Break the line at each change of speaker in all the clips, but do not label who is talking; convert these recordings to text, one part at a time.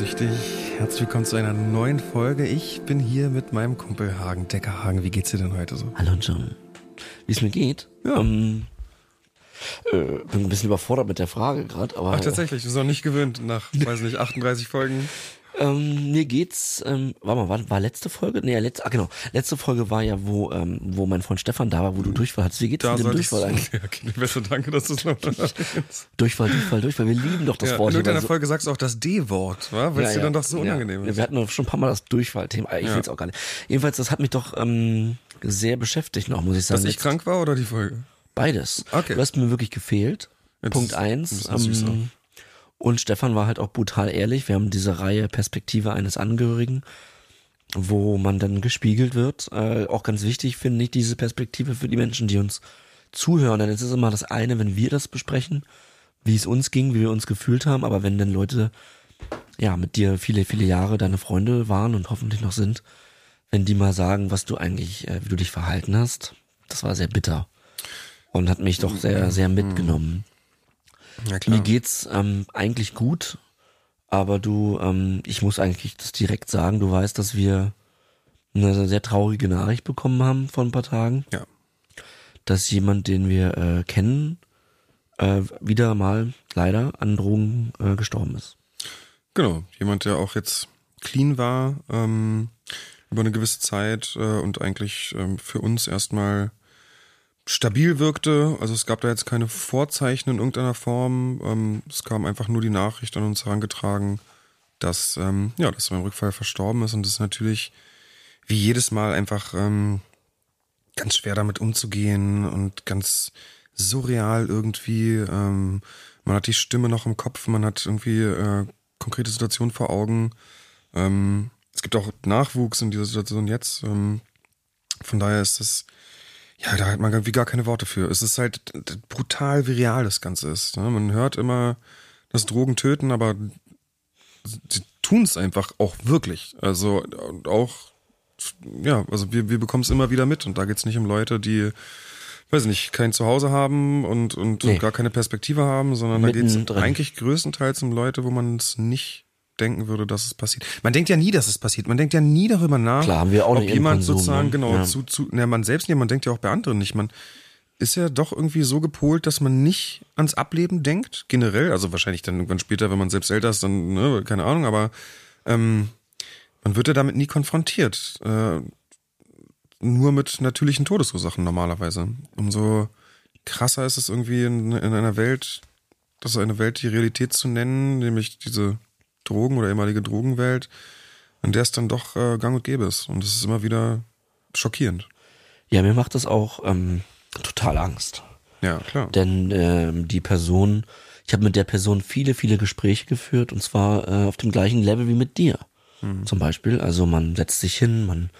Saft und süchtig. Herzlich willkommen zu einer neuen Folge. Ich bin hier mit meinem Kumpel Hagen, Decker Hagen. Wie geht's dir denn heute so?
Hallo John. Wie es mir geht?
Ja.
Ähm, äh, bin ein bisschen überfordert mit der Frage gerade, aber
Ach, tatsächlich, wir sind noch nicht gewöhnt nach, weiß nicht, 38 Folgen.
Ähm, mir geht's. Ähm, warte mal, war, war letzte Folge? Nee, letzte, ah genau, letzte Folge war ja, wo ähm, wo mein Freund Stefan da war, wo du Durchfall hattest. Wie geht's
Da
mit dem Durchfall eigentlich?
Ja, okay, besser danke, dass du es noch.
Durchfall, Durchfall, Durchfall. Wir lieben doch das
Ja,
Wort.
in irgendeiner
so,
Folge sagst du auch das D-Wort, wa? weil es dir dann doch so unangenehm
ja.
ist.
Wir hatten doch schon ein paar Mal das Durchfallthema. Ich
Ja.
will's auch gar nicht. Jedenfalls, das hat mich doch ähm, sehr beschäftigt noch, muss ich sagen.
Dass ich
Jetzt-
krank war oder die Folge?
Beides.
Okay.
Du hast mir wirklich gefehlt.
Jetzt
Punkt eins. Ähm, und Stefan war halt auch brutal ehrlich. Wir haben diese Reihe Perspektive eines Angehörigen, wo man dann gespiegelt wird. Äh, auch ganz wichtig finde ich diese Perspektive für die Menschen, die uns zuhören. Denn es ist immer das eine, wenn wir das besprechen, wie es uns ging, wie wir uns gefühlt haben. Aber wenn dann Leute, ja, mit dir viele, viele Jahre deine Freunde waren und hoffentlich noch sind, wenn die mal sagen, was du eigentlich, äh, wie du dich verhalten hast, das war sehr bitter. Und hat mich doch sehr, sehr mitgenommen.
Ja,
Mir geht's ähm, eigentlich gut, aber du, ähm, ich muss eigentlich das direkt sagen, du weißt, dass wir eine sehr traurige Nachricht bekommen haben vor ein paar Tagen,
Ja.
dass jemand, den wir äh, kennen, äh, wieder mal leider an Drogen äh, gestorben ist.
Genau, jemand, der auch jetzt clean war ähm, über eine gewisse Zeit äh, und eigentlich ähm, für uns erstmal stabil wirkte. Also es gab da jetzt keine Vorzeichen in irgendeiner Form. Ähm, es kam einfach nur die Nachricht an uns herangetragen, dass ähm, ja, dass er beim Rückfall verstorben ist und das ist natürlich wie jedes Mal einfach ähm, ganz schwer damit umzugehen und ganz surreal irgendwie. Ähm, man hat die Stimme noch im Kopf, man hat irgendwie äh, konkrete Situationen vor Augen. Ähm, es gibt auch Nachwuchs in dieser Situation jetzt. Ähm, von daher ist das, ja, da hat man irgendwie gar keine Worte für. Es ist halt brutal, wie real das Ganze ist. Ne? Man hört immer, dass Drogen töten, aber sie tun es einfach auch wirklich. Also auch, ja, also wir, wir bekommen es immer wieder mit und da geht's nicht um Leute, die weiß nicht, kein Zuhause haben und, und
Nee.
gar keine Perspektive haben, sondern da geht's
Mittendrin.
eigentlich größtenteils um Leute, wo man es nicht denken würde, dass es passiert. Man denkt ja nie, dass es passiert. Man denkt ja nie darüber nach,
Klar, haben wir auch
ob
nicht
jemand
Konsum,
sozusagen,
ne?
genau,
Ja.
zu, zu, ne, man selbst nicht, man denkt ja auch bei anderen nicht. Man ist ja doch irgendwie so gepolt, dass man nicht ans Ableben denkt, generell. Also wahrscheinlich dann irgendwann später, wenn man selbst älter ist, dann, ne, keine Ahnung, aber ähm, man wird ja damit nie konfrontiert. Äh, nur mit natürlichen Todesursachen normalerweise. Umso krasser ist es irgendwie in, in einer Welt, das ist eine Welt, die Realität zu nennen, nämlich diese Drogen- oder ehemalige Drogenwelt, in der es dann doch äh, gang und gäbe ist. Und es ist immer wieder schockierend.
Ja, mir macht das auch ähm, total Angst.
Ja, klar.
Denn ähm, die Person, ich habe mit der Person viele, viele Gespräche geführt und zwar äh, auf dem gleichen Level wie mit dir. Zum Beispiel. Also man setzt sich hin, man,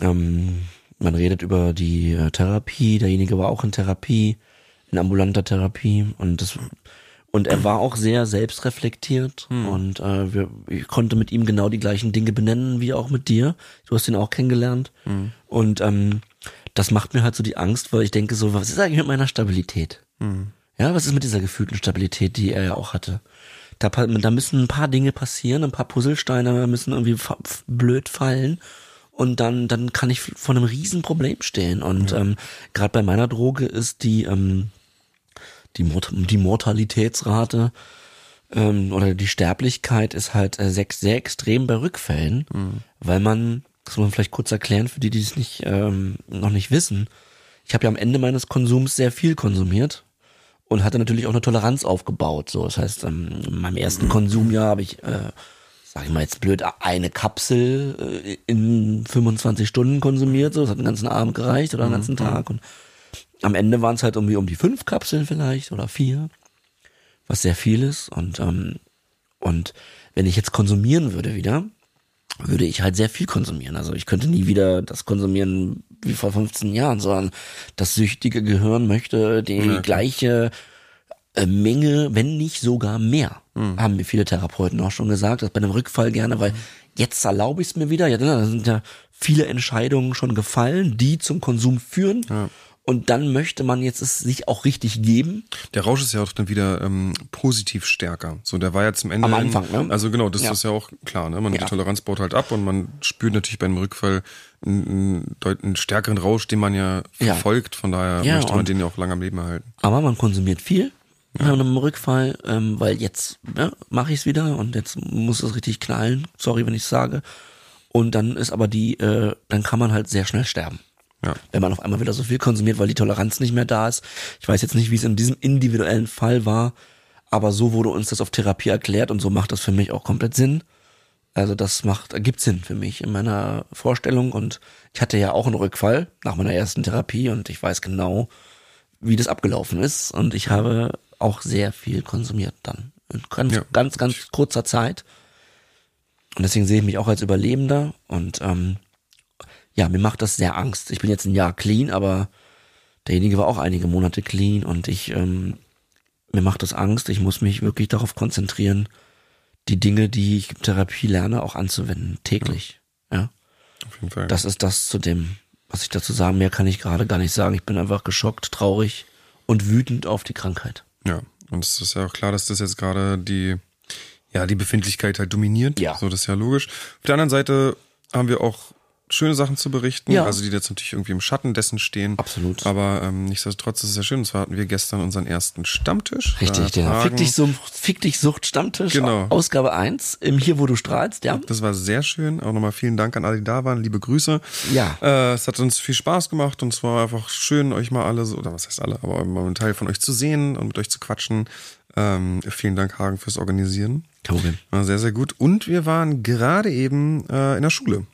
ähm, man redet über die äh, Therapie, derjenige war auch in Therapie, in ambulanter Therapie und das und er war auch sehr selbstreflektiert und äh, wir, ich konnte mit ihm genau die gleichen Dinge benennen wie auch mit dir. Du hast ihn auch kennengelernt und ähm, das macht mir halt so die Angst, weil ich denke so, was ist eigentlich mit meiner Stabilität? Ja, was ist mit dieser gefühlten Stabilität, die er ja auch hatte? Da, da müssen ein paar Dinge passieren, ein paar Puzzlesteine müssen irgendwie blöd fallen und dann, dann kann ich vor einem riesen Problem stehen. Und ähm, gerade bei meiner Droge ist die, ähm, die, Mort die Mortalitätsrate ähm, oder die Sterblichkeit ist halt äh, sehr, sehr extrem bei Rückfällen, weil man, das muss man vielleicht kurz erklären für die, die es nicht ähm, noch nicht wissen. Ich habe ja am Ende meines Konsums sehr viel konsumiert und hatte natürlich auch eine Toleranz aufgebaut. So, das heißt, ähm, in meinem ersten Konsumjahr habe ich, äh, sag ich mal jetzt blöd, eine Kapsel äh, in 25 Stunden konsumiert. So, das hat den ganzen Abend gereicht oder den ganzen Tag. Und am Ende waren es halt irgendwie um die fünf Kapseln vielleicht oder vier, was sehr viel ist. Und ähm, und wenn ich jetzt konsumieren würde wieder, würde ich halt sehr viel konsumieren. Also ich könnte nie wieder das konsumieren wie vor 15 Jahren, sondern das süchtige Gehirn möchte die
klar.
gleiche äh, Menge, wenn nicht sogar mehr, haben mir viele Therapeuten auch schon gesagt, das bei einem Rückfall gerne, weil jetzt erlaube ich es mir wieder. Ja, da sind ja viele Entscheidungen schon gefallen, die zum Konsum führen. Und dann möchte man jetzt es sich auch richtig geben.
Der Rausch ist ja auch dann wieder ähm, positiv stärker. So, der war ja zum Ende.
Am Anfang,
hin,
ne?
Also genau, das
Ja.
ist ja auch klar, ne? Man,
Ja.
Die Toleranz baut halt ab und man spürt natürlich beim Rückfall einen, einen, stärkeren Rausch, den man ja
Ja.
verfolgt. Von daher
Ja,
möchte man den ja auch lange am Leben erhalten.
Aber man konsumiert viel nach einem Rückfall, ähm, weil jetzt ne, mache ich es wieder und jetzt muss es richtig knallen. Sorry, wenn ich sage. Und dann ist aber die, äh, dann kann man halt sehr schnell sterben.
Ja.
Wenn man auf einmal wieder so viel konsumiert, weil die Toleranz nicht mehr da ist. Ich weiß jetzt nicht, wie es in diesem individuellen Fall war, aber so wurde uns das auf Therapie erklärt und so macht das für mich auch komplett Sinn. Also das macht, ergibt Sinn für mich in meiner Vorstellung und ich hatte ja auch einen Rückfall nach meiner ersten Therapie und ich weiß genau, wie das abgelaufen ist und ich habe auch sehr viel konsumiert dann. In ganz,
Ja.
ganz, ganz kurzer Zeit. Und deswegen sehe ich mich auch als Überlebender und ähm, ja, mir macht das sehr Angst. Ich bin jetzt ein Jahr clean, aber derjenige war auch einige Monate clean und ich, ähm, mir macht das Angst. Ich muss mich wirklich darauf konzentrieren, die Dinge, die ich in Therapie lerne, auch anzuwenden, täglich. Ja.
Auf jeden Fall.
Das ist das zu dem, was ich dazu sagen. Mehr kann ich gerade gar nicht sagen. Ich bin einfach geschockt, traurig und wütend auf die Krankheit.
Ja, und es ist ja auch klar, dass das jetzt gerade die, ja, die Befindlichkeit halt dominiert.
Ja.
So, das ist ja logisch. Auf der anderen Seite haben wir auch schöne Sachen zu berichten,
Ja.
also die jetzt natürlich irgendwie im Schatten dessen stehen.
Absolut.
Aber ähm, nichtsdestotrotz ist es ja schön. Und zwar hatten wir gestern unseren ersten Stammtisch.
Richtig, der Fick dich, Sucht, Fick dich Sucht Stammtisch,
Genau.
Ausgabe 1, im Hier, wo du strahlst, ja.
Das war sehr schön. Auch nochmal vielen Dank an alle, die da waren. Liebe Grüße.
Ja.
Äh, es hat uns viel Spaß gemacht und es war einfach schön, euch mal alle so, oder was heißt alle, aber mal einen Teil von euch zu sehen und mit euch zu quatschen. Ähm, vielen Dank, Hagen, fürs Organisieren.
Kein Problem.
War sehr, sehr gut. Und wir waren gerade eben äh, in der Schule.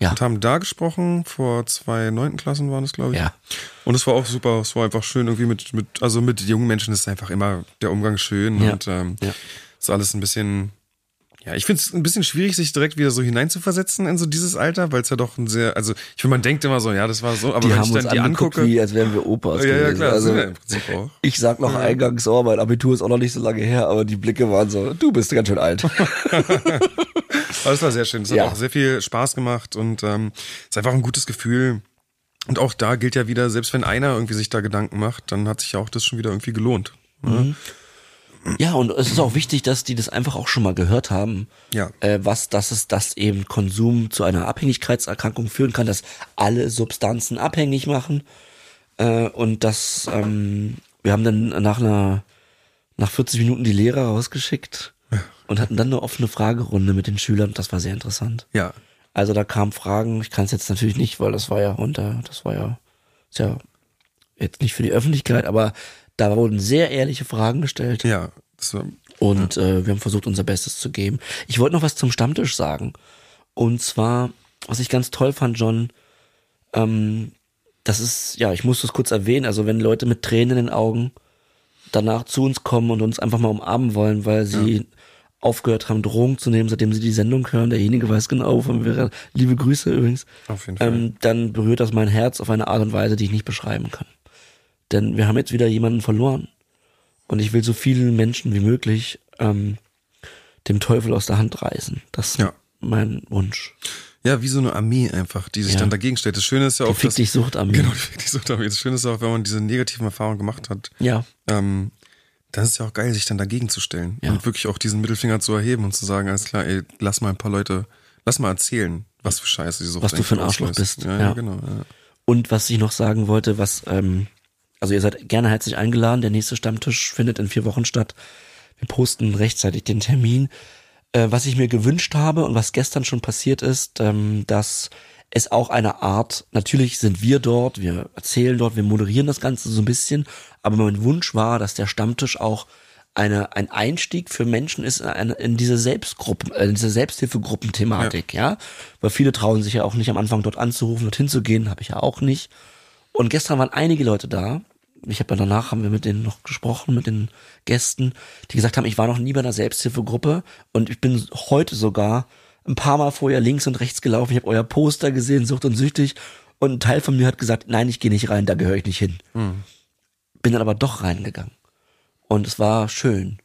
Ja.
Und haben da gesprochen, vor zwei neunten Klassen waren es, glaube ich.
Ja.
Und es war auch super, es war einfach schön irgendwie mit, mit, also mit jungen Menschen ist einfach immer der Umgang schön
Ja.
und ähm, ist alles ein bisschen, ja, ich finde es ein bisschen schwierig, sich direkt wieder so hineinzuversetzen in so dieses Alter, weil es ja doch ein sehr, also ich finde, man denkt immer so, ja, das war so, aber
Die
wenn
haben
ich
uns
dann die angucke,
wie als wären wir Opas.
ja, ja, klar,
Also,
im Prinzip auch.
ich sag noch eingangs, oh, mein Abitur ist auch noch nicht so lange her, aber die Blicke waren so, du bist ganz schön alt.
Aber das war sehr schön. Es
Ja.
hat auch sehr viel Spaß gemacht und ähm, es ist einfach ein gutes Gefühl. Und auch da gilt ja wieder, selbst wenn einer irgendwie sich da Gedanken macht, dann hat sich ja auch das schon wieder irgendwie gelohnt. Ne?
Ja, und es ist auch wichtig, dass die das einfach auch schon mal gehört haben.
Ja.
Äh, was, dass es, dass eben Konsum zu einer Abhängigkeitserkrankung führen kann, dass alle Substanzen abhängig machen. Äh, und das, ähm, wir haben dann nach einer, nach 40 Minuten die Lehrer rausgeschickt und hatten dann eine offene Fragerunde mit den Schülern. Das war sehr interessant.
Ja.
Also da kamen Fragen, ich kann es jetzt natürlich nicht, weil das war ja unter, das war ja, ist ja jetzt nicht für die Öffentlichkeit, aber da wurden sehr ehrliche Fragen gestellt
Ja. War,
und äh, wir haben versucht, unser Bestes zu geben. Ich wollte noch was zum Stammtisch sagen. Und zwar, was ich ganz toll fand, John, ähm, das ist, ja, ich muss das kurz erwähnen, also wenn Leute mit Tränen in den Augen danach zu uns kommen und uns einfach mal umarmen wollen, weil sie aufgehört haben, Drogen zu nehmen, seitdem sie die Sendung hören, derjenige weiß genau, wovon wir reden. liebe Grüße übrigens,
auf jeden Fall.
ähm, dann berührt das mein Herz auf eine Art und Weise, die ich nicht beschreiben kann. Denn wir haben jetzt wieder jemanden verloren. Und ich will so vielen Menschen wie möglich ähm, dem Teufel aus der Hand reißen. Das ist
Ja.
mein Wunsch.
ja, wie so eine Armee einfach, die sich
Ja.
dann dagegen stellt. Das Schöne ist ja
Die
auch,
Fick
dass,
dich Suchtarmee.
genau, die Fick dich Suchtarmee. Das Schöne ist auch, wenn man diese negativen Erfahrungen gemacht hat,
Ja,
ähm, dann ist es ja auch geil, sich dann dagegen zu stellen
Ja.
und wirklich auch diesen Mittelfinger zu erheben und zu sagen, alles klar, ey, lass mal ein paar Leute, lass mal erzählen, was für Scheiße die Sucht
Was du für ein Arschloch bist.
Ja,
Ja.
genau.
Und was ich noch sagen wollte, was, ähm, also ihr seid gerne herzlich eingeladen. Der nächste Stammtisch findet in vier Wochen statt. Wir posten rechtzeitig den Termin. Äh, was ich mir gewünscht habe und was gestern schon passiert ist, ähm, dass es auch eine Art, natürlich sind wir dort, wir erzählen dort, wir moderieren das Ganze so ein bisschen, aber mein Wunsch war, dass der Stammtisch auch eine, ein Einstieg für Menschen ist in, eine, in diese Selbstgruppen, äh, in diese Selbsthilfegruppenthematik, ja. Weil viele trauen sich ja auch nicht am Anfang dort anzurufen und hinzugehen, habe ich ja auch nicht. Und gestern waren einige Leute da. Ich habe ja danach haben wir mit denen noch gesprochen, mit den Gästen, die gesagt haben, ich war noch nie bei einer Selbsthilfegruppe und ich bin heute sogar ein paar Mal vorher links und rechts gelaufen. Ich habe euer Poster gesehen, Sucht und Süchtig. Und ein Teil von mir hat gesagt, nein, ich gehe nicht rein, da gehöre ich nicht hin. Bin dann aber doch reingegangen. Und es war schön.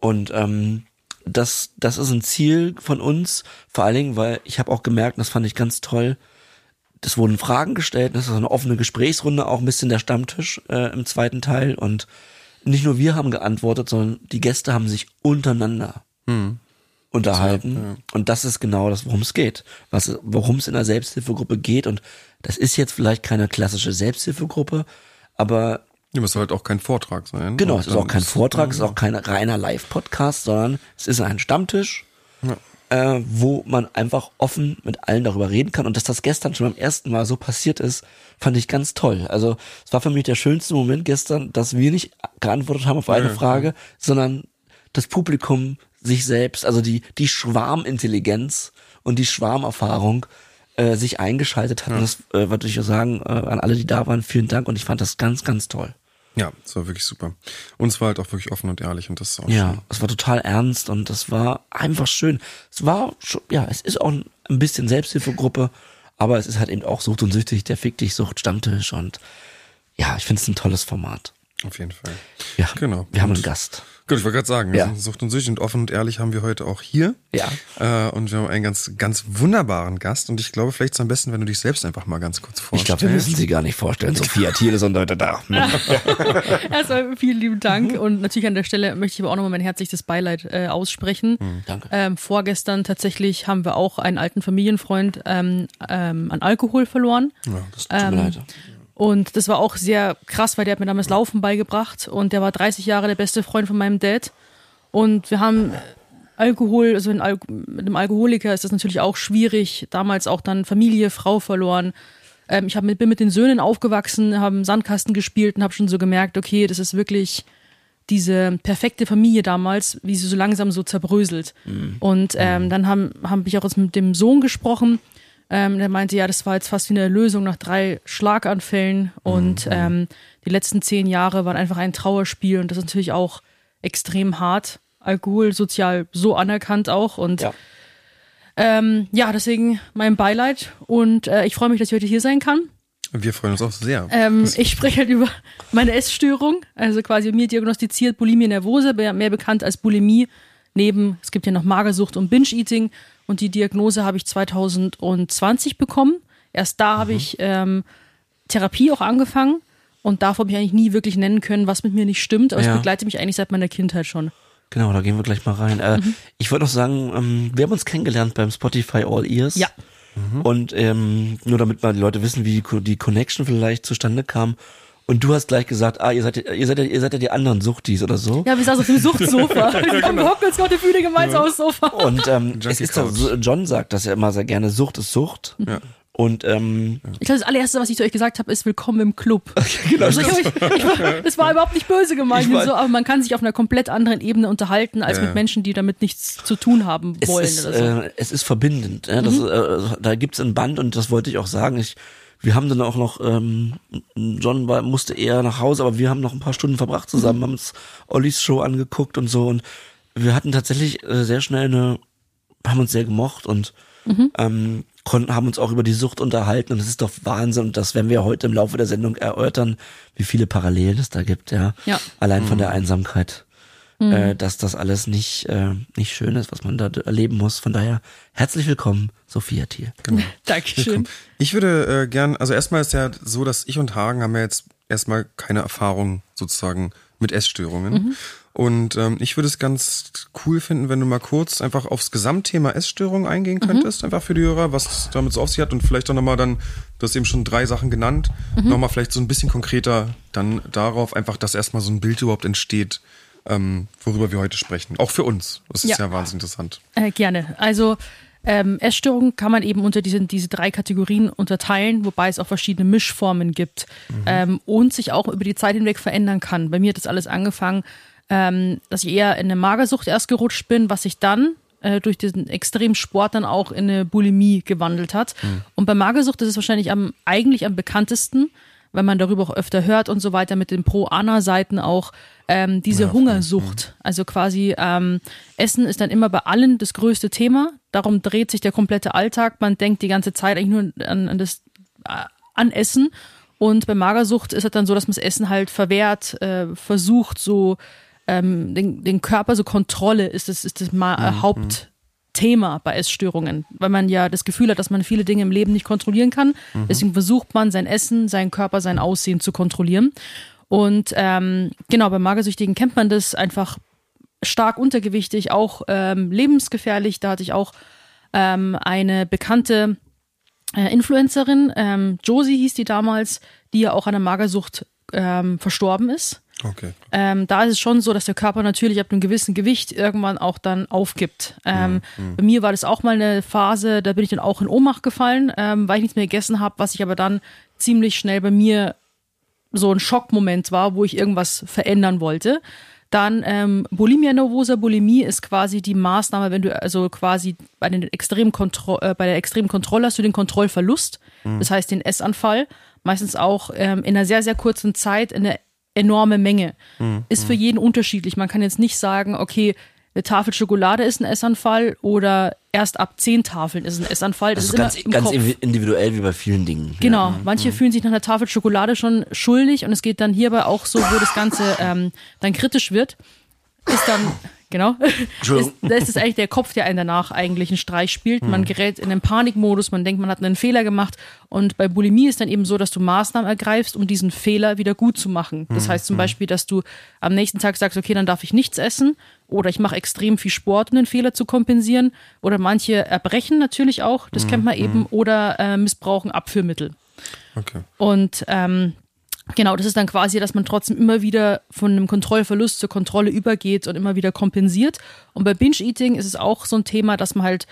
Und ähm, das, das ist ein Ziel von uns, vor allen Dingen, weil ich habe auch gemerkt, und das fand ich ganz toll, es wurden Fragen gestellt, das ist eine offene Gesprächsrunde, auch ein bisschen der Stammtisch äh, im zweiten Teil und nicht nur wir haben geantwortet, sondern die Gäste haben sich untereinander
Hm.
unterhalten.
Ja, ja.
Und das ist genau das, worum es geht. Was, worum es in der Selbsthilfegruppe geht. Und das ist jetzt vielleicht keine klassische Selbsthilfegruppe, aber
Ja, aber es soll halt auch kein Vortrag sein.
genau, es ist auch kein Vortrag, es ist auch kein reiner Live-Podcast, sondern es ist ein Stammtisch,
Ja.
Äh, wo man einfach offen mit allen darüber reden kann. Und dass das gestern schon beim ersten Mal so passiert ist, fand ich ganz toll. Also es war für mich der schönste Moment gestern, dass wir nicht geantwortet haben auf eine
Ja,
Frage, sondern das Publikum sich selbst, also die, die Schwarmintelligenz und die Schwarmerfahrung äh, sich eingeschaltet hat. Und das äh, wollte ich ja sagen äh, an alle, die da waren, vielen Dank. Und ich fand das ganz, ganz toll.
Ja, es war wirklich super. Und es war halt auch wirklich offen und ehrlich und das ist auch
Ja,
schön.
es war total ernst und das war einfach schön. Es war schon, ja, es ist auch ein, bisschen Selbsthilfegruppe, aber es ist halt eben auch Sucht und Süchtig, der Fick dich Sucht Stammtisch und ja, ich finde es ein tolles Format.
Auf jeden Fall.
Ja,
Genau.
Wir haben
Und-
einen Gast.
Gut, ich wollte gerade sagen,
Ja.
Sucht und Süchtig und offen und ehrlich haben wir heute auch hier.
Ja.
Äh, und wir haben einen ganz, ganz wunderbaren Gast und ich glaube, vielleicht ist es am besten, wenn du dich selbst einfach mal ganz kurz
Ich
vorstellst.
glaube, wir müssen sie gar nicht vorstellen. Sophia Thiel ist heute da.
Erstmal vielen lieben Dank und natürlich an der Stelle möchte ich aber auch nochmal mein herzliches Beileid äh, aussprechen.
Danke.
Ähm, vorgestern tatsächlich haben wir auch einen alten Familienfreund ähm, ähm, an Alkohol verloren.
Ja, das,
Tut mir leid.
Und das war auch sehr krass, weil der hat mir damals Laufen beigebracht und der war 30 Jahre der beste Freund von meinem Dad. Und wir haben äh, Alkohol, also Al mit einem Alkoholiker ist das natürlich auch schwierig. Damals auch dann Familie, Frau verloren. Ähm, ich hab mit, bin mit den Söhnen aufgewachsen, habe im Sandkasten gespielt und habe schon so gemerkt, okay, das ist wirklich diese perfekte Familie damals, wie sie so langsam so zerbröselt. Und ähm, dann haben, haben ich auch jetzt mit dem Sohn gesprochen. Ähm, der meinte, ja, das war jetzt fast wie eine Erlösung nach drei Schlaganfällen. Und ähm, die letzten zehn Jahre waren einfach ein Trauerspiel. Und das ist natürlich auch extrem hart. Alkohol sozial so anerkannt auch. Und
Ja.
ähm, ja, deswegen mein Beileid. Und äh, ich freue mich, dass ich heute hier sein kann.
wir freuen uns auch sehr.
Ähm, ich spreche halt über meine Essstörung, also quasi mir diagnostiziert Bulimie nervose, mehr bekannt als Bulimie. Neben, es gibt ja noch Magersucht und Binge-Eating und die Diagnose habe ich 2020 bekommen. Erst da habe ich ähm, Therapie auch angefangen und davor habe ich eigentlich nie wirklich nennen können, was mit mir nicht stimmt, aber
Ja.
es begleitet mich eigentlich seit meiner Kindheit schon.
Genau, da gehen wir gleich mal rein. Äh, Ich wollte noch sagen, ähm, wir haben uns kennengelernt beim Spotify All Ears.
Ja.
Und ähm, nur damit mal die Leute wissen, wie die Connection vielleicht zustande kam. Und du hast gleich gesagt, ah, ihr seid, ja- ihr seid, ja- ihr seid ja die anderen Suchtis oder so.
Ja, wir saßen auf dem Suchtsofa. Komm, wir hocken uns auf der Bühne gemeinsam aufs Sofa.
Und ähm, es ist doch, so, John sagt das ja immer sehr gerne, Sucht ist Sucht.
Ja.
Und ähm,
Ich glaube, das allererste, was ich zu euch gesagt habe, ist Willkommen im Club.
genau,
Also ich, ich, ich war, das war überhaupt nicht böse gemeint, so, aber man kann sich auf einer komplett anderen Ebene unterhalten, als
Ja.
mit Menschen, die damit nichts zu tun haben
es
wollen
ist,
oder so.
äh, es ist verbindend. Ja, das, äh, da gibt's ein Band und das wollte ich auch sagen. Ich, wir haben dann auch noch, ähm, John war, musste eher nach Hause, aber wir haben noch ein paar Stunden verbracht zusammen, haben uns Ollis Show angeguckt und so. Und wir hatten tatsächlich äh, sehr schnell eine, haben uns sehr gemocht und ähm, konnten, haben uns auch über die Sucht unterhalten. Und das ist doch Wahnsinn. Und das werden wir heute im Laufe der Sendung erörtern, wie viele Parallelen es da gibt, ja.
Ja.
Allein von der Einsamkeit äh, dass das alles nicht, äh, nicht schön ist, was man da erleben muss. Von daher herzlich willkommen, Sophia Thiel.
Dankeschön.
Ich würde äh, gern, also erstmal ist ja so, dass ich und Hagen haben ja jetzt erstmal keine Erfahrung sozusagen mit Essstörungen. Und ähm, ich würde es ganz cool finden, wenn du mal kurz einfach aufs Gesamtthema Essstörung eingehen könntest, einfach für die Hörer, was damit so auf sich hat und vielleicht auch nochmal dann, du hast eben schon drei Sachen genannt, nochmal vielleicht so ein bisschen konkreter dann darauf, einfach, dass erstmal so ein Bild überhaupt entsteht, ähm, worüber wir heute sprechen. Auch für uns. Das ist ja,
Ja.
wahnsinnig interessant.
Äh, gerne. Also ähm, Essstörungen kann man eben unter diesen, diese drei Kategorien unterteilen, wobei es auch verschiedene Mischformen gibt ähm, und sich auch über die Zeit hinweg verändern kann. Bei mir hat das alles angefangen, ähm, dass ich eher in eine Magersucht erst gerutscht bin, was sich dann äh, durch diesen extremen Sport dann auch in eine Bulimie gewandelt hat. Und bei Magersucht ist es wahrscheinlich am, eigentlich am bekanntesten, weil man darüber auch öfter hört und so weiter mit den Pro-Ana-Seiten auch, ähm, diese Hungersucht. Also quasi ähm, Essen ist dann immer bei allen das größte Thema. Darum dreht sich der komplette Alltag. Man denkt die ganze Zeit eigentlich nur an, an das äh, an Essen. Und bei Magersucht ist es dann so, dass man das Essen halt verwehrt, äh, versucht, so ähm, den, den Körper, so Kontrolle ist das, ist das Ma äh, Haupt, Thema bei Essstörungen, weil man ja das Gefühl hat, dass man viele Dinge im Leben nicht kontrollieren kann. Deswegen versucht man sein Essen, seinen Körper, sein Aussehen zu kontrollieren. Und ähm, genau, bei Magersüchtigen kennt man das einfach stark untergewichtig, auch ähm, lebensgefährlich. Da hatte ich auch ähm, eine bekannte äh, Influencerin, ähm, Josie hieß die damals, die ja auch an der Magersucht ähm, verstorben ist.
Okay.
Ähm, da ist es schon so, dass der Körper natürlich ab einem gewissen Gewicht irgendwann auch dann aufgibt. Ähm, Bei mir war das auch mal eine Phase, da bin ich dann auch in Ohnmacht gefallen, ähm, weil ich nichts mehr gegessen habe, was ich aber dann ziemlich schnell bei mir so ein Schockmoment war, wo ich irgendwas verändern wollte. Dann ähm, Bulimia nervosa. Bulimie ist quasi die Maßnahme, wenn du also quasi bei, den extremen Kontro äh, bei der extremen Kontrolle hast du den Kontrollverlust, das heißt den Essanfall, meistens auch ähm, in einer sehr, sehr kurzen Zeit in eine enorme Menge. Ist für jeden unterschiedlich. Man kann jetzt nicht sagen, okay, eine Tafel Schokolade ist ein Essanfall oder erst ab zehn Tafeln ist ein Essanfall. Das,
Das ist
ist
ganz,
immer im
ganz
Kopf.
individuell wie bei vielen Dingen.
Genau, manche fühlen sich nach einer Tafel Schokolade schon schuldig und es geht dann hierbei auch so, wo das Ganze ähm, dann kritisch wird, ist dann, genau, ist, da ist es eigentlich der Kopf, der einen danach eigentlich einen Streich spielt. Man gerät in den Panikmodus, man denkt, man hat einen Fehler gemacht. Und bei Bulimie ist dann eben so, dass du Maßnahmen ergreifst, um diesen Fehler wieder gut zu machen. Das heißt zum Beispiel, dass du am nächsten Tag sagst, okay, dann darf ich nichts essen. Oder ich mache extrem viel Sport, um den Fehler zu kompensieren. Oder manche erbrechen natürlich auch, das kennt man eben, oder äh, missbrauchen Abführmittel.
Okay.
Und ähm, genau, das ist dann quasi, dass man trotzdem immer wieder von einem Kontrollverlust zur Kontrolle übergeht und immer wieder kompensiert. Und bei Binge-Eating ist es auch so ein Thema, dass man halt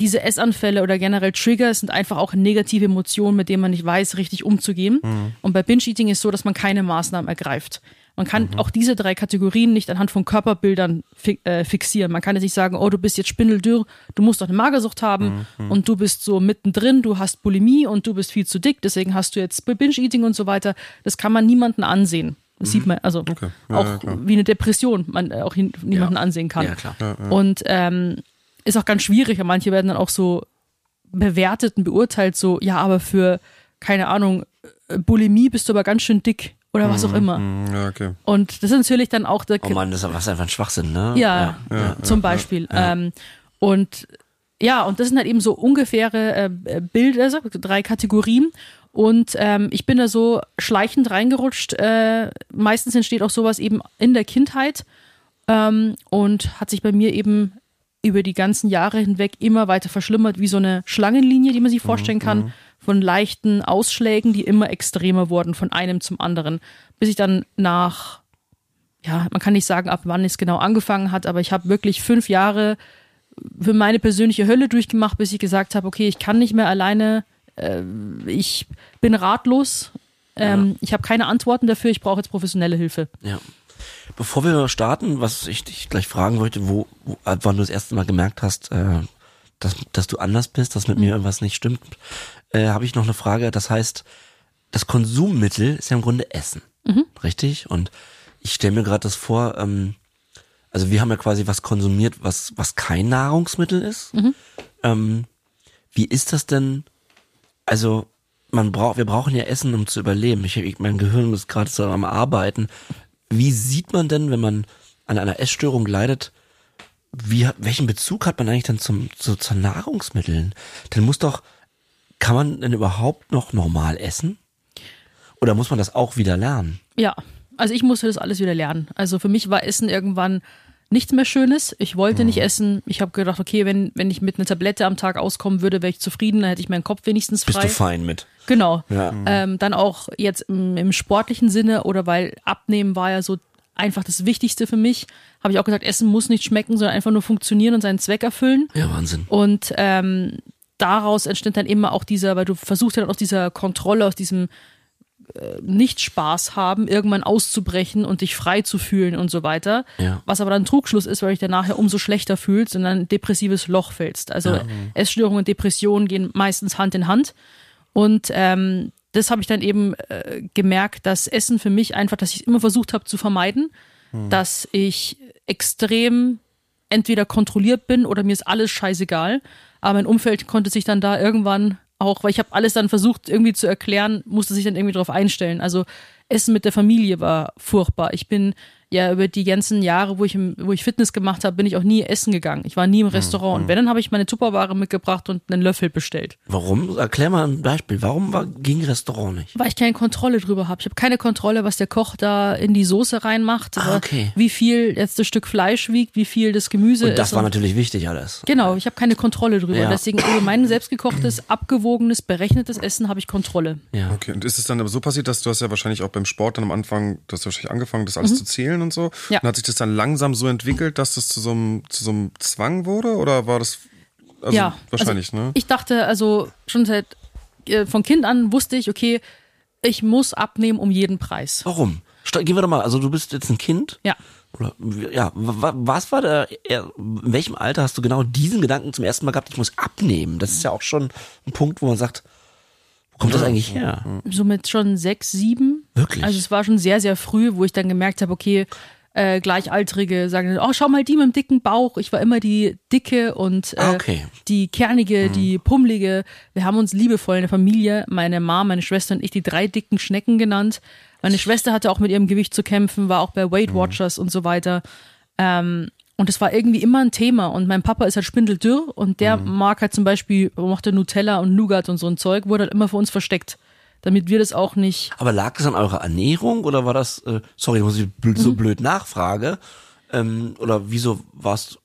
diese Essanfälle oder generell Trigger sind einfach auch negative Emotionen, mit denen man nicht weiß, richtig umzugehen. Und bei Binge-Eating ist so, dass man keine Maßnahmen ergreift. Man kann auch diese drei Kategorien nicht anhand von Körperbildern fi äh, fixieren. Man kann jetzt nicht sagen, oh, du bist jetzt spindeldürr, du musst doch eine Magersucht haben und du bist so mittendrin, du hast Bulimie und du bist viel zu dick, deswegen hast du jetzt Binge-Eating und so weiter. Das kann man niemanden ansehen. Das sieht man, also
Okay. Ja,
auch
ja,
wie eine Depression man äh, auch niemanden ansehen kann.
Ja, klar.
Und ähm, ist auch ganz schwierig. Manche werden dann auch so bewertet und beurteilt, so, ja, aber für, keine Ahnung, äh, Bulimie bist du aber ganz schön dick oder was auch immer.
Hm, Ja, okay.
Und das ist natürlich dann auch der
Oh Mann, das ist einfach ein Schwachsinn, ne?
ja, zum Beispiel. Ähm, und ja, und das sind halt eben so ungefähre äh, Bilder, so drei Kategorien. Und ähm, ich bin da so schleichend reingerutscht. Äh, meistens entsteht auch sowas eben in der Kindheit ähm, und hat sich bei mir eben über die ganzen Jahre hinweg immer weiter verschlimmert, wie so eine Schlangenlinie, die man sich vorstellen kann, von leichten Ausschlägen, die immer extremer wurden, von einem zum anderen, bis ich dann nach ja, man kann nicht sagen, ab wann es genau angefangen hat, aber ich habe wirklich fünf Jahre für meine persönliche Hölle durchgemacht, bis ich gesagt habe, okay, ich kann nicht mehr alleine, äh, ich bin ratlos, ähm, ich habe keine Antworten dafür, ich brauche jetzt professionelle Hilfe.
Ja. Bevor wir starten, was ich dich gleich fragen wollte, wo, wo wann du das erste Mal gemerkt hast, äh, dass, dass du anders bist, dass mit mir irgendwas nicht stimmt, äh, habe ich noch eine Frage. Das heißt, das Konsummittel ist ja im Grunde Essen, richtig? Und ich stelle mir gerade das vor, ähm, also wir haben ja quasi was konsumiert, was was kein Nahrungsmittel ist. Ähm, wie ist das denn? Also man braucht, wir brauchen ja Essen, um zu überleben. Ich, ich mein Gehirn ist gerade so am Arbeiten. Wie sieht man denn, wenn man an einer Essstörung leidet, wie, welchen Bezug hat man eigentlich dann zum, zu, zu Nahrungsmitteln? Dann muss doch, kann man denn überhaupt noch normal essen? Oder muss man das auch wieder lernen?
Ja, also ich musste das alles wieder lernen. Also für mich war Essen irgendwann nichts mehr Schönes. Ich wollte nicht essen. Ich habe gedacht, okay, wenn, wenn ich mit einer Tablette am Tag auskommen würde, wäre ich zufrieden, dann hätte ich meinen Kopf wenigstens
Bist
frei.
du fein mit?
Genau.
Ja.
Ähm, dann auch jetzt im, im sportlichen Sinne oder weil Abnehmen war ja so einfach das Wichtigste für mich, habe ich auch gesagt, Essen muss nicht schmecken, sondern einfach nur funktionieren und seinen Zweck erfüllen.
Ja, Wahnsinn.
Und ähm, daraus entsteht dann immer auch dieser, weil du versuchst ja dann aus dieser Kontrolle, aus diesem äh, Nicht-Spaß haben, irgendwann auszubrechen und dich frei zu fühlen und so weiter.
Ja.
Was aber dann Trugschluss ist, weil du dich dann nachher umso schlechter fühlst und dann ein depressives Loch fällst. Also Essstörungen und Depressionen gehen meistens Hand in Hand. Und ähm, das habe ich dann eben äh, gemerkt, dass Essen für mich einfach, dass ich immer versucht habe zu vermeiden, dass ich extrem entweder kontrolliert bin oder mir ist alles scheißegal. Aber mein Umfeld konnte sich dann da irgendwann auch, weil ich habe alles dann versucht irgendwie zu erklären, musste sich dann irgendwie darauf einstellen. Also Essen mit der Familie war furchtbar. Ich bin ja über die ganzen Jahre, wo ich, im, wo ich Fitness gemacht habe, bin ich auch nie essen gegangen. Ich war nie im Restaurant. Und wenn, dann habe ich meine Tupperware mitgebracht und einen Löffel bestellt.
Warum? Erklär mal ein Beispiel. Warum war, ging Restaurant nicht?
Weil ich keine Kontrolle drüber habe. Ich habe keine Kontrolle, was der Koch da in die Soße reinmacht.
Ah, okay.
Wie viel jetzt das Stück Fleisch wiegt, wie viel das Gemüse
Und das
ist.
war natürlich wichtig alles.
Genau, ich habe keine Kontrolle drüber.
Ja.
Deswegen über mein selbstgekochtes, abgewogenes, berechnetes Essen habe ich Kontrolle.
Ja.
Okay, und ist es dann aber so passiert, dass du hast ja wahrscheinlich auch beim Sport dann am Anfang, du hast wahrscheinlich angefangen, das alles zu zählen und so.
Ja.
Und hat sich das dann langsam so entwickelt, dass das zu so einem, zu so einem Zwang wurde? Oder war das also
ja,
wahrscheinlich,
also
ne?
Ich dachte, also schon seit äh, von Kind an wusste ich, okay, ich muss abnehmen um jeden Preis.
Warum? Gehen wir doch mal, also du bist jetzt ein Kind.
Ja.
Oder, ja, wa- was war der, er- in welchem Alter hast du genau diesen Gedanken zum ersten Mal gehabt, ich muss abnehmen? Das ist ja auch schon ein Punkt, wo man sagt, wo kommt das eigentlich her?
so mit schon sechs, sieben.
Wirklich?
Also es war schon sehr, sehr früh, wo ich dann gemerkt habe, okay, äh, Gleichaltrige sagen, dann, oh, schau mal die mit dem dicken Bauch. Ich war immer die dicke und äh,
Ah, okay.
die kernige,
Mhm.
die pummelige. Wir haben uns liebevoll in der Familie, meine Mama, meine Schwester und ich, die drei dicken Schnecken genannt. Meine Schwester hatte auch mit ihrem Gewicht zu kämpfen, war auch bei Weight
Mhm.
Watchers und so weiter. Ähm, und es war irgendwie immer ein Thema. Und mein Papa ist halt spindeldürr und der
Mhm.
mag halt zum Beispiel, mochte Nutella und Nougat und so ein Zeug, wurde halt immer für uns versteckt. Damit wir das auch nicht.
Aber lag es an eurer Ernährung oder war das, äh, sorry, muss ich bl
Mhm.
so blöd nachfrage, ähm, oder wieso warst,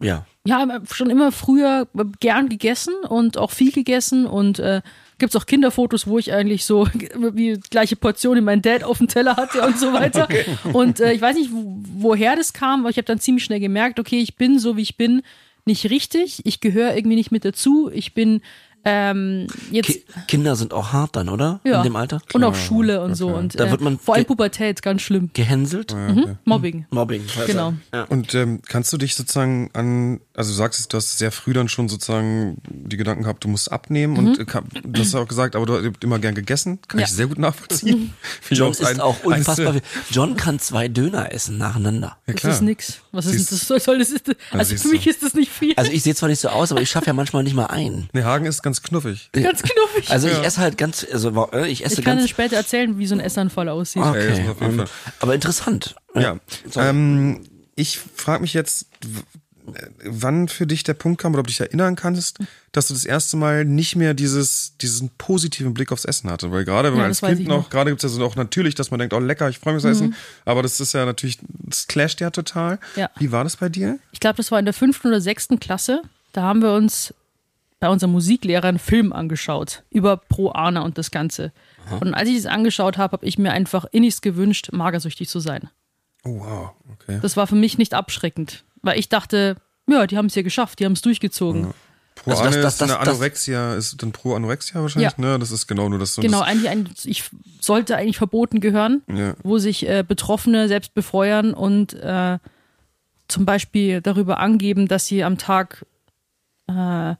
ja,
Ja, schon immer früher gern gegessen und auch viel gegessen und äh, gibt's auch Kinderfotos, wo ich eigentlich so wie gleiche Portion in meinen Dad auf dem Teller hatte und so weiter. Und äh, ich weiß nicht, wo, woher das kam, aber ich habe dann ziemlich schnell gemerkt, okay, ich bin so wie ich bin nicht richtig, ich gehöre irgendwie nicht mit dazu, ich bin ähm, jetzt
Ki Kinder sind auch hart dann, oder?
ja,
In dem Alter?
und auch Schule und so und
Da
äh,
wird man
vor allem Pubertät ganz schlimm,
Gehänselt?
Mobbing.
Mobbing. weiß
Genau.
Ja.
Und ähm, kannst du dich sozusagen an, also du sagst, du hast sehr früh dann schon sozusagen die Gedanken gehabt, du musst abnehmen und äh, du hast ja auch gesagt, aber du hast immer gern gegessen, kann
Ja.
ich sehr gut nachvollziehen. Finde
John ist
ein-
auch unfassbar. viel. John kann zwei Döner essen nacheinander.
Ja,
Das
klar.
ist nix. Was ist das? Soll, soll das ist, also
siehst
für mich
du.
ist das nicht viel.
Also ich sehe zwar nicht so aus, aber ich schaffe ja manchmal nicht mal ein.
Nee, Hagen ist ganz knuffig.
ganz knuffig.
Also ich esse halt ganz, also äh, ich esse
Ich kann
ganz.
Ihnen später erzählen, wie so ein Essanfall aussieht.
Ey, das
Okay,
jeden
ähm, aber interessant.
Ja. Ähm, ich frage mich jetzt, äh, wann für dich der Punkt kam oder ob du dich erinnern kannst, dass du das erste Mal nicht mehr dieses, diesen positiven Blick aufs Essen hatte. Weil gerade wenn
Ja,
man als
das weiß
Kind noch,
noch. Mhm.
gerade gibt es ja so auch natürlich, dass man denkt, oh lecker, ich freue mich aufs Essen. Aber das ist ja natürlich, das clasht ja total.
Ja.
Wie war das bei dir?
Ich glaube, das war in der fünften oder sechsten Klasse. Da haben wir uns bei unserem Musiklehrer einen Film angeschaut über Pro Ana und das Ganze. Und als ich es angeschaut habe, habe ich mir einfach innigst gewünscht, magersüchtig zu sein.
Oh wow, okay.
Das war für mich nicht abschreckend, weil ich dachte, ja, die haben es ja geschafft, die haben es durchgezogen.
Pro
Also das-
Ane
das-
ist eine
das- das-
Anorexia, ist dann pro Anorexia wahrscheinlich,
Ja.
ne? Das ist genau nur das.
Genau,
Das,
eigentlich ein, ich sollte eigentlich verboten gehören,
Ja.
wo sich äh, Betroffene selbst befeuern und äh, zum Beispiel darüber angeben, dass sie am Tag äh,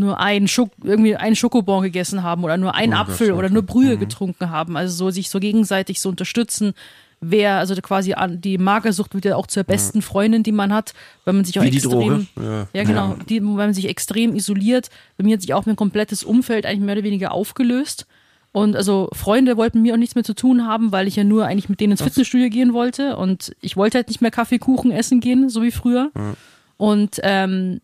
nur einen, Schok irgendwie einen Schokobon gegessen haben oder nur einen
Oh
Apfel oder nur Brühe getrunken haben. Also so sich so gegenseitig so unterstützen. Wer, also quasi an, die Magersucht wird ja auch zur besten Freundin, die man hat, weil man sich auch
Wie
extrem,
Droge.
ja, genau, die, weil man sich extrem isoliert. Bei mir hat sich auch mein komplettes Umfeld eigentlich mehr oder weniger aufgelöst. Und also Freunde wollten mir auch nichts mehr zu tun haben, weil ich ja nur eigentlich mit denen ins Fitnessstudio gehen wollte. Und ich wollte halt nicht mehr Kaffee, Kuchen essen gehen, so wie früher. Und ähm,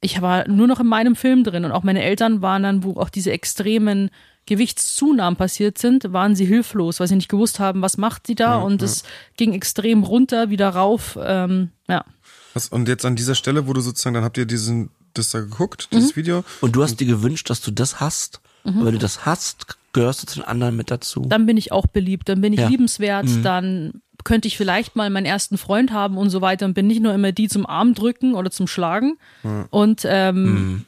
ich war nur noch in meinem Film drin. Und auch meine Eltern waren dann, wo auch diese extremen Gewichtszunahmen passiert sind, waren sie hilflos, weil sie nicht gewusst haben, was macht sie da. und es ging extrem runter, wieder rauf. Ähm, ja.
was, und jetzt an dieser Stelle, wo du sozusagen, dann habt ihr diesen, das da geguckt,
Mhm.
dieses Video.
Und du hast dir gewünscht, dass du das hast. Und wenn du das hast, gehörst du zu den anderen mit dazu.
dann bin ich auch beliebt, dann bin ich
Ja.
liebenswert, dann könnte ich vielleicht mal meinen ersten Freund haben und so weiter und bin nicht nur immer die zum Arm drücken oder zum Schlagen. Und ähm,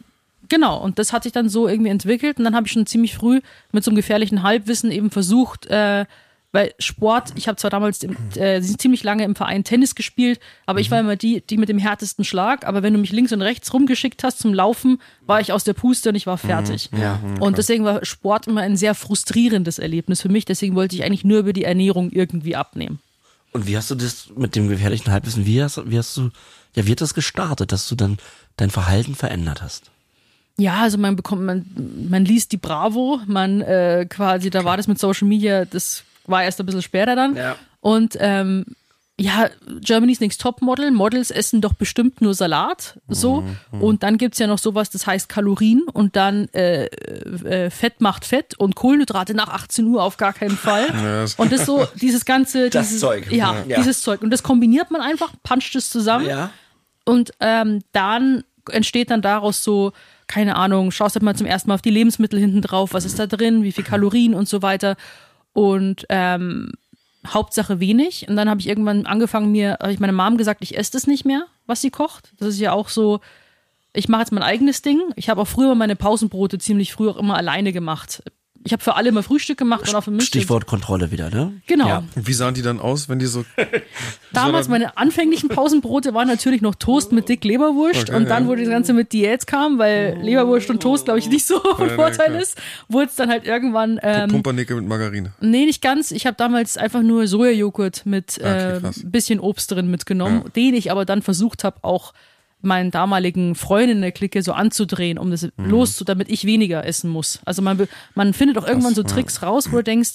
genau, und das hat sich dann so irgendwie entwickelt und dann habe ich schon ziemlich früh mit so einem gefährlichen Halbwissen eben versucht, äh, weil Sport, ich habe zwar damals äh, ziemlich lange im Verein Tennis gespielt, aber ich war immer die, die mit dem härtesten Schlag. Aber wenn du mich links und rechts rumgeschickt hast zum Laufen, war ich aus der Puste und ich war fertig.
Ja.
Und deswegen war Sport immer ein sehr frustrierendes Erlebnis für mich. Deswegen wollte ich eigentlich nur über die Ernährung irgendwie abnehmen.
Und wie hast du das mit dem gefährlichen Halbwissen, wie hast, wie hast du, ja, wie hat das gestartet, dass du dann dein Verhalten verändert hast?
Ja, also man bekommt, man, man liest die Bravo, man äh, quasi, da war das mit Social Media, das war erst ein bisschen später dann.
Ja.
Und ähm, ja, Germany's Next Top Model. Models essen doch bestimmt nur Salat. So. Und dann gibt's ja noch sowas, das heißt Kalorien und dann äh, äh, Fett macht Fett und Kohlenhydrate nach 18 Uhr auf gar keinen Fall.
das-
und das so, dieses ganze,
Das
dieses,
Zeug.
Ja,
Ja.
dieses Zeug. Und das kombiniert man einfach, puncht es zusammen.
Ja.
Und ähm, dann entsteht dann daraus so, keine Ahnung, schaust halt mal zum ersten Mal auf die Lebensmittel hinten drauf, was ist da drin, wie viel Kalorien und so weiter. Und ähm, Hauptsache wenig. Und dann habe ich irgendwann angefangen, mir, habe ich meiner Mom gesagt, ich esse das nicht mehr, was sie kocht. Das ist ja auch so, ich mache jetzt mein eigenes Ding. Ich habe auch früher meine Pausenbrote ziemlich früh auch immer alleine gemacht. Ich habe für alle immer Frühstück gemacht und auch für mich.
Stichwort Kontrolle wieder, ne?
Genau.
Ja.
Und wie sahen die dann aus, wenn die so.
Damals meine anfänglichen Pausenbrote waren natürlich noch Toast mit dick Leberwurst
Okay,
und dann,
ja.
wo das Ganze mit Diät kam, weil Leberwurst und Toast, glaube ich, nicht so von
nee,
Vorteil ist, wurde es dann halt irgendwann, ähm,
Pumpernickel mit Margarine.
nee, nicht ganz. Ich habe damals einfach nur Sojajoghurt mit
Okay,
äh, bisschen Obst drin mitgenommen, den ich aber dann versucht habe, auch meinen damaligen Freunden in der Clique so anzudrehen, um das
Mhm.
loszu, damit ich weniger essen muss. Also man, man findet auch irgendwann so Tricks raus, wo du denkst,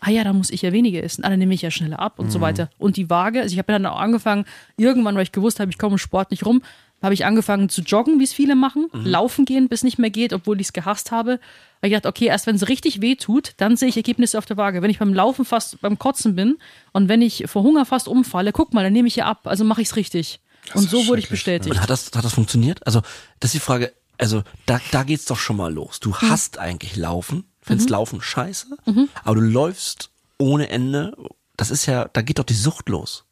ah ja, da muss ich ja weniger essen, ah, dann nehme ich ja schneller ab und
Mhm.
so weiter. Und die Waage, also ich habe dann auch angefangen, irgendwann, weil ich gewusst habe, ich komme im Sport nicht rum, habe ich angefangen zu joggen, wie es viele machen,
Mhm.
laufen gehen, bis nicht mehr geht, obwohl ich es gehasst habe. Habe ich gedacht, okay, erst wenn es richtig weh tut, dann sehe ich Ergebnisse auf der Waage. Wenn ich beim Laufen fast beim Kotzen bin und wenn ich vor Hunger fast umfalle, guck mal, dann nehme ich ja ab, also mache ich es richtig. Und so wurde ich bestätigt.
Und hat das, hat das funktioniert? Also, das ist die Frage, also da, da geht's doch schon mal los. Du
Mhm.
hast eigentlich Laufen, findest Laufen scheiße, aber du läufst ohne Ende. Das ist ja, da geht doch die Sucht los.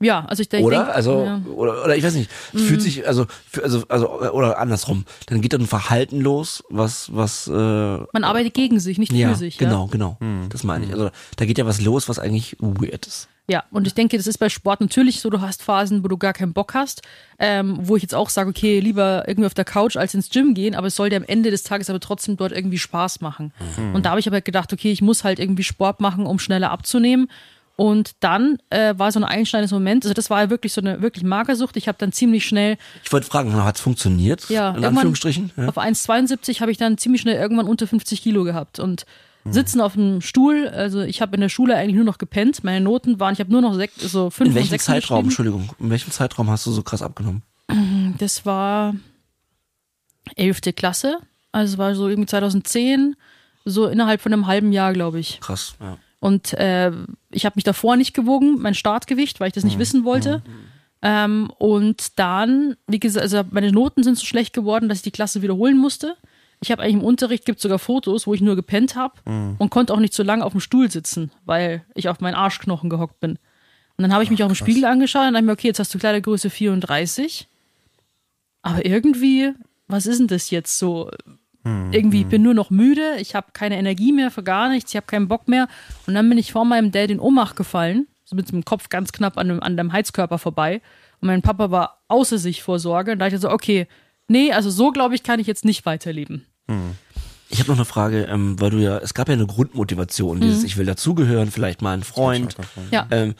Ja, also ich denke.
Oder? Also,
ja. Mhm.
oder, oder ich weiß nicht, es fühlt sich, also, also, also, oder andersrum. Dann geht dann ein Verhalten los, was, was, äh,
man arbeitet gegen sich, nicht
ja,
für sich.
genau,
Ja?
genau. Das meine ich. Also, da geht ja was los, was eigentlich weird ist.
Ja, und ich denke, das ist bei Sport natürlich so, du hast Phasen, wo du gar keinen Bock hast, ähm, wo ich jetzt auch sage, okay, lieber irgendwie auf der Couch als ins Gym gehen, aber es soll dir am Ende des Tages aber trotzdem dort irgendwie Spaß machen. Und da habe ich aber gedacht, okay, ich muss halt irgendwie Sport machen, um schneller abzunehmen. Und dann äh, war so ein einschneidendes Moment, also das war ja wirklich so eine wirklich Magersucht. Ich habe dann ziemlich schnell
Ich wollte fragen, hat es funktioniert?
Ja,
in Anführungsstrichen? Ja.
Auf 1,72 habe ich dann ziemlich schnell irgendwann unter 50 Kilo gehabt und sitzen auf dem Stuhl. Also ich habe in der Schule eigentlich nur noch gepennt. Meine Noten waren, ich habe nur noch sechs, so fünf
In
und
welchem
sechs
Zeitraum. Entschuldigung, in welchem Zeitraum hast du so krass abgenommen?
Das war 11. Klasse. Also es war so irgendwie 2010, so innerhalb von einem halben Jahr, glaube ich.
Krass, ja.
Und äh, ich habe mich davor nicht gewogen, mein Startgewicht, weil ich das nicht wissen wollte. Ähm, und dann, wie gesagt, also meine Noten sind so schlecht geworden, dass ich die Klasse wiederholen musste. Ich habe eigentlich im Unterricht, gibt sogar Fotos, wo ich nur gepennt habe und konnte auch nicht so lange auf dem Stuhl sitzen, weil ich auf meinen Arschknochen gehockt bin. Und dann habe ich mich auch im Spiegel angeschaut und dachte mir, okay, jetzt hast du Kleidergröße 34. Aber irgendwie, was ist denn das jetzt so? Irgendwie, ich bin nur noch müde, ich habe keine Energie mehr für gar nichts, ich habe keinen Bock mehr. Und dann bin ich vor meinem Dad in Ohnmacht gefallen, so mit dem Kopf ganz knapp an dem, an dem Heizkörper vorbei. Und mein Papa war außer sich vor Sorge. Und da dachte ich so, okay, nee, also so glaube ich, kann ich jetzt nicht weiterleben.
Ich habe noch eine Frage, ähm, weil du ja, es gab ja eine Grundmotivation, dieses
Mhm.
Ich will dazugehören, vielleicht mal ein Freund.
Ja.
Ähm,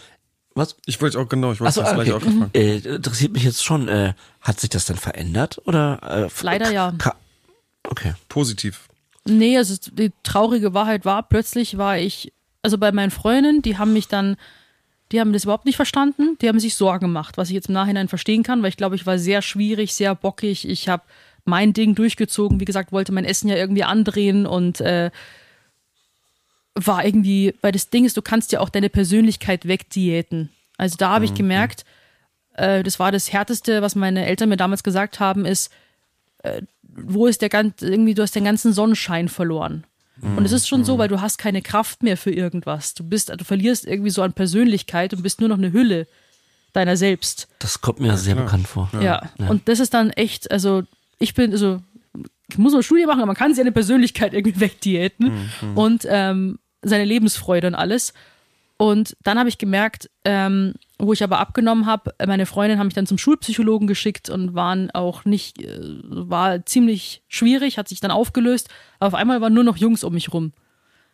was?
Ich wollte auch genau, ich wollte
Achso,
das gleich
okay.
auch gefragt.
Äh, interessiert mich jetzt schon, äh, hat sich das dann verändert oder? Äh,
Leider ja.
ka- Okay.
Positiv.
Nee, also die traurige Wahrheit war, plötzlich war ich, also bei meinen Freundinnen, die haben mich dann, die haben das überhaupt nicht verstanden, die haben sich Sorgen gemacht, was ich jetzt im Nachhinein verstehen kann, weil ich glaube, ich war sehr schwierig, sehr bockig, ich habe mein Ding durchgezogen, wie gesagt, wollte mein Essen ja irgendwie andrehen und äh, war irgendwie, weil das Ding ist, du kannst ja auch deine Persönlichkeit wegdiäten. Also da habe ich gemerkt, äh, das war das Härteste, was meine Eltern mir damals gesagt haben, ist, äh, wo ist der ganze, irgendwie, du hast den ganzen Sonnenschein verloren. Und es ist schon so, weil du hast keine Kraft mehr für irgendwas. Du bist, du verlierst irgendwie so an Persönlichkeit und bist nur noch eine Hülle deiner selbst.
Das kommt mir sehr bekannt vor.
Ja. Und das ist dann echt, also ich bin, also ich muss eine Studie machen, aber man kann seine Persönlichkeit irgendwie wegdiäten und ähm, seine Lebensfreude und alles. Und dann habe ich gemerkt, ähm, wo ich aber abgenommen habe, meine Freundin haben mich dann zum Schulpsychologen geschickt und waren auch nicht, äh, war ziemlich schwierig, hat sich dann aufgelöst. Aber auf einmal waren nur noch Jungs um mich rum.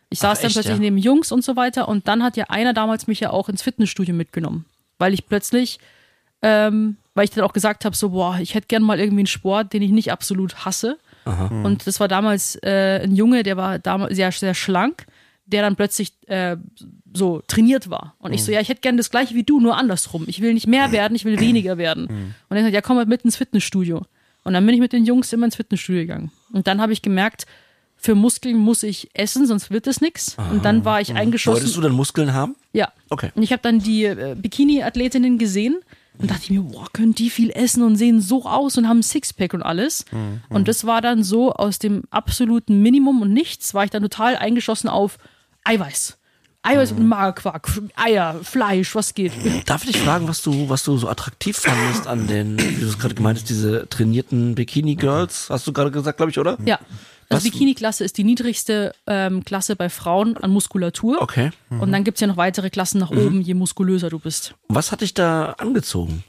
Ich saß dann
echt,
plötzlich
ja?
neben Jungs und so weiter und dann hat ja einer damals mich ja auch ins Fitnessstudio mitgenommen, weil ich plötzlich ähm, weil ich dann auch gesagt habe, so, boah, ich hätte gern mal irgendwie einen Sport, den ich nicht absolut hasse. Und das war damals äh, ein Junge, der war damals sehr, sehr schlank. der dann plötzlich äh, so trainiert war. Und ich so, ja, ich hätte gerne das gleiche wie du, nur andersrum. Ich will nicht mehr werden, ich will weniger werden. Und er sagt, ja, komm mal mit ins Fitnessstudio. Und dann bin ich mit den Jungs immer ins Fitnessstudio gegangen. Und dann habe ich gemerkt, für Muskeln muss ich essen, sonst wird es nichts. Und dann war ich eingeschossen.
Wolltest du dann Muskeln haben?
Ja.
Okay.
Und ich habe dann die äh, Bikini-Athletinnen gesehen und dachte ich mir, boah, können die viel essen und sehen so aus und haben ein Sixpack und alles. Und das war dann so aus dem absoluten Minimum und nichts, war ich dann total eingeschossen auf Eiweiß. Eiweiß und Magerquark, Eier, Fleisch, was geht.
Darf ich dich fragen, was du, was du so attraktiv fandest an den, wie du es gerade gemeint hast, diese trainierten Bikini-Girls? Hast du gerade gesagt, glaube ich, oder?
Ja. Also Bikini-Klasse ist die niedrigste ähm, Klasse bei Frauen an Muskulatur.
Okay.
Und dann gibt's ja noch weitere Klassen nach oben, je muskulöser du bist.
Was hat dich da angezogen?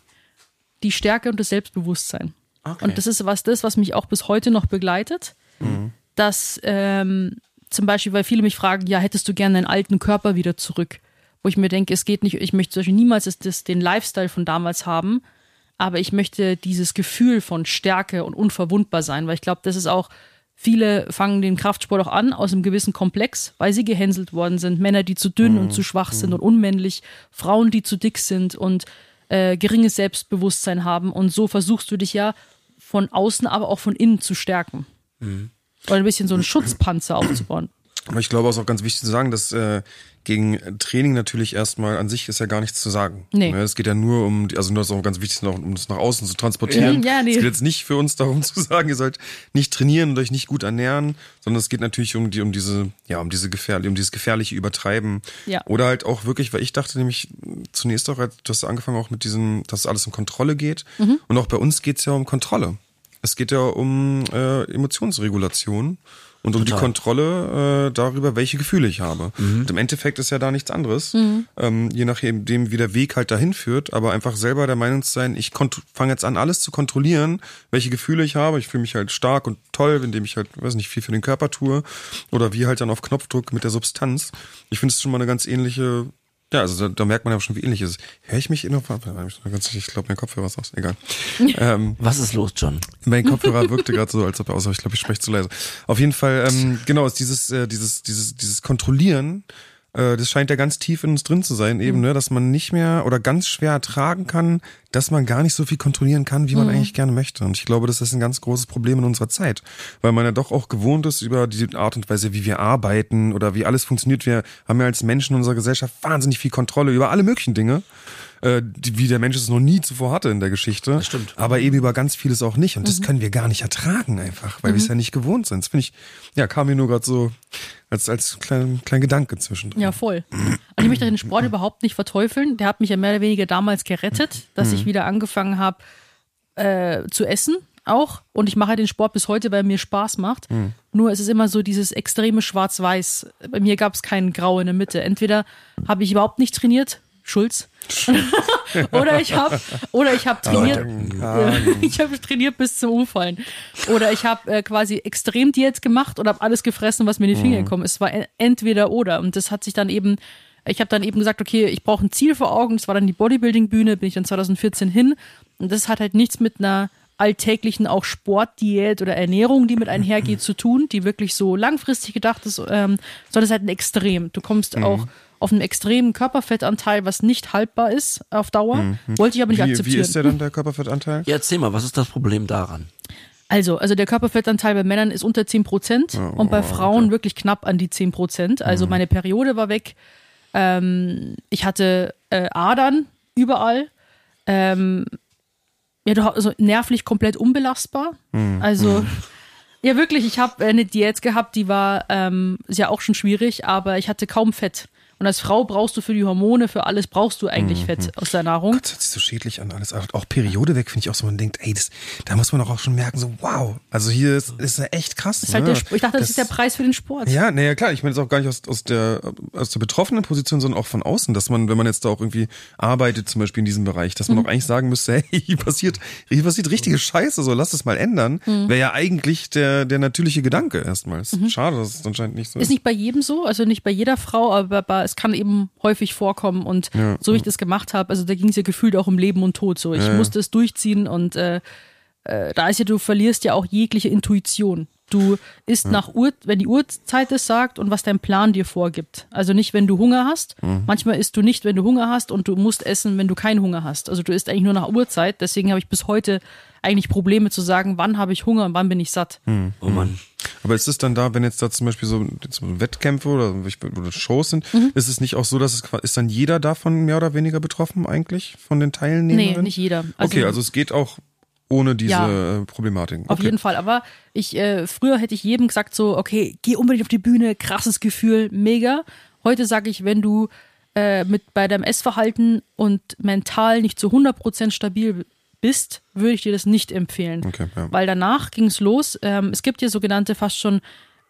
Die Stärke und das Selbstbewusstsein.
Okay.
Und das ist was das, was mich auch bis heute noch begleitet. Dass ähm, zum Beispiel, weil viele mich fragen, ja, hättest du gerne deinen alten Körper wieder zurück? Wo ich mir denke, es geht nicht, ich möchte zum Beispiel niemals das, den Lifestyle von damals haben, aber ich möchte dieses Gefühl von Stärke und unverwundbar sein, weil ich glaube, das ist auch, viele fangen den Kraftsport auch an aus einem gewissen Komplex, weil sie gehänselt worden sind. Männer, die zu dünn und zu schwach sind und unmännlich, Frauen, die zu dick sind und äh, geringes Selbstbewusstsein haben. Und so versuchst du dich ja von außen, aber auch von innen zu stärken. Oder ein bisschen so einen Schutzpanzer aufzubauen.
Aber ich glaube, es ist auch ganz wichtig zu sagen, dass äh, gegen Training natürlich erstmal an sich ist ja gar nichts zu sagen.
Nee.
Ne, Es geht ja nur um, die, also nur ist auch ganz wichtig, um das nach außen zu transportieren.
Ja, ja, nee.
Es geht jetzt nicht für uns darum zu sagen, ihr sollt nicht trainieren und euch nicht gut ernähren, sondern es geht natürlich um die, um diese, ja, um diese gefährliche, um dieses gefährliche Übertreiben.
Ja.
Oder halt auch wirklich, weil ich dachte nämlich zunächst auch, du hast angefangen auch mit diesem, dass alles um Kontrolle geht.
Mhm.
Und auch bei uns geht's ja um Kontrolle. Es geht ja um äh, Emotionsregulation und um die Kontrolle äh, darüber, welche Gefühle ich habe. Und im Endeffekt ist ja da nichts anderes, ähm, je nachdem, wie der Weg halt dahin führt, aber einfach selber der Meinung zu sein, ich fange jetzt an, alles zu kontrollieren, welche Gefühle ich habe. Ich fühle mich halt stark und toll, indem ich halt, weiß nicht, viel für den Körper tue oder wie halt dann auf Knopfdruck mit der Substanz. Ich finde es schon mal eine ganz ähnliche ja, also da, da merkt man ja schon, wie ähnlich es ist. Höre ich mich immer? Ich glaube, mein Kopfhörer ist aus. Egal. ähm,
Was ist los, John?
mein Kopfhörer wirkte gerade so, als ob er aus, aber ich glaube, ich spreche zu leise. Auf jeden Fall, ähm, genau, ist dieses, äh, dieses, dieses, dieses Kontrollieren, äh, das scheint ja ganz tief in uns drin zu sein, eben, ne, dass man nicht mehr oder ganz schwer ertragen kann, dass man gar nicht so viel kontrollieren kann, wie man eigentlich gerne möchte. Und ich glaube, das ist ein ganz großes Problem in unserer Zeit, weil man ja doch auch gewohnt ist über die Art und Weise, wie wir arbeiten oder wie alles funktioniert. Wir haben ja als Menschen in unserer Gesellschaft wahnsinnig viel Kontrolle über alle möglichen Dinge äh, wie der Mensch es noch nie zuvor hatte in der Geschichte. Das
stimmt.
Aber eben über ganz vieles auch nicht. Und das können wir gar nicht ertragen einfach, weil wir es ja nicht gewohnt sind. Das finde ich, ja, kam mir nur gerade so als, als klein, klein Gedanke zwischendrin.
Ja, voll. Und ich möchte den Sport überhaupt nicht verteufeln. Der hat mich ja mehr oder weniger damals gerettet, dass ich wieder angefangen habe äh, zu essen auch. Und ich mache den Sport bis heute, weil er mir Spaß macht. Nur es ist immer so dieses extreme Schwarz-Weiß. Bei mir gab es kein Grau in der Mitte. Entweder habe ich überhaupt nicht trainiert, Schulz. oder ich habe oder ich habe trainiert ich habe trainiert bis zum Umfallen oder ich habe äh, quasi extrem Diät gemacht und habe alles gefressen was mir in die Finger gekommen ist. Es war entweder oder. Und das hat sich dann eben ich habe dann eben gesagt okay ich brauche ein Ziel vor Augen. Das war dann die Bodybuilding Bühne bin ich dann 2014 hin. Und das hat halt nichts mit einer alltäglichen auch Sportdiät oder Ernährung, die mit einhergeht, zu tun, die wirklich so langfristig gedacht ist, ähm, sondern es ist halt ein Extrem. Du kommst auch auf einen extremen Körperfettanteil, was nicht haltbar ist auf Dauer. Wollte ich aber nicht
Wie,
akzeptieren.
wie ist der dann, der Körperfettanteil?
Ja, erzähl mal, was ist das Problem daran?
Also, also der Körperfettanteil bei Männern ist unter 10 Prozent und bei Frauen wirklich knapp an die 10 Prozent. Also meine Periode war weg. Ähm, ich hatte äh, Adern überall. Ähm, ja, du, also nervlich komplett unbelastbar. Also ja, wirklich, ich habe eine Diät gehabt, die war ähm, ist ja auch schon schwierig, aber ich hatte kaum Fett. Und als Frau brauchst du für die Hormone, für alles brauchst du eigentlich Fett aus der Nahrung.
Das hört sich so schädlich an alles. Auch Periode weg finde ich auch so, man denkt, ey, das, da muss man doch auch schon merken, so, wow. Also hier ist, ist ja echt krass.
Das ist halt
ne?
der, ich dachte, das, ist der Preis für den Sport.
Ja, naja, klar. Ich meine, das ist auch gar nicht aus, aus, der, aus der betroffenen Position, sondern auch von außen, dass man, wenn man jetzt da auch irgendwie arbeitet, zum Beispiel in diesem Bereich, dass man
Mhm.
auch eigentlich sagen müsste, hey, hier passiert, hier passiert richtige Scheiße, so lass es mal ändern.
Mhm.
Wäre ja eigentlich der, der natürliche Gedanke erstmal. Ist Schade, dass es anscheinend nicht so
Ist
ist.
nicht bei jedem so, also nicht bei jeder Frau, aber, aber es kann eben häufig vorkommen und
Ja.
so wie ich das gemacht habe, also da ging es ja gefühlt auch um Leben und Tod. So, ich
ja.
musste es durchziehen und äh, äh, da ist ja, du verlierst ja auch jegliche Intuition. Du isst nach Uhr, wenn die Uhrzeit es sagt und was dein Plan dir vorgibt. Also nicht, wenn du Hunger hast. Manchmal isst du nicht, wenn du Hunger hast und du musst essen, wenn du keinen Hunger hast. Also du isst eigentlich nur nach Uhrzeit. Deswegen habe ich bis heute eigentlich Probleme zu sagen, wann habe ich Hunger und wann bin ich satt.
Oh Mann.
Aber ist es dann da, wenn jetzt da zum Beispiel so so Wettkämpfe oder, oder Shows sind,
Mhm.
ist es nicht auch so, dass es ist dann jeder davon mehr oder weniger betroffen eigentlich von den Teilnehmern?
Nee, nicht jeder.
okay, also es geht auch ohne diese
Ja.
äh, Problematiken.
Auf
okay.
jeden Fall. Aber ich, äh, früher hätte ich jedem gesagt so, okay, geh unbedingt auf die Bühne, krasses Gefühl, mega. Heute sage ich, wenn du äh, mit bei deinem Essverhalten und mental nicht zu 100% stabil bist, würde ich dir das nicht empfehlen.
Okay, ja.
Weil danach ging es los. Ähm, es gibt ja sogenannte fast schon,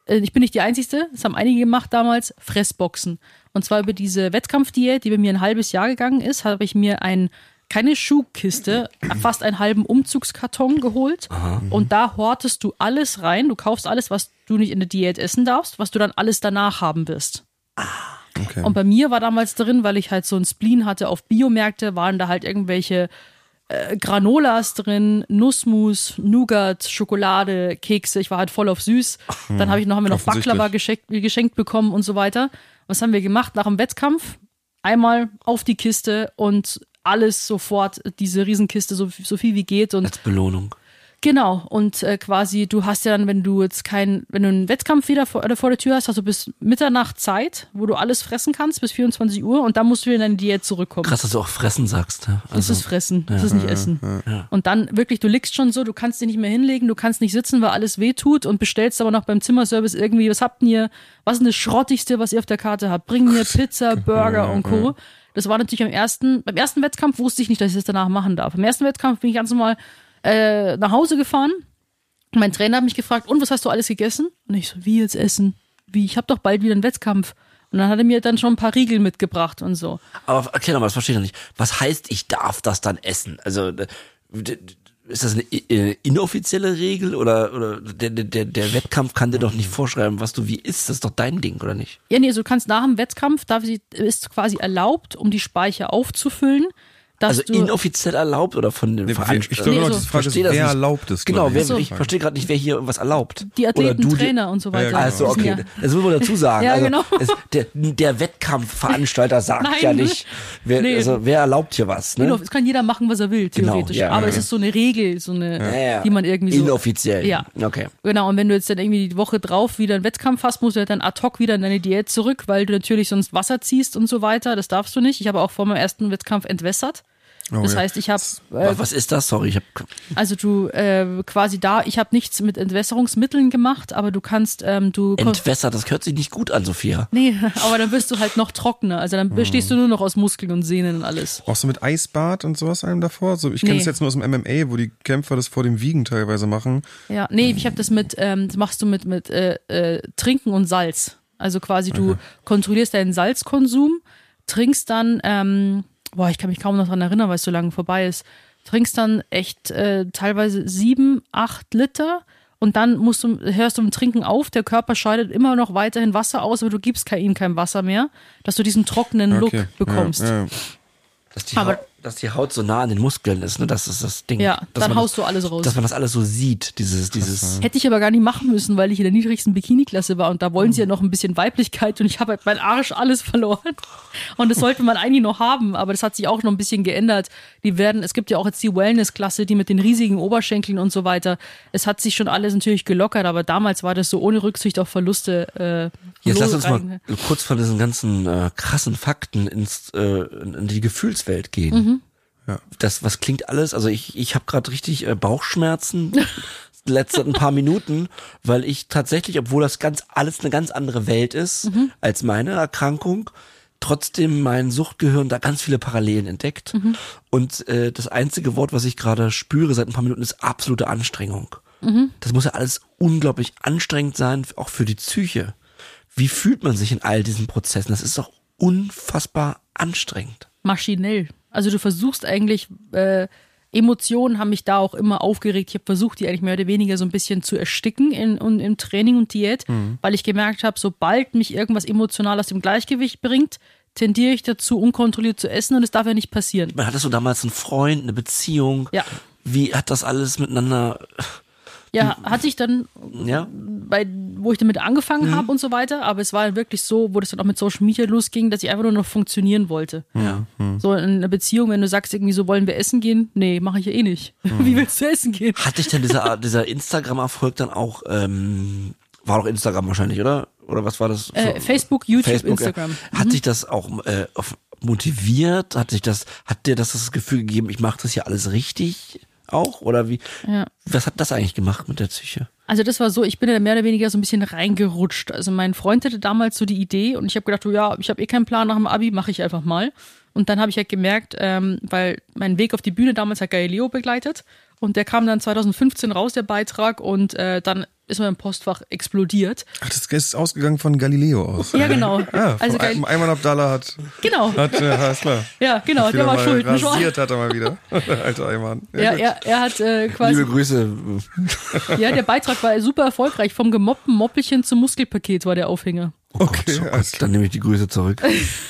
äh, ich bin nicht die Einzige, das haben einige gemacht damals, Fressboxen. Und zwar über diese Wettkampfdiät, die bei mir ein halbes Jahr gegangen ist, habe ich mir ein keine Schuhkiste, fast einen halben Umzugskarton geholt. Und da hortest du alles rein. Du kaufst alles, was du nicht in der Diät essen darfst, was du dann alles danach haben wirst.
okay.
Und bei mir war damals drin, weil ich halt so ein Spleen hatte auf Biomärkte, waren da halt irgendwelche äh, Granolas drin, Nussmus, Nougat, Schokolade, Kekse. Ich war halt voll auf süß. Dann habe ich noch, haben wir noch. Baklava geschenkt, geschenkt bekommen und so weiter. Was haben wir gemacht nach dem Wettkampf? Einmal auf die Kiste und alles sofort, diese Riesenkiste, so, so viel wie geht. Und
Als Belohnung.
Genau, und äh, quasi, du hast ja dann, wenn du jetzt kein, wenn du einen Wettkampf wieder vor, äh, vor der Tür hast, hast du bis Mitternacht Zeit, wo du alles fressen kannst, bis 24 Uhr und dann musst du wieder in deine Diät zurückkommen.
Krass, dass du auch fressen sagst. ja.
Das
Also,
ist Fressen, das ist nicht Essen. Und dann wirklich, du liegst schon so, du kannst dich nicht mehr hinlegen, du kannst nicht sitzen, weil alles weh tut und bestellst aber noch beim Zimmerservice irgendwie, was habt ihr, was ist denn das Schrottigste, was ihr auf der Karte habt? Bring mir Pizza, Burger und Co. Das war natürlich am ersten, beim ersten Wettkampf wusste ich nicht, dass ich das danach machen darf. Beim ersten Wettkampf bin ich ganz normal äh, nach Hause gefahren. Mein Trainer hat mich gefragt, und was hast du alles gegessen? Und ich so, wie jetzt essen? Wie, ich habe doch bald wieder einen Wettkampf. Und dann hat er mir dann schon ein paar Riegel mitgebracht und so.
aber erklär mal, das verstehe ich noch nicht. Was heißt, ich darf das dann essen? Also, ist das eine äh, inoffizielle Regel oder, oder der, der, der Wettkampf kann dir doch nicht vorschreiben, was du wie isst? Das ist doch dein Ding, oder nicht?
Ja, nee, also du kannst nach dem Wettkampf, darf sie, ist quasi erlaubt, um die Speicher aufzufüllen,
Also
du.
inoffiziell erlaubt oder von den
Nee,
Veranstaltern?
ich glaube,
Nee,
genau,
so-
die Frage ist, wer
nicht.
erlaubt es?
Genau, wer,
ich.
So.
ich verstehe gerade nicht, wer hier irgendwas erlaubt.
die Athleten,
Oder du
Trainer und so weiter.
Ja,
Also
genau.
okay,
Ja.
das muss man dazu sagen.
Ja,
also,
genau.
es, der, der Wettkampfveranstalter sagt
Nein.
ja nicht, wer,
Nee.
also, wer erlaubt hier was. Ne?
Genau, es kann jeder machen, was er will,
Genau,
theoretisch.
ja,
Aber
ja.
es ist so eine Regel, so eine, die man irgendwie so.
Inoffiziell.
Ja.
Okay.
Genau, und wenn du jetzt dann irgendwie die Woche drauf wieder einen Wettkampf hast, musst du halt dann ad hoc wieder in deine Diät zurück, weil du natürlich sonst Wasser ziehst und so weiter. Das darfst du nicht. Ich habe auch vor meinem ersten Wettkampf entwässert.
Oh,
das
ja.
heißt, ich habe
Wa- was ist das? Sorry, ich habe
Also du äh, quasi da, ich habe nichts mit Entwässerungsmitteln gemacht, aber du kannst, ähm, du
entwässert. Das hört sich nicht gut an, Sophia.
Nee, aber dann wirst du halt noch trockener. Also dann bestehst du nur noch aus Muskeln und Sehnen und alles.
Auch so mit Eisbad und sowas einem davor? So, ich kenne
Nee.
es jetzt nur aus dem MMA, wo die Kämpfer das vor dem Wiegen teilweise machen.
Ja, nee, ich habe das mit, ähm, das machst du mit, mit äh, äh, Trinken und Salz. Also quasi du kontrollierst deinen Salzkonsum, trinkst dann, ähm, boah, ich kann mich kaum noch dran erinnern, weil es so lange vorbei ist, trinkst dann echt äh, teilweise sieben, acht Liter und dann musst du, hörst du im Trinken auf, der Körper scheidet immer noch weiterhin Wasser aus, aber du gibst kein, ihm kein Wasser mehr, dass du diesen trockenen Look
Okay.
bekommst.
Ja, ja.
Dass die,
Aber-
Haut, dass die Haut so nah an den Muskeln ist, ne? Das ist das Ding.
Ja,
dass
dann haust
das,
du alles raus.
Dass man das alles so sieht, dieses, dieses.
Hätte ich aber gar nicht machen müssen, weil ich in der niedrigsten Bikini-Klasse war und da wollen sie ja noch ein bisschen Weiblichkeit und ich habe halt meinen Arsch alles verloren. Und das sollte man eigentlich noch haben, aber das hat sich auch noch ein bisschen geändert. Die werden, es gibt ja auch jetzt die Wellness-Klasse, die mit den riesigen Oberschenkeln und so weiter. Es hat sich schon alles natürlich gelockert, aber damals war das so ohne Rücksicht auf Verluste. Äh,
Jetzt lass uns mal
rein-
kurz von diesen ganzen äh, krassen Fakten ins äh, in die Gefühlswelt gehen.
Mhm.
Ja.
Das was klingt alles, also ich ich habe gerade richtig äh, Bauchschmerzen letzte ein paar Minuten, weil ich tatsächlich, obwohl das ganz alles eine ganz andere Welt ist
Mhm.
als meine Erkrankung, trotzdem mein Suchtgehirn da ganz viele Parallelen entdeckt.
Mhm.
Und äh, das einzige Wort, was ich gerade spüre seit ein paar Minuten, ist absolute Anstrengung.
Mhm.
Das muss ja alles unglaublich anstrengend sein, auch für die Psyche. Wie fühlt man sich in all diesen Prozessen? Das ist doch unfassbar anstrengend.
maschinell. Also du versuchst eigentlich, äh, Emotionen haben mich da auch immer aufgeregt. Ich habe versucht, die eigentlich mehr oder weniger so ein bisschen zu ersticken in, in, im Training und Diät, weil ich gemerkt habe, sobald mich irgendwas emotional aus dem Gleichgewicht bringt, tendiere ich dazu, unkontrolliert zu essen und es darf ja nicht passieren.
Hattest du damals einen Freund, eine Beziehung?
Ja.
Wie hat das alles miteinander,
Ja, hatte ich dann
ja?
bei, wo ich damit angefangen habe und so weiter, aber es war wirklich so, wo das dann auch mit Social Media losging, dass ich einfach nur noch funktionieren wollte.
Ja.
So in einer Beziehung, wenn du sagst irgendwie so, wollen wir essen gehen? Nee, mache ich ja eh nicht. Wie willst du essen gehen?
Hat dich denn dieser, dieser Instagram-Erfolg dann auch, ähm, war doch Instagram wahrscheinlich, oder? Oder was war das?
Äh, Facebook, YouTube,
Facebook.
Instagram.
Hat dich das auch äh, motiviert? Hat dich das, hat dir das das Gefühl gegeben, ich mache das hier alles richtig auch? Oder wie?
Ja.
Was hat das eigentlich gemacht mit der Psyche?
Also das war so, ich bin da mehr oder weniger so ein bisschen reingerutscht. Also mein Freund hatte damals so die Idee und ich habe gedacht, oh ja, ich habe eh keinen Plan nach dem Abi, mache ich einfach mal. Und dann habe ich halt gemerkt, ähm, weil mein Weg auf die Bühne damals hat Galileo begleitet und der kam dann 2015 raus, der Beitrag, und äh, dann ist mein Postfach explodiert.
Ach, das ist ausgegangen von Galileo aus.
Ja, genau.
Ja,
also Gal
Ayman Abdallah hat,
genau.
hat ja, ist klar.
Ja, genau, der war schuld.
Rasiert hat er mal wieder. Alter Ayman. Ja,
Ja, er, er hat äh, quasi,
Liebe Grüße.
ja, der Beitrag war super erfolgreich. Vom gemoppten Moppelchen zum Muskelpaket war der Aufhänger.
Okay,
Oh Gott,
alles klar.
dann nehme ich die Grüße zurück.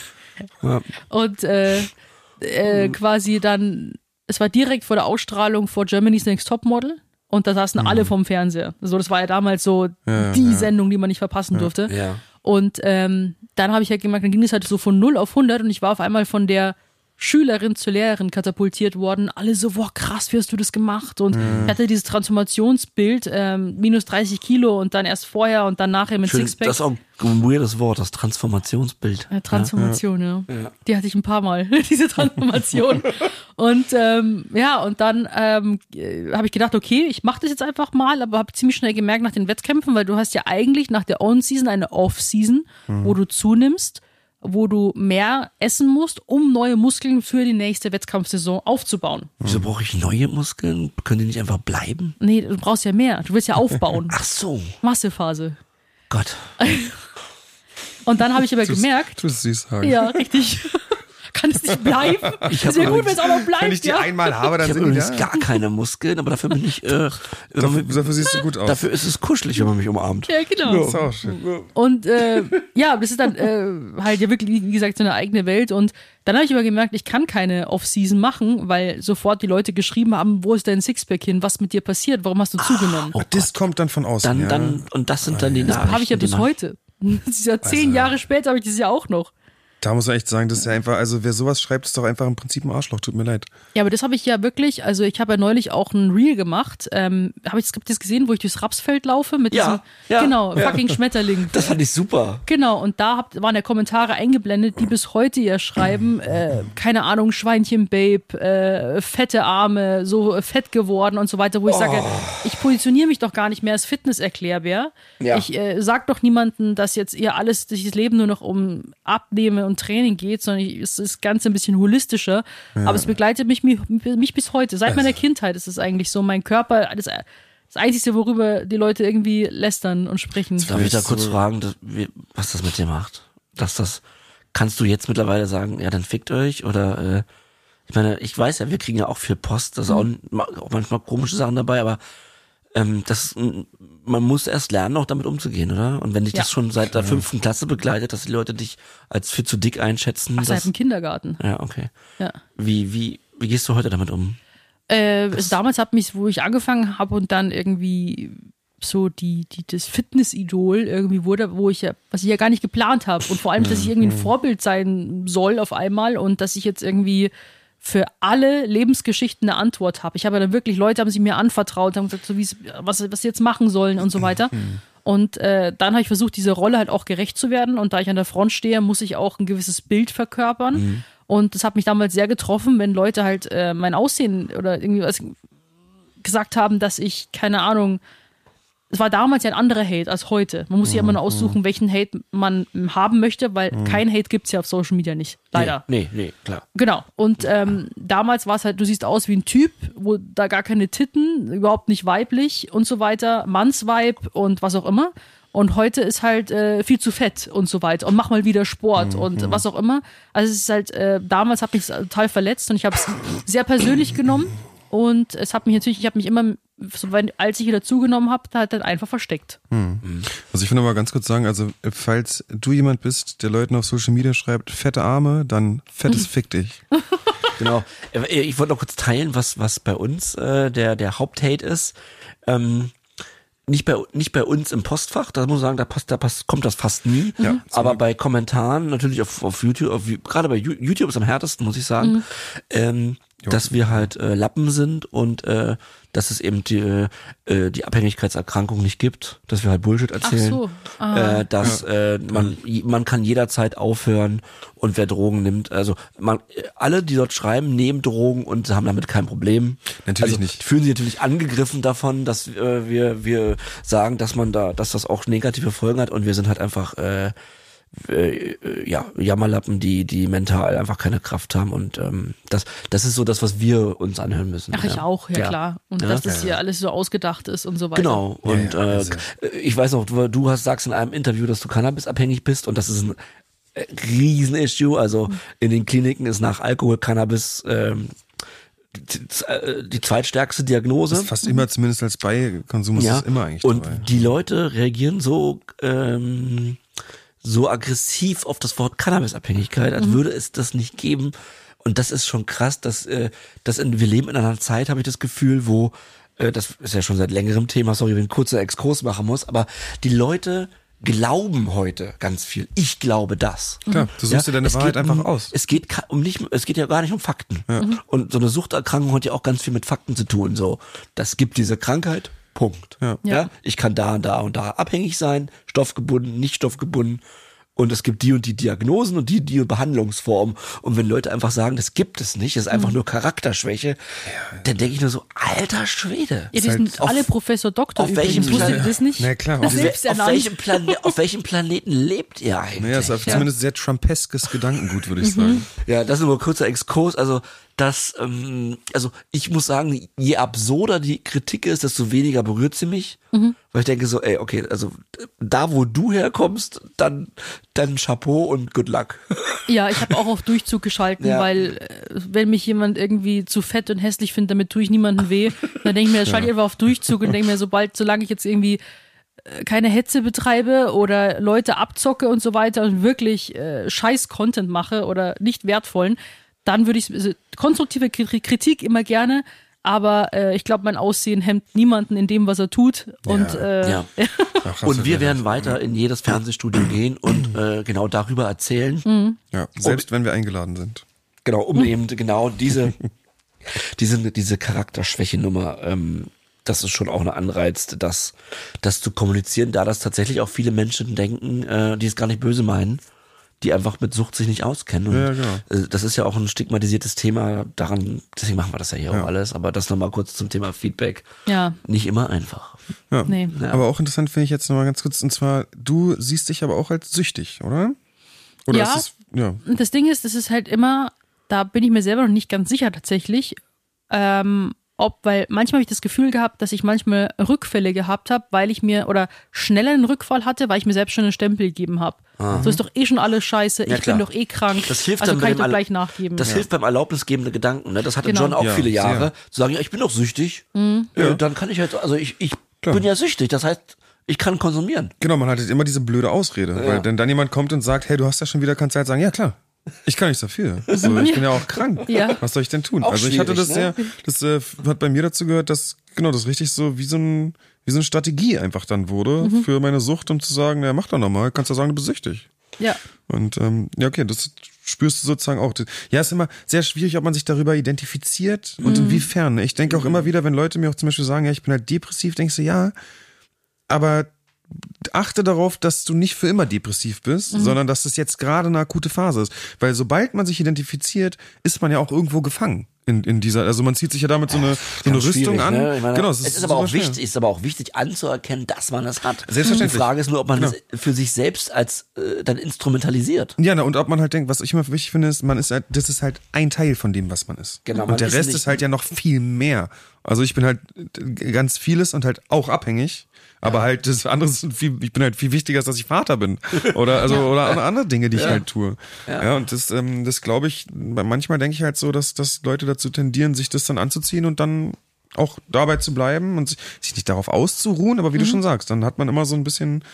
ja.
Und äh, äh, quasi dann, es war direkt vor der Ausstrahlung vor Germany's Next Topmodel. Und da saßen alle vom Fernseher. So, das war ja damals so
Mhm. Ja,
die
ja.
Sendung, die man nicht verpassen durfte.
Ja.
Und ähm, dann habe ich halt gemerkt, dann ging es halt so von 0 auf 100 und ich war auf einmal von der Schülerin zur Lehrerin katapultiert worden. Alle so, boah, krass, wie hast du das gemacht? Und
Mhm.
ich hatte dieses Transformationsbild, ähm, minus 30 Kilo und dann erst vorher und dann nachher mit
Schön,
Sixpack.
das ist auch ein weirdes Wort, das Transformationsbild.
Ja, Transformation, ja.
Ja.
Die hatte ich ein paar Mal, diese Transformation. und ähm, ja, und dann ähm, äh, habe ich gedacht, okay, ich mache das jetzt einfach mal, aber habe ziemlich schnell gemerkt nach den Wettkämpfen, weil du hast ja eigentlich nach der On-Season eine Off-Season, wo du zunimmst, wo du mehr essen musst, um neue Muskeln für die nächste Wettkampfsaison aufzubauen.
Wieso brauche ich neue Muskeln? Können die nicht einfach bleiben?
Nee, du brauchst ja mehr. Du willst ja aufbauen.
Ach so,
Massephase.
Gott.
Und dann habe ich aber gemerkt,
tu's süß sagen.
ja, richtig. Kann es nicht bleiben? Es wäre gut, wenn es auch noch bleibt.
Wenn ich die
ja.
einmal habe, dann
Ich
sind die
übrigens
da.
gar keine Muskeln, aber dafür bin ich, äh,
Dafür, dafür siehst du gut aus.
dafür ist es kuschelig, wenn man mich umarmt.
Ja, genau.
ist auch schön.
Und äh, ja, das ist dann äh, halt ja wirklich, wie gesagt, so eine eigene Welt. Und dann habe ich aber gemerkt, ich kann keine Off-Season machen, weil sofort die Leute geschrieben haben, wo ist dein Sixpack hin, was mit dir passiert, warum hast du zugenommen?
Ach, das kommt dann von außen.
Dann,
ja.
dann, und das sind dann die Nachrichten.
habe ich ja
die
bis heute. Das ist ja zehn
Also-
Jahre später habe ich das ja auch noch.
Da muss man echt sagen, das ist ja einfach, also wer sowas schreibt, ist doch einfach im Prinzip ein Arschloch. Tut mir leid.
Ja, aber das habe ich ja wirklich, also ich habe ja neulich auch ein Reel gemacht. Ähm, habe ich das gesehen, wo ich durchs Rapsfeld laufe mit
Ja,
diesem,
ja,
genau, fucking Schmetterling.
Das fand ich super.
Genau, und da habt, waren ja Kommentare eingeblendet, die bis heute ja schreiben, äh, keine Ahnung, Schweinchen Babe, äh, fette Arme, so äh, fett geworden und so weiter, wo ich sage, ich positioniere mich doch gar nicht mehr als Fitnesserklärbär.
Ja.
Ich äh, sag doch niemandem, dass jetzt ihr alles, dass das Leben nur noch um Abnehmen und Training geht, sondern ich, es ist ganz ein bisschen holistischer. Aber es begleitet mich, mich, mich bis heute. Seit meiner Kindheit ist es eigentlich so, mein Körper, das, das Einzige, worüber die Leute irgendwie lästern und sprechen.
Darf ich da
So-
kurz fragen, dass, wie, was das mit dir macht? Dass das, kannst du jetzt mittlerweile sagen, ja, dann fickt euch oder, äh, ich meine, ich weiß ja, wir kriegen ja auch viel Post, das ist auch, auch manchmal komische Sachen dabei, aber ähm, das, man muss erst lernen, auch damit umzugehen, oder? Und wenn dich das
Ja.
schon seit der fünften Klasse begleitet, dass die Leute dich als viel zu dick einschätzen,
Ach, seit
das,
dem Kindergarten.
ja, okay.
Ja.
Wie, wie, wie gehst du heute damit um?
Äh, es damals hat mich, wo ich angefangen habe und dann irgendwie so die, die das Fitnessidol irgendwie wurde, wo ich ja, was ich ja gar nicht geplant habe und vor allem, dass ich irgendwie ein Vorbild sein soll auf einmal und dass ich jetzt irgendwie für alle Lebensgeschichten eine Antwort habe. Ich habe ja dann wirklich Leute haben sich mir anvertraut, haben gesagt, so wie was was sie jetzt machen sollen und so weiter. Und äh, dann habe ich versucht, diese Rolle halt auch gerecht zu werden. Und da ich an der Front stehe, muss ich auch ein gewisses Bild verkörpern. Und das hat mich damals sehr getroffen, wenn Leute halt äh, mein Aussehen oder irgendwie was gesagt haben, dass ich, keine Ahnung, es war damals ja ein anderer Hate als heute. Man muss sich immer nur aussuchen, welchen Hate man haben möchte, weil kein Hate gibt's ja auf Social Media nicht. Leider.
Nee, nee, nee klar.
Genau. Und ähm, damals war es halt, du siehst aus wie ein Typ, wo da gar keine Titten, überhaupt nicht weiblich und so weiter, Mannsweib und was auch immer. Und heute ist halt äh, viel zu fett und so weiter. Und mach mal wieder Sport und was auch immer. Also es ist halt, äh, damals hat mich total verletzt und ich habe es sehr persönlich genommen. Und es hat mich natürlich, ich habe mich immer, so, wenn, als ich wieder zugenommen habe, halt dann einfach versteckt.
Also ich will noch mal ganz kurz sagen, also falls du jemand bist, der Leuten auf Social Media schreibt, fette Arme, dann fettes Fick dich.
Genau. Äh, Ich wollte noch kurz teilen, was, was bei uns äh, der, der Haupthate ist. Ähm, nicht bei, nicht bei uns im Postfach, da muss ich sagen, da, passt, da passt, kommt das fast nie.
Ja,
aber bei Kommentaren, natürlich auf, auf YouTube, auf, gerade bei YouTube ist am härtesten, muss ich sagen, ähm, dass wir halt äh, Lappen sind und äh, dass es eben die, äh, die Abhängigkeitserkrankung nicht gibt, dass wir halt Bullshit erzählen.
so. Ah.
Äh, dass äh, man, man kann jederzeit aufhören und wer Drogen nimmt, also man, alle, die dort schreiben, nehmen Drogen und haben damit kein Problem.
Natürlich
also,
nicht.
Fühlen sich natürlich angegriffen davon, dass äh, wir, wir sagen, dass man da, dass das auch negative Folgen hat und wir sind halt einfach äh, äh, ja, Jammerlappen, die, die mental einfach keine Kraft haben und ähm, das, das ist so das, was wir uns anhören müssen.
Ach, ich
ja.
auch, ja, klar. Und
Ja.
dass das hier alles so ausgedacht ist und so weiter.
Genau. Und
ja, also-
äh, ich weiß noch, du, du hast sagst in einem Interview, dass du cannabisabhängig bist und das ist ein äh, Riesen-Issue. Also in den Kliniken ist nach Alkohol Cannabis ähm, die, äh, die zweitstärkste Diagnose.
Das ist fast immer, zumindest als Beikonsum, ist
ja.
das immer eigentlich
und
dabei.
die Leute reagieren so ähm, so aggressiv auf das Wort Cannabisabhängigkeit, als würde es das nicht geben. Und das ist schon krass, dass, äh, dass in, wir leben in einer Zeit, habe ich das Gefühl, wo äh, das ist ja schon seit längerem Thema, sorry, wenn ich einen kurzen Exkurs machen muss, aber die Leute glauben heute ganz viel. Ich glaube das.
Klar, du suchst dir deine
es
Wahrheit
geht um,
einfach aus.
Es geht um nicht, es geht ja gar nicht um Fakten. Und so eine Suchterkrankung hat ja auch ganz viel mit Fakten zu tun. So, das gibt diese Krankheit. Punkt.
Ja.
Ja.
ich kann da und da und da abhängig sein, stoffgebunden, nicht stoffgebunden. Und es gibt die und die Diagnosen und die die Behandlungsformen. Und wenn Leute einfach sagen, das gibt es nicht, das ist einfach nur Charakterschwäche, dann denke ich nur so, alter Schwede.
Ja, die
halt
sind
auf-
alle Professor Doktor
auf
übrigens.
welchem
Wusstet ihr
Plan-
das nicht?
Na klar,
Das
auf
welchem Plane auf welchem Planeten lebt ihr eigentlich?
Naja, ist auf
Ja.
zumindest sehr trumpeskes Gedankengut, würde
Mhm.
ich sagen.
Ja, das ist nur ein kurzer Exkurs. Also das, ähm, also ich muss sagen, je absurder die Kritik ist, desto weniger berührt sie mich. Weil ich denke so, ey, okay, also da, wo du herkommst, dann, dann Chapeau und good luck.
Ja, ich habe auch auf Durchzug geschalten,
Ja.
weil äh, wenn mich jemand irgendwie zu fett und hässlich findet, damit tue ich niemandem weh. Dann denke ich mir, schalte ich einfach auf Durchzug und denke mir, sobald, solange ich jetzt irgendwie äh, keine Hetze betreibe oder Leute abzocke und so weiter und wirklich äh, scheiß Content mache oder nicht wertvollen, dann würde ich also, konstruktive Kri- Kritik immer gerne, aber äh, ich glaube, mein Aussehen hemmt niemanden in dem, was er tut. Und äh,
Ja.
Ach, hast
Und wir werden weiter in jedes Fernsehstudio gehen und äh, genau darüber erzählen.
Ja, selbst wenn wir eingeladen sind.
Genau, um eben genau diese, diese, diese Charakterschwäche-Nummer, ähm, das ist schon auch ein Anreiz, das, das zu kommunizieren, da das tatsächlich auch viele Menschen denken, äh, die es gar nicht böse meinen, die einfach mit Sucht sich nicht auskennen. Und,
Ja, genau.
äh, das ist ja auch ein stigmatisiertes Thema, daran, deswegen machen wir das ja hier auch alles, aber das nochmal kurz zum Thema Feedback.
ja,
Nicht immer einfach.
Ja.
nee.
Aber auch interessant finde ich jetzt nochmal ganz kurz, und zwar, du siehst dich aber auch als süchtig, oder? Oder
Ja.
ist es, ja.
Und das Ding ist, das ist halt immer, da bin ich mir selber noch nicht ganz sicher tatsächlich, ähm, ob, weil manchmal habe ich das Gefühl gehabt, dass ich manchmal Rückfälle gehabt habe, weil ich mir, oder schneller einen Rückfall hatte, weil ich mir selbst schon einen Stempel gegeben habe. So ist doch eh schon alles scheiße,
Ja,
ich
klar.
bin doch eh krank.
Das hilft
also
dann
kann ich doch gleich nachgeben.
Das hilft beim erlaubnisgebenden Gedanken. Ne? Das hatte
Genau.
John auch
Ja,
viele Jahre.
sehr.
Zu sagen, ja, ich bin doch süchtig. Ja. Dann kann ich halt, also ich, ich bin ja süchtig. Das heißt, ich kann konsumieren.
Genau, man hat jetzt immer diese blöde Ausrede. Weil wenn dann jemand kommt und sagt, hey, du hast ja schon wieder, kannst du halt sagen, ja klar. Ich kann nichts dafür. So, ich bin ja auch krank.
Ja.
Was soll ich denn tun?
Auch
also ich hatte das
schwierig,
sehr, das äh, hat bei mir dazu gehört, dass genau das richtig so wie so ein wie so eine Strategie einfach dann wurde für meine Sucht, um zu sagen, ja mach doch nochmal, kannst du sagen, du bist süchtig.
Ja.
Und ähm, ja, okay, das spürst du sozusagen auch. Ja, ist immer sehr schwierig, ob man sich darüber identifiziert und inwiefern. Ich denke auch immer wieder, wenn Leute mir auch zum Beispiel sagen, ja, ich bin halt depressiv, denkst du, ja, aber achte darauf, dass du nicht für immer depressiv bist, sondern dass es jetzt gerade eine akute Phase ist. Weil sobald man sich identifiziert, ist man ja auch irgendwo gefangen. In, in dieser, also man zieht sich ja damit so eine, so eine Rüstung an.
Ne? Meine,
genau,
es ist, aber
super
auch wichtig, ist aber auch wichtig anzuerkennen, dass man es hat.
Selbstverständlich.
Die Frage ist nur, ob man
Genau.
es für sich selbst als äh, dann instrumentalisiert.
Ja, na, und ob man halt denkt, was ich immer wichtig finde, ist, man ist halt, das ist halt ein Teil von dem, was man ist.
Genau,
und der
ist
Rest
nicht-
ist halt ja noch viel mehr. Also ich bin halt ganz vieles und halt auch abhängig. Aber halt das andere ist viel, ich bin halt viel wichtiger, als dass ich Vater bin. Oder also oder andere Dinge, die ich halt tue. Ja, und das, ähm, das glaube ich, manchmal denke ich halt so, dass, dass Leute dazu tendieren, sich das dann anzuziehen und dann auch dabei zu bleiben und sich nicht darauf auszuruhen, aber wie du schon sagst, dann hat man immer so ein bisschen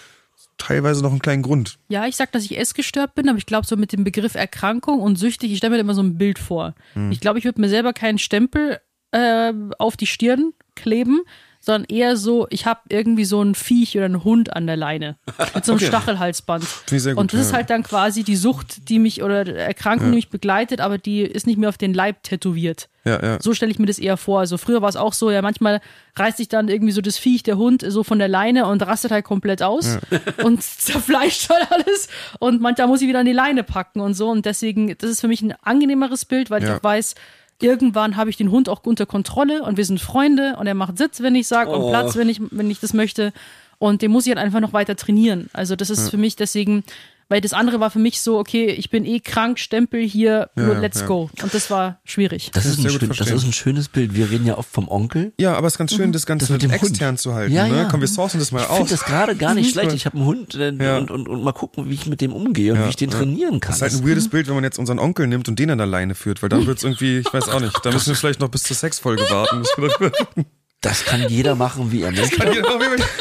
teilweise noch einen kleinen Grund.
Ja, ich sag, dass ich essgestört bin, aber ich glaube, so mit dem Begriff Erkrankung und süchtig, ich stelle mir immer so ein Bild vor. Ich glaube, ich würde mir selber keinen Stempel äh, auf die Stirn kleben, sondern eher so, ich habe irgendwie so ein Viech oder einen Hund an der Leine mit so einem Stachelhalsband.
ich sehr gut,
und das ist
ja.
halt dann quasi die Sucht, die mich oder Erkrankung, die mich begleitet, aber die ist nicht mehr auf den Leib tätowiert.
Ja, ja.
So stelle ich mir das eher vor. Also früher war es auch so, ja, manchmal reißt sich dann irgendwie so das Viech, der Hund, so von der Leine und rastet halt komplett aus und zerfleischt halt alles. Und manchmal muss ich wieder an die Leine packen und so. Und deswegen, das ist für mich ein angenehmeres Bild, weil
Ja.
ich auch weiß, irgendwann habe ich den Hund auch unter Kontrolle und wir sind Freunde und er macht Sitz, wenn ich sage, und
Oh.
Platz, wenn ich, wenn ich das möchte. Und den muss ich halt einfach noch weiter trainieren. Also das ist für mich deswegen, weil das andere war für mich so, okay, ich bin eh krank, Stempel hier, nur
Ja,
let's
ja.
go. Und das war schwierig.
Das, ist ein
gut
schön, das ist ein schönes Bild. Wir reden ja oft vom Onkel.
Ja, aber es ist ganz schön, das Ganze
mit dem Hund.
extern zu halten.
Ja,
ne?
ja.
Komm, wir sourcen das mal
Ich finde
aus.
das gerade gar nicht schlecht. Ich habe einen Hund äh,
Ja.
und, und, und mal gucken, wie ich mit dem umgehe und wie ich den trainieren kann.
Das ist halt ein weirdes Bild, wenn man jetzt unseren Onkel nimmt und den an der Leine führt, weil dann wird's irgendwie, ich weiß auch nicht, da müssen wir vielleicht noch bis zur Sexfolge warten. Das-
kann jeder machen, wie er möchte.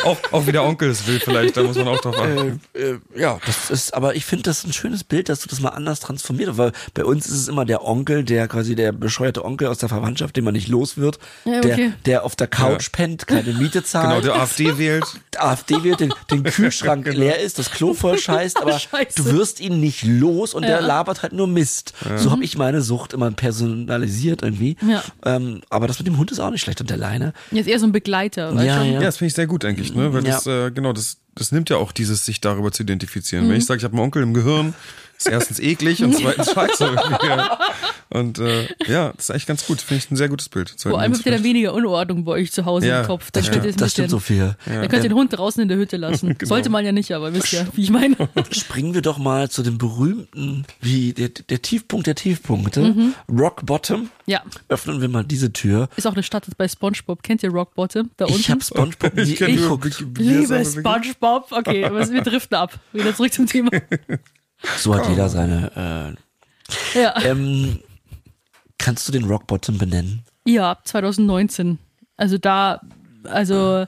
auch, auch wie der Onkel es will vielleicht, da muss man auch drauf achten.
äh, ja, das ist, aber ich finde das ein schönes Bild, dass du das mal anders transformiert hast, weil bei uns ist es immer der Onkel, der quasi der bescheuerte Onkel aus der Verwandtschaft, den man nicht los wird,
Ja,
der,
okay.
der auf der Couch pennt, keine Miete zahlt.
Genau, der AfD wählt.
AfD wird, den, den Kühlschrank
Genau.
leer ist, das Klo voll scheißt, aber
Scheiße.
du wirst ihn nicht los und der
Ja.
labert halt nur Mist. So habe ich meine Sucht immer personalisiert irgendwie.
Ja.
Ähm, aber das mit dem Hund ist auch nicht schlecht und der Leine.
Jetzt eher so ein Begleiter. weißt
Ja, ja.
Ja, das finde ich sehr gut eigentlich, ne? Weil
Ja.
das, äh, genau, das, das nimmt ja auch dieses, sich darüber zu identifizieren. Wenn ich sage, ich habe einen Onkel im Gehirn, ist erstens eklig und zweitens scheiße. Ja. Und äh, ja, das ist eigentlich ganz gut. Finde ich ein sehr gutes Bild.
Vor allem habt ihr
vielleicht-
weniger Unordnung bei euch zu Hause
Ja,
im Kopf.
Das
Dann könnt ihr
stimmt, das stimmt,
bisschen-
Sophia.
Dann könnt ihr den Hund draußen in der Hütte lassen.
Genau.
Sollte man ja nicht, aber wisst ihr, wie ich meine.
Springen wir doch mal zu dem berühmten, wie der, der Tiefpunkt der Tiefpunkte,
Mhm.
Rock Bottom.
Ja,
Öffnen wir mal diese Tür.
ist auch eine Stadt bei SpongeBob. Kennt ihr Rock Bottom da unten?
Ich habe SpongeBob nie
Ich
Liebe? SpongeBob. Okay, aber wir driften ab. Wieder zurück zum Thema.
So hat jeder seine.
Ja,
Äh, ähm, kannst du den Rock Bottom benennen?
ja 2019. Also da, also,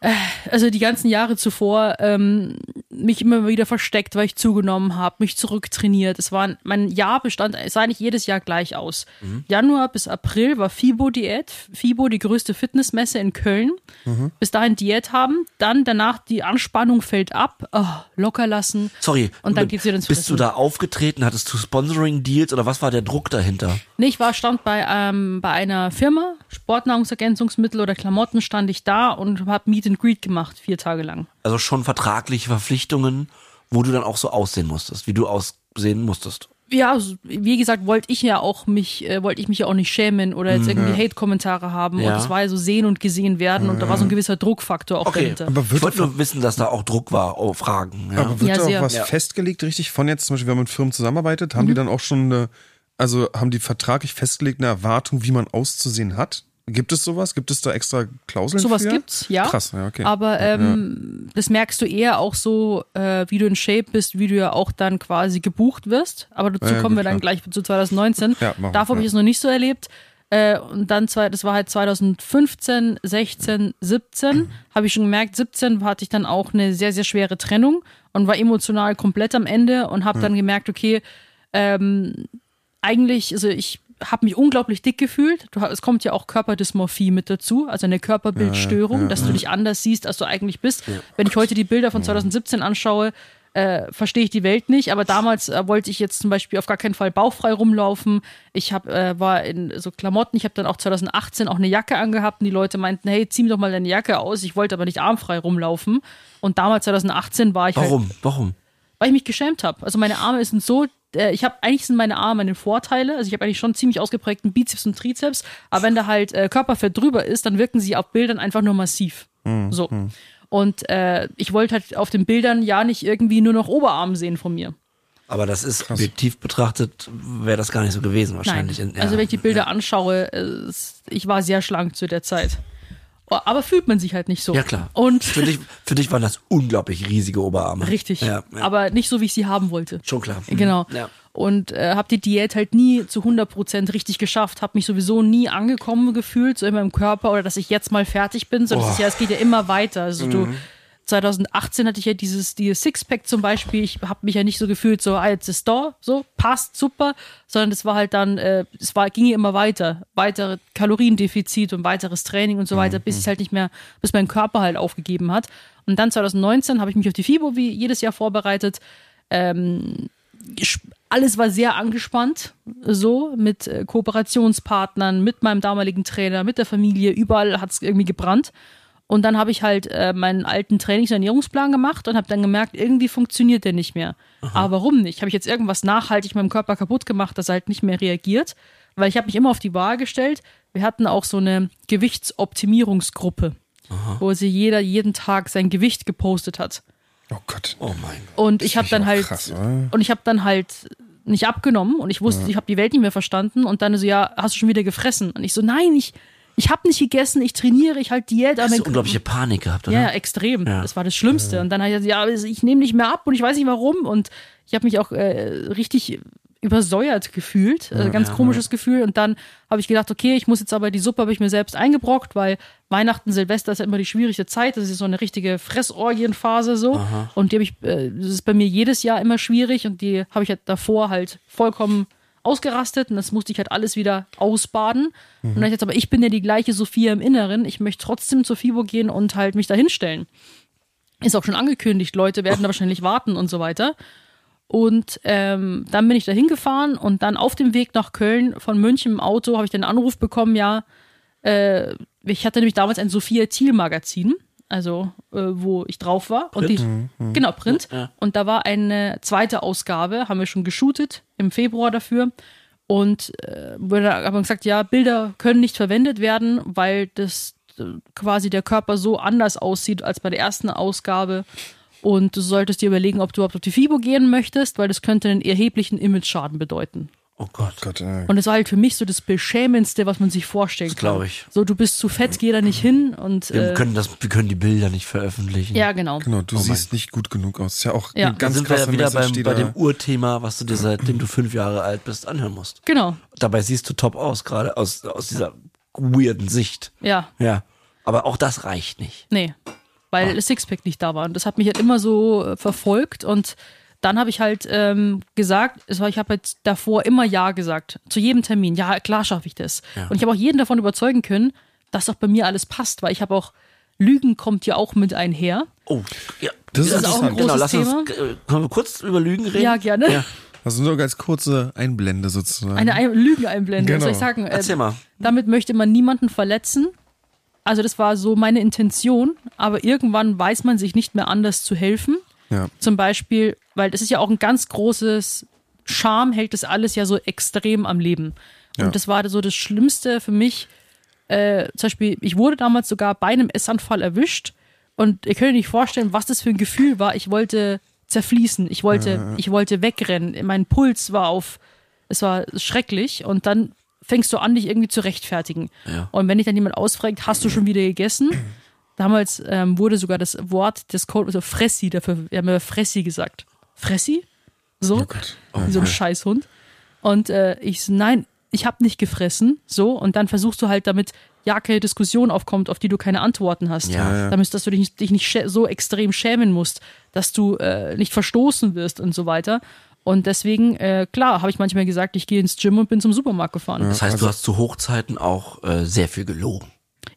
äh, also die ganzen Jahre zuvor ähm, mich immer wieder versteckt, weil ich zugenommen habe, mich zurücktrainiert. Es war mein Jahr bestand, es sah eigentlich jedes Jahr gleich aus. Januar bis April war FIBO-Diät. FIBO, die größte Fitnessmesse in Köln. Bis dahin Diät haben, dann danach die Anspannung fällt ab, oh, locker lassen.
Sorry.
Und dann geht's wieder ins
Bist du
Fressen.
da aufgetreten? Hattest du Sponsoring-Deals oder was war der Druck dahinter?
Nee, ich war stand bei, ähm, bei einer Firma, Sportnahrungsergänzungsmittel oder Klamotten stand ich da und habe Meet and Greet gemacht, vier Tage lang.
Also schon vertragliche Verpflichtungen, wo du dann auch so aussehen musstest, wie du aussehen musstest.
Ja, also, wie gesagt, wollte ich ja auch mich, äh, wollte ich mich ja auch nicht schämen oder jetzt irgendwie Hate-Kommentare haben.
Ja.
Und es war ja so sehen und gesehen werden und da war so ein gewisser Druckfaktor auch
Okay,
dahinter.
Aber
ich wollte nur wissen, dass da auch Druck war, oh, Fragen. Ja.
Aber wird
Ja,
da auch
sehr.
was
Ja.
festgelegt, richtig? Von jetzt zum Beispiel, wenn man mit Firmen zusammenarbeitet, haben
Mhm.
die dann auch schon eine, also haben die vertraglich festgelegt eine Erwartung, wie man auszusehen hat? Gibt es sowas? Gibt es da extra Klauseln
Sowas
für?
gibt's, ja.
Krass, ja, okay.
Aber ähm, das merkst du eher auch so, äh, wie du in Shape bist, wie du ja auch dann quasi gebucht wirst. Aber dazu
Ja, ja,
kommen
gut,
wir dann gleich zu 2019.
Ja, machen wir,
Davor habe ich
ja.
es noch nicht so erlebt. Äh, und dann, zwei, das war halt 2015, 16, 17, habe ich schon gemerkt, 17 hatte ich dann auch eine sehr, sehr schwere Trennung und war emotional komplett am Ende und habe dann gemerkt, okay, ähm, eigentlich, also ich habe mich unglaublich dick gefühlt. Du, es kommt ja auch Körperdysmorphie mit dazu, also eine Körperbildstörung, dass du dich anders siehst, als du eigentlich bist. Wenn ich heute die Bilder von 2017 anschaue, äh, verstehe ich die Welt nicht. Aber damals äh, wollte ich jetzt zum Beispiel auf gar keinen Fall bauchfrei rumlaufen. Ich hab, äh, war in so Klamotten. Ich habe dann auch 2018 auch eine Jacke angehabt und die Leute meinten, hey, zieh mir doch mal deine Jacke aus. Ich wollte aber nicht armfrei rumlaufen. Und damals 2018 war ich halt
Warum? Warum?
weil ich mich geschämt habe. Also meine Arme sind so, äh, ich habe eigentlich sind meine Arme meine Vorteile. Also ich habe eigentlich schon ziemlich ausgeprägten Bizeps und Trizeps, aber wenn da halt äh, Körperfett drüber ist, dann wirken sie auf Bildern einfach nur massiv. so. Und äh, ich wollte halt auf den Bildern ja nicht irgendwie nur noch Oberarm sehen von mir.
Aber das ist objektiv betrachtet, wäre das gar nicht so gewesen wahrscheinlich.
Nein.
In- ja.
Also wenn ich die Bilder anschaue, äh, ich war sehr schlank zu der Zeit. Oh, Aber fühlt man sich halt nicht so.
Ja klar.
Und
für dich, für dich waren das unglaublich riesige Oberarme.
richtig.
Ja, ja.
Aber nicht so, wie ich sie haben wollte.
schon klar. Mhm.
Genau.
Ja.
Und äh, habe die Diät halt nie zu 100% richtig geschafft, habe mich sowieso nie angekommen gefühlt, so in meinem Körper oder dass ich jetzt mal fertig bin, sondern es, ist ja, es geht ja immer weiter. Also
Mhm.
du, 2018 hatte ich ja dieses, dieses Sixpack zum Beispiel. Ich habe mich ja nicht so gefühlt, so, ah, jetzt ist da, so, passt, super, sondern es war halt dann, äh, es war, ging ja immer weiter. Weitere Kaloriendefizit und weiteres Training und so weiter, bis es halt nicht mehr, bis mein Körper halt aufgegeben hat. Und dann 2019 habe ich mich auf die FIBO wie jedes Jahr vorbereitet. Ähm, alles war sehr angespannt, so mit äh, Kooperationspartnern, mit meinem damaligen Trainer, mit der Familie, überall hat es irgendwie gebrannt. Und dann habe ich halt äh, meinen alten Trainings- und Ernährungsplan gemacht und habe dann gemerkt, irgendwie funktioniert der nicht mehr. Aber warum nicht? Habe ich jetzt irgendwas nachhaltig meinem Körper kaputt gemacht, dass er halt nicht mehr reagiert? Weil ich habe mich immer auf die Waage gestellt. Wir hatten auch so eine Gewichtsoptimierungsgruppe, wo sie jeder jeden Tag sein Gewicht gepostet hat.
Oh Gott.
Oh mein Gott.
Und ich habe
ja
dann halt
krass,
und ich habe dann halt nicht abgenommen und ich wusste, ich habe die Welt nicht mehr verstanden und dann so ja, hast du schon wieder gefressen? Und ich so nein, ich ich habe nicht gegessen, ich trainiere, ich halt Diät,
Hast du unglaubliche Panik gehabt, oder?
ja, ja, extrem.
Ja.
Das war das Schlimmste. Und dann habe ich gesagt, ja, ich nehme nicht mehr ab und ich weiß nicht warum. Und ich habe mich auch äh, richtig übersäuert gefühlt. Äh, ganz komisches Gefühl. Und dann habe ich gedacht, okay, ich muss jetzt aber die Suppe habe ich mir selbst eingebrockt, weil Weihnachten, Silvester ist ja immer die schwierige Zeit. Das ist so eine richtige Fressorgienphase so. Und die habe ich, äh, das ist bei mir jedes Jahr immer schwierig und die habe ich halt davor halt vollkommen ausgerastet und das musste ich halt alles wieder ausbaden. Und dann ich jetzt aber, ich bin ja die gleiche Sophia im Inneren. Ich möchte trotzdem zur FIBO gehen und halt mich da hinstellen. Ist auch schon angekündigt, Leute werden da wahrscheinlich warten und so weiter. Und ähm, dann bin ich da hingefahren und dann auf dem Weg nach Köln von München im Auto habe ich den Anruf bekommen, ja, äh, ich hatte nämlich damals ein Sophia Thiel Magazin, also äh, wo ich drauf war. Und die, genau, Print.
Ja.
Und da war eine zweite Ausgabe, haben wir schon geshootet im Februar dafür. Und äh, wurde aber gesagt, ja, Bilder können nicht verwendet werden, weil das äh, quasi der Körper so anders aussieht als bei der ersten Ausgabe. Und du solltest dir überlegen, ob du überhaupt auf die FIBO gehen möchtest, weil das könnte einen erheblichen Image-Schaden bedeuten.
Oh Gott.
Gott, ey.
Und es war halt für mich so das Beschämendste, was man sich vorstellen
Das
kann.
glaub ich.
So, du bist zu fett, geh da nicht hin und
Wir
äh,
können das, wir können die Bilder nicht veröffentlichen.
ja, genau.
Genau, du
Oh
siehst nicht gut genug aus. Ist ja auch
Ja.
ganz
sind wir ja wieder beim, bei dem Urthema, was du dir seitdem du fünf Jahre alt bist anhören musst.
Genau.
Dabei siehst du top aus, gerade aus, aus dieser weirden Sicht.
Ja,
Ja. Aber auch das reicht nicht.
nee. Weil das Sixpack nicht da war. Und das hat mich halt immer so äh, verfolgt. Und dann habe ich halt ähm, gesagt, es war, ich habe jetzt davor immer Ja gesagt. Zu jedem Termin. Ja, klar schaffe ich das. Und ich habe auch jeden davon überzeugen können, dass auch bei mir alles passt. Weil ich habe auch, Lügen kommt ja auch mit einher.
Oh, ja.
Das ist
Das ist auch ein
interessant.
großes
genau, lass
Thema.
uns, äh, können wir kurz über Lügen reden?
Ja, gerne.
Ja.
Also nur als kurze Einblende sozusagen.
Eine Ein- Lügeneinblendung.
Genau.
Soll ich sagen? Äh,
Erzähl mal.
Damit möchte man niemanden verletzen. Also das war so meine Intention, aber irgendwann weiß man sich nicht mehr anders zu helfen.
Ja.
Zum Beispiel, weil das ist ja auch ein ganz großes Charme, hält das alles ja so extrem am Leben. Und
Ja.
das war so das Schlimmste für mich. Äh, zum Beispiel, ich wurde damals sogar bei einem Essanfall erwischt und ihr könnt euch nicht vorstellen, was das für ein Gefühl war. Ich wollte zerfließen, ich wollte, ich wollte wegrennen. Mein Puls war auf, es war schrecklich und dann fängst du an, dich irgendwie zu rechtfertigen.
Ja.
Und wenn dich dann jemand ausfragt, hast du schon wieder gegessen? Damals ähm, wurde sogar das Wort des Code, also Fressi, dafür, wir haben ja Fressi gesagt. Fressi? So?
Oh Gott.
Wie so ein Scheißhund. Und äh, ich so, nein, ich habe nicht gefressen. So, und dann versuchst du halt damit, ja, keine Diskussion aufkommt, auf die du keine Antworten hast.
Ja,
ja.
Damit, dass du dich nicht, dich nicht so extrem schämen musst, dass du äh, nicht verstoßen wirst und so weiter. Und deswegen, äh, klar, habe ich manchmal gesagt, ich gehe ins Gym und bin zum Supermarkt gefahren.
Das heißt,
Also-
du hast zu Hochzeiten auch äh, sehr viel gelogen.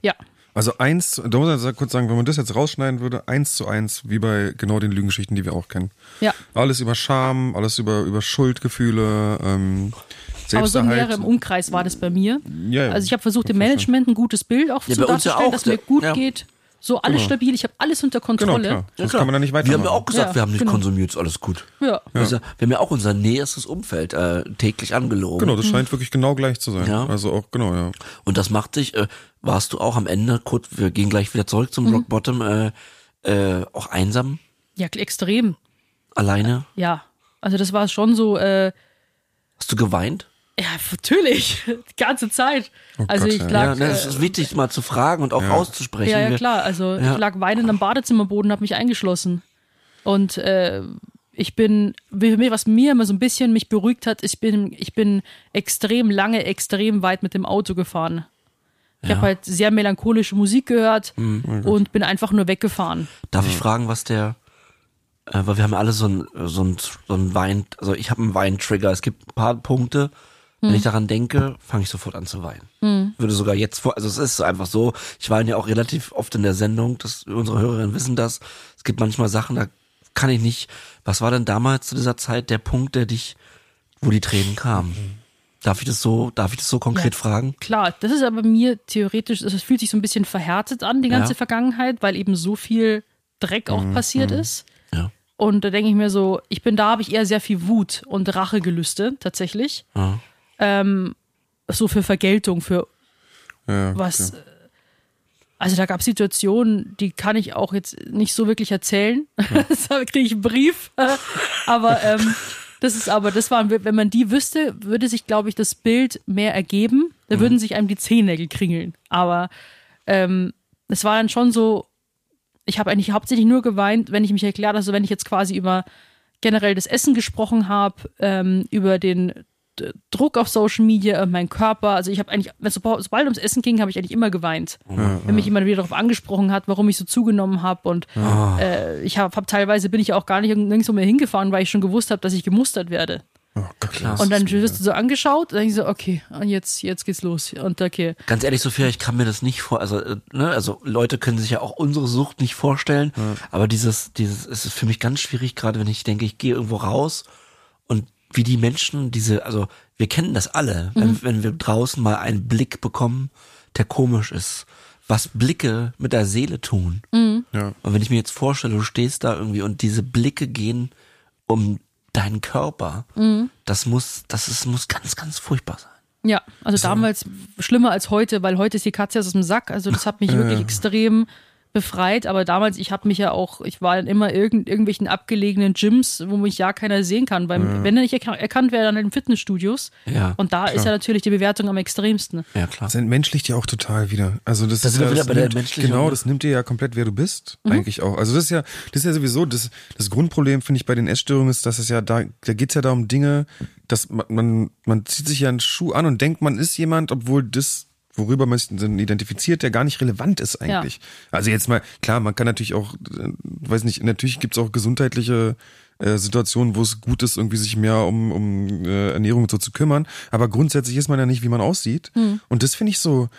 Ja.
Also eins, da muss ich kurz sagen, wenn man das jetzt rausschneiden würde, eins zu eins, wie bei genau den Lügengeschichten, die wir auch kennen.
Ja.
Alles über Scham, alles über, über Schuldgefühle, ähm,
Aber so
Selbsterhalt.
mehrere im Umkreis war das bei mir.
Ja, ja.
Also ich habe versucht, dem Management ein gutes Bild auch
Ja,
zu
ja
darzustellen,
auch,
dass mir gut
ja.
geht. So alles stabil, ich habe alles unter
Genau,
Kontrolle.
klar. Sonst kann man da nicht
Wir
weitermachen.
haben ja auch gesagt,
Ja,
wir haben nicht
genau.
konsumiert, ist alles gut.
Ja.
Also, wir haben ja auch unser näherstes Umfeld äh, täglich angelogen.
Genau, das scheint wirklich genau gleich zu sein.
Ja.
Also auch, genau, ja.
Und das macht dich, äh, warst du auch am Ende, kurz, wir gehen gleich wieder zurück
Mhm.
zum Rock Bottom, äh, äh, auch einsam,
Ja, extrem.
alleine?
Ja. Also das war schon so, äh,
Hast du geweint?
Ja, natürlich, die ganze Zeit. also
Gott,
ich
ja.
lag,
ja, ne, das
äh,
ist wichtig mal zu fragen und auch auszusprechen.
ja, ja, klar. Also
Ja.
ich lag weinend am Badezimmerboden, habe mich eingeschlossen. Und äh, ich bin, was mir immer so ein bisschen mich beruhigt hat, ich bin, ich bin extrem lange, extrem weit mit dem Auto gefahren. Ich
Ja.
habe halt sehr melancholische Musik gehört und bin einfach nur weggefahren.
Darf ich fragen, was der, äh, weil wir haben alle so ein, so ein, so ein Wein, also ich habe einen Weintrigger. Es gibt ein paar Punkte, wenn ich daran denke, fange ich sofort an zu weinen. Würde sogar jetzt vor, also es ist einfach so, ich weine ja auch relativ oft in der Sendung, das, unsere Hörerinnen wissen das. Es gibt manchmal Sachen, da kann ich nicht, was war denn damals zu dieser Zeit der Punkt, der dich, wo die Tränen kamen? Darf ich das so, darf ich das so konkret
Ja.
fragen?
Klar, das ist aber mir theoretisch, es fühlt sich so ein bisschen verhärtet an, die ganze
Ja.
Vergangenheit, weil eben so viel Dreck auch passiert ist.
Ja.
Und da denke ich mir so, ich bin da, habe ich eher sehr viel Wut und Rachegelüste tatsächlich.
Ja.
Ähm, so für Vergeltung, für
Ja,
was.
okay.
äh, Also da gab es Situationen, die kann ich auch jetzt nicht so wirklich erzählen. da kriege ich einen Brief. aber ähm, das ist aber, das waren, wenn man die wüsste, würde sich, glaube ich, das Bild mehr ergeben. Da würden sich einem die Zehennägel kringeln. Aber ähm, es war dann schon so, ich habe eigentlich hauptsächlich nur geweint, wenn ich mich erklärt, also wenn ich jetzt quasi über generell das Essen gesprochen habe, ähm, über den Druck auf Social Media, äh, mein Körper. Also ich habe eigentlich, sobald sobald ums Essen ging, habe ich eigentlich immer geweint. wenn mich jemand wieder darauf angesprochen hat, warum ich so zugenommen habe. Und äh, ich habe hab, teilweise bin ich ja auch gar nicht irgend- nirgendwo mehr hingefahren, weil ich schon gewusst habe, dass ich gemustert werde.
Oh Gott,
Klar.
Und dann wirst du so angeschaut, und dann denk ich so, okay, und jetzt, jetzt geht's los. Und okay.
Ganz ehrlich, Sophia, ich kann mir das nicht vor, also, äh, ne, also Leute können sich ja auch unsere Sucht nicht vorstellen, aber dieses, dieses, es ist für mich ganz schwierig, gerade wenn ich denke, ich gehe irgendwo raus wie die Menschen diese, also wir kennen das alle, wenn, wenn wir draußen mal einen Blick bekommen, der komisch ist, was Blicke mit der Seele tun.
Ja.
Und wenn ich mir jetzt vorstelle, du stehst da irgendwie und diese Blicke gehen um deinen Körper, das muss, das ist, muss ganz, ganz furchtbar sein.
Ja, also damals schlimmer als heute, weil heute ist die Katze aus dem Sack. Also das hat mich wirklich extrem befreit. Aber damals, ich habe mich ja auch, ich war in immer irgend, irgendwelchen abgelegenen Gyms, wo mich ja keiner sehen kann. Weil wenn er nicht erkan erkannt wäre, dann in Fitnessstudios.
Ja,
Und da ist ja natürlich die Bewertung am extremsten.
Ja, klar.
Das entmenschlicht ja auch total wieder. Also das
Da
ist ja,
wieder
das
bei der
nimmt,
Menschlichung,
Genau, das nimmt dir ja komplett, wer du bist, eigentlich auch. Also das ist ja, das ist ja sowieso, das, das Grundproblem, finde ich, bei den Essstörungen ist, dass es ja da, da geht's ja da um Dinge, dass man, man, man zieht sich ja einen Schuh an und denkt, man ist jemand, obwohl das worüber man sich dann identifiziert, der gar nicht relevant ist eigentlich. Also jetzt mal, klar, man kann natürlich auch, äh, weiß nicht, natürlich gibt's auch gesundheitliche äh, Situationen, wo es gut ist, irgendwie sich mehr um, um äh, Ernährung und so zu kümmern. Aber grundsätzlich ist man ja nicht, wie man aussieht. Und das finde ich so,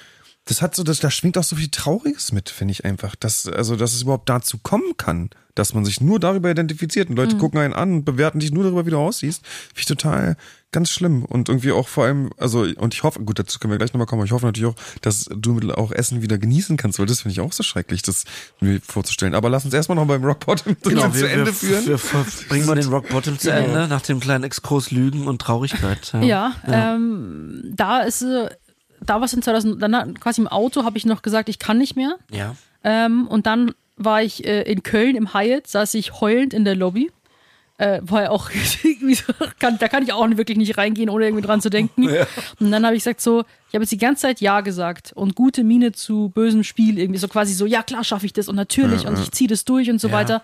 das hat so, das, da schwingt auch so viel Trauriges mit, finde ich einfach. Dass, also, dass es überhaupt dazu kommen kann, dass man sich nur darüber identifiziert und Leute gucken einen an und bewerten dich nur darüber, wie du aussiehst. Finde ich total ganz schlimm. Und irgendwie auch vor allem, also, und ich hoffe, gut, dazu können wir gleich nochmal kommen, aber ich hoffe natürlich auch, dass du auch Essen wieder genießen kannst, weil das finde ich auch so schrecklich, das mir vorzustellen. Aber lass uns erstmal noch beim Rock Bottom
Genau,
zu Ende führen.
Wir, wir bringen wir den Rock Bottom zu Ende nach dem kleinen Exkurs Lügen und Traurigkeit.
Ja, Ähm, da ist da was in 2000, dann quasi im Auto habe ich noch gesagt, ich kann nicht mehr.
ja.
Ähm, und dann war ich äh, in Köln im Hyatt, saß ich heulend in der Lobby. Äh, war ja auch, kann, da kann ich auch wirklich nicht reingehen, ohne irgendwie dran zu denken. Und dann habe ich gesagt so, ich habe jetzt die ganze Zeit Ja gesagt und gute Miene zu bösem Spiel, irgendwie so quasi so, ja klar schaffe ich das und natürlich und ich ziehe das durch und so
Ja.
weiter.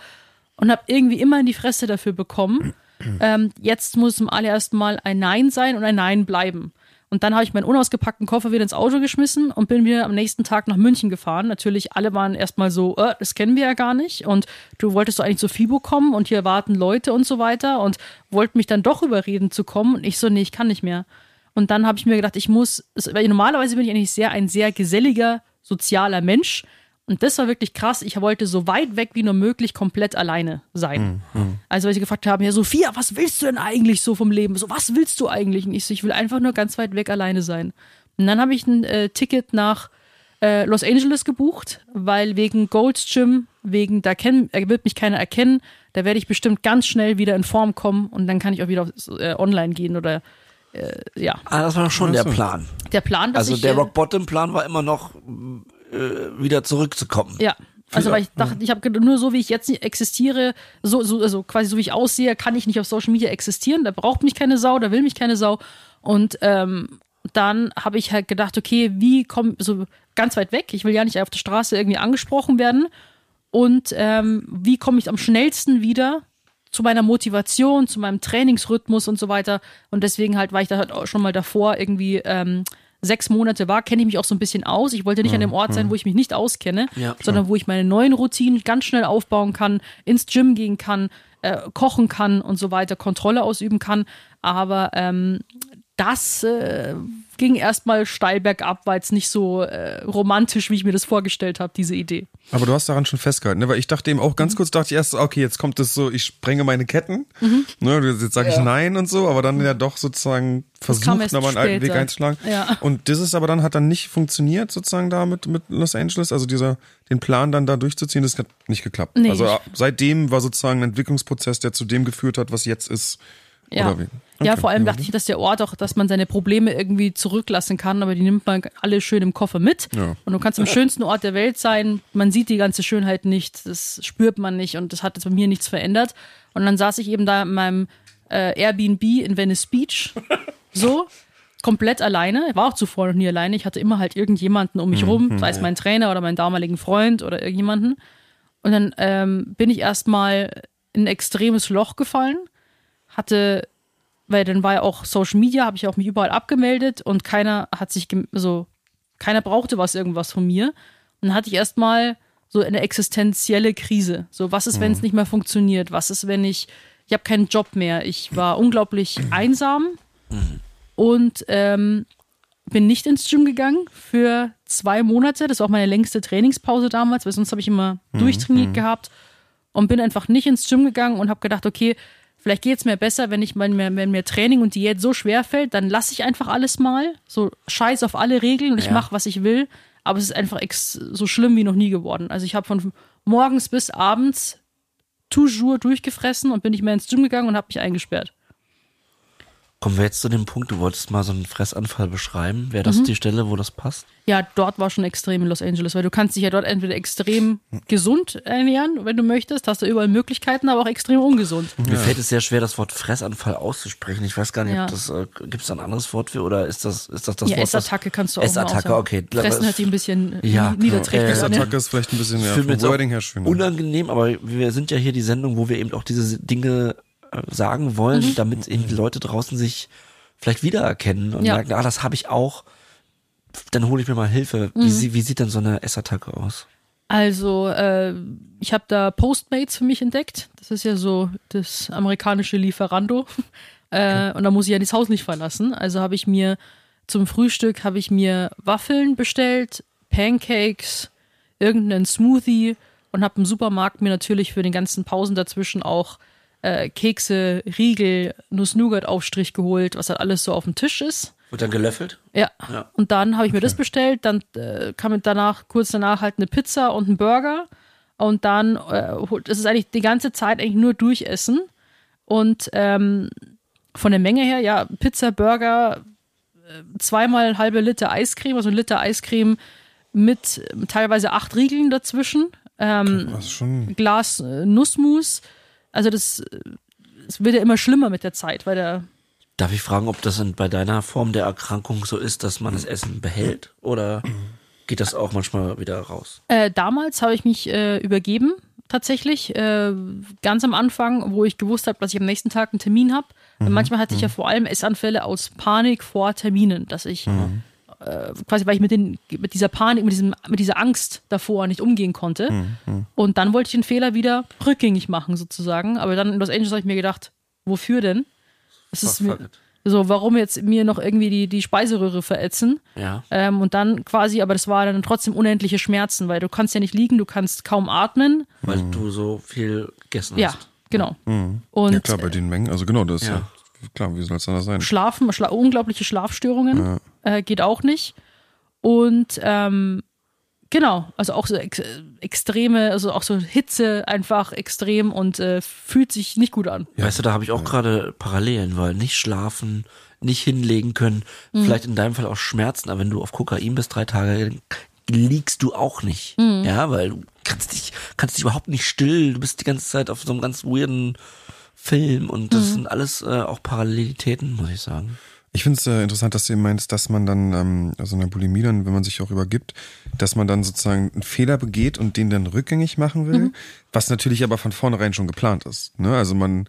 Und habe irgendwie immer in die Fresse dafür bekommen. ähm, jetzt muss zum allerersten Mal ein Nein sein und ein Nein bleiben. Und dann habe ich meinen unausgepackten Koffer wieder ins Auto geschmissen und bin wieder am nächsten Tag nach München gefahren. Natürlich, alle waren erstmal so, äh, das kennen wir ja gar nicht. Und du wolltest doch eigentlich zu FIBO kommen und hier warten Leute und so weiter und wollten mich dann doch überreden zu kommen. Und ich so, nee, ich kann nicht mehr. Und dann habe ich mir gedacht, ich muss, weil normalerweise bin ich eigentlich sehr ein sehr geselliger, sozialer Mensch. Und das war wirklich krass. Ich wollte so weit weg wie nur möglich komplett alleine sein. Also, weil sie gefragt haben, ja, Sophia, was willst du denn eigentlich so vom Leben? So, was willst du eigentlich? Und ich so, ich will einfach nur ganz weit weg alleine sein. Und dann habe ich ein äh, Ticket nach äh, Los Angeles gebucht, weil wegen Gold's Gym, wegen, da kenn, äh, wird mich keiner erkennen, da werde ich bestimmt ganz schnell wieder in Form kommen und dann kann ich auch wieder auf, äh, online gehen oder äh, ja.
Ah, das war schon der Plan.
Der Plan, dass
Also
ich,
der
äh,
Rock Bottom Plan war immer noch äh, wieder zurückzukommen.
Ja. Also weil ich dachte, ich habe nur so wie ich jetzt existiere, so, so also quasi so wie ich aussehe, kann ich nicht auf Social Media existieren. Da braucht mich keine Sau, da will mich keine Sau. Und ähm, dann habe ich halt gedacht, okay, wie komme so ganz weit weg? Ich will ja nicht auf der Straße irgendwie angesprochen werden. Und ähm, wie komme ich am schnellsten wieder zu meiner Motivation, zu meinem Trainingsrhythmus und so weiter. Und deswegen halt war ich da halt auch schon mal davor irgendwie ähm, sechs Monate war, kenne ich mich auch so ein bisschen aus. Ich wollte nicht an dem Ort sein, wo ich mich nicht auskenne,
Ja,
sondern wo ich meine neuen Routinen ganz schnell aufbauen kann, ins Gym gehen kann, äh, kochen kann und so weiter, Kontrolle ausüben kann. Aber ähm, das äh, ging erstmal steil bergab, war jetzt nicht so äh, romantisch, wie ich mir das vorgestellt habe, diese Idee.
Aber du hast daran schon festgehalten, ne? Weil ich dachte eben auch
Mhm.
ganz kurz, dachte ich erst, okay, jetzt kommt es so, ich sprenge meine Ketten.
Mhm.
Ne, jetzt sage ich nein und so, aber dann ja doch sozusagen versucht, nochmal einen alten Weg einzuschlagen.
Ja.
Und das ist aber dann, hat dann nicht funktioniert, sozusagen da mit, mit Los Angeles, also dieser, den Plan dann da durchzuziehen, das hat nicht geklappt.
Nee,
also
ich-
seitdem war sozusagen ein Entwicklungsprozess, der zu dem geführt hat, was jetzt ist.
Ja.
Wie?
ja,
Okay.
vor allem dachte ich, dass der Ort auch, dass man seine Probleme irgendwie zurücklassen kann, aber die nimmt man alle schön im Koffer mit.
Ja.
Und du kannst am schönsten Ort der Welt sein. Man sieht die ganze Schönheit nicht, das spürt man nicht und das hat jetzt bei mir nichts verändert. Und dann saß ich eben da in meinem äh, Airbnb in Venice Beach, so komplett alleine. Ich war auch zuvor noch nie alleine. Ich hatte immer halt irgendjemanden um mich rum, sei es mein Trainer oder meinen damaligen Freund oder irgendjemanden. Und dann ähm, bin ich erstmal in ein extremes Loch gefallen hatte, weil dann war ja auch Social Media, habe ich auch mich überall abgemeldet und keiner hat sich, also keiner brauchte was irgendwas von mir. Und dann hatte ich erstmal so eine existenzielle Krise. So, was ist, wenn es nicht mehr funktioniert? Was ist, wenn ich, ich habe keinen Job mehr? Ich war unglaublich einsam und ähm, bin nicht ins Gym gegangen für zwei Monate. Das war auch meine längste Trainingspause damals, weil sonst habe ich immer durchtrainiert gehabt und bin einfach nicht ins Gym gegangen und habe gedacht, okay, vielleicht geht es mir besser, wenn ich wenn mir, wenn mir Training und Diät so schwer fällt, dann lasse ich einfach alles mal. So scheiß auf alle Regeln und ich
Ja.
mache, was ich will. Aber es ist einfach ex so schlimm wie noch nie geworden. Also ich habe von morgens bis abends toujours durchgefressen und bin nicht mehr ins Gym gegangen und habe mich eingesperrt.
Kommen wir jetzt zu dem Punkt, du wolltest mal so einen Fressanfall beschreiben. Wäre das die Stelle, wo das passt?
Ja, dort war schon extrem in Los Angeles, weil du kannst dich ja dort entweder extrem gesund ernähren, wenn du möchtest, hast du überall Möglichkeiten, aber auch extrem ungesund.
Mir fällt es sehr schwer, das Wort Fressanfall auszusprechen. Ich weiß gar nicht,
Ja.
ob das, äh, gibt es da ein anderes Wort für oder ist das, ist das das
ja,
Wort? was-
Essattacke kannst du auch
Essattacke, okay.
Fressen hört sich ein bisschen
Ja,
ja, niederträchtig
äh,
an. ja.
Attacke ist vielleicht ein bisschen, ja, vom Wording her schön.
Unangenehm, aber wir sind ja hier die Sendung, wo wir eben auch diese Dinge äh, sagen wollen,
Mhm.
damit eben die Leute draußen sich vielleicht wiedererkennen und
Ja.
merken, ah, das habe ich auch. Dann hole ich mir mal Hilfe.
Mhm.
Wie, sie- wie sieht denn so eine Essattacke aus?
Also, äh, ich habe da Postmates für mich entdeckt. Das ist ja so das amerikanische Lieferando. Äh, Und da muss ich ja das Haus nicht verlassen. Also habe ich mir zum Frühstück habe ich mir Waffeln bestellt, Pancakes, irgendeinen Smoothie und habe im Supermarkt mir natürlich für den ganzen Pausen dazwischen auch äh, Kekse, Riegel, Nuss-Nougat-Aufstrich geholt, was halt alles so auf dem Tisch ist.
Wird dann gelöffelt?
Ja.
Ja.
Und dann habe ich mir das bestellt, dann äh, kam mit danach, kurz danach halt eine Pizza und ein Burger. Und dann, äh, ist eigentlich die ganze Zeit eigentlich nur durchessen. Und ähm, von der Menge her, ja, Pizza, Burger, äh, zweimal halbe Liter Eiscreme, also ein Liter Eiscreme mit teilweise acht Riegeln dazwischen. Ähm,
Das ist schon,
Glas äh, Nussmus. Also das, es wird ja immer schlimmer mit der Zeit, weil der
Darf ich fragen, ob das bei deiner Form der Erkrankung so ist, dass man das Essen behält? Oder geht das auch manchmal wieder raus?
Äh, damals habe ich mich äh, übergeben, tatsächlich. Äh, ganz am Anfang, wo ich gewusst habe, dass ich am nächsten Tag einen Termin habe. Manchmal hatte ich ja vor allem Essanfälle aus Panik vor Terminen, dass ich äh, quasi, weil ich mit, den, mit dieser Panik, mit, diesem, mit dieser Angst davor nicht umgehen konnte. Und dann wollte ich den Fehler wieder rückgängig machen, sozusagen. Aber dann in Los Angeles habe ich mir gedacht, wofür denn? Es ist mir, so, warum jetzt mir noch irgendwie die, die Speiseröhre verätzen?
Ja.
Ähm, und dann quasi, aber das war dann trotzdem unendliche Schmerzen, weil du kannst ja nicht liegen, du kannst kaum atmen.
Weil du so viel gegessen
Ja,
hast.
genau.
ja
Und
klar, bei den Mengen, also genau, das ist
Ja.
ja, klar, wie soll es anders sein?
Schlafen, schla unglaubliche Schlafstörungen äh, geht auch nicht. Und ähm, genau, also auch so ex extreme, also auch so Hitze einfach extrem und äh, fühlt sich nicht gut an.
Weißt du, da habe ich auch gerade Parallelen, weil nicht schlafen, nicht hinlegen können,
Mhm.
vielleicht in deinem Fall auch Schmerzen, aber wenn du auf Kokain bist drei Tage, dann liegst du auch nicht.
Mhm.
Ja, weil du kannst dich, kannst dich überhaupt nicht still, du bist die ganze Zeit auf so einem ganz weirden Film und
Mhm.
das sind alles äh, auch Parallelitäten, muss ich sagen.
Ich finde es äh, interessant, dass du meinst, dass man dann, ähm, also in der Bulimie dann, wenn man sich auch übergibt, dass man dann sozusagen einen Fehler begeht und den dann rückgängig machen will, was natürlich aber von vornherein schon geplant ist. Ne? Also man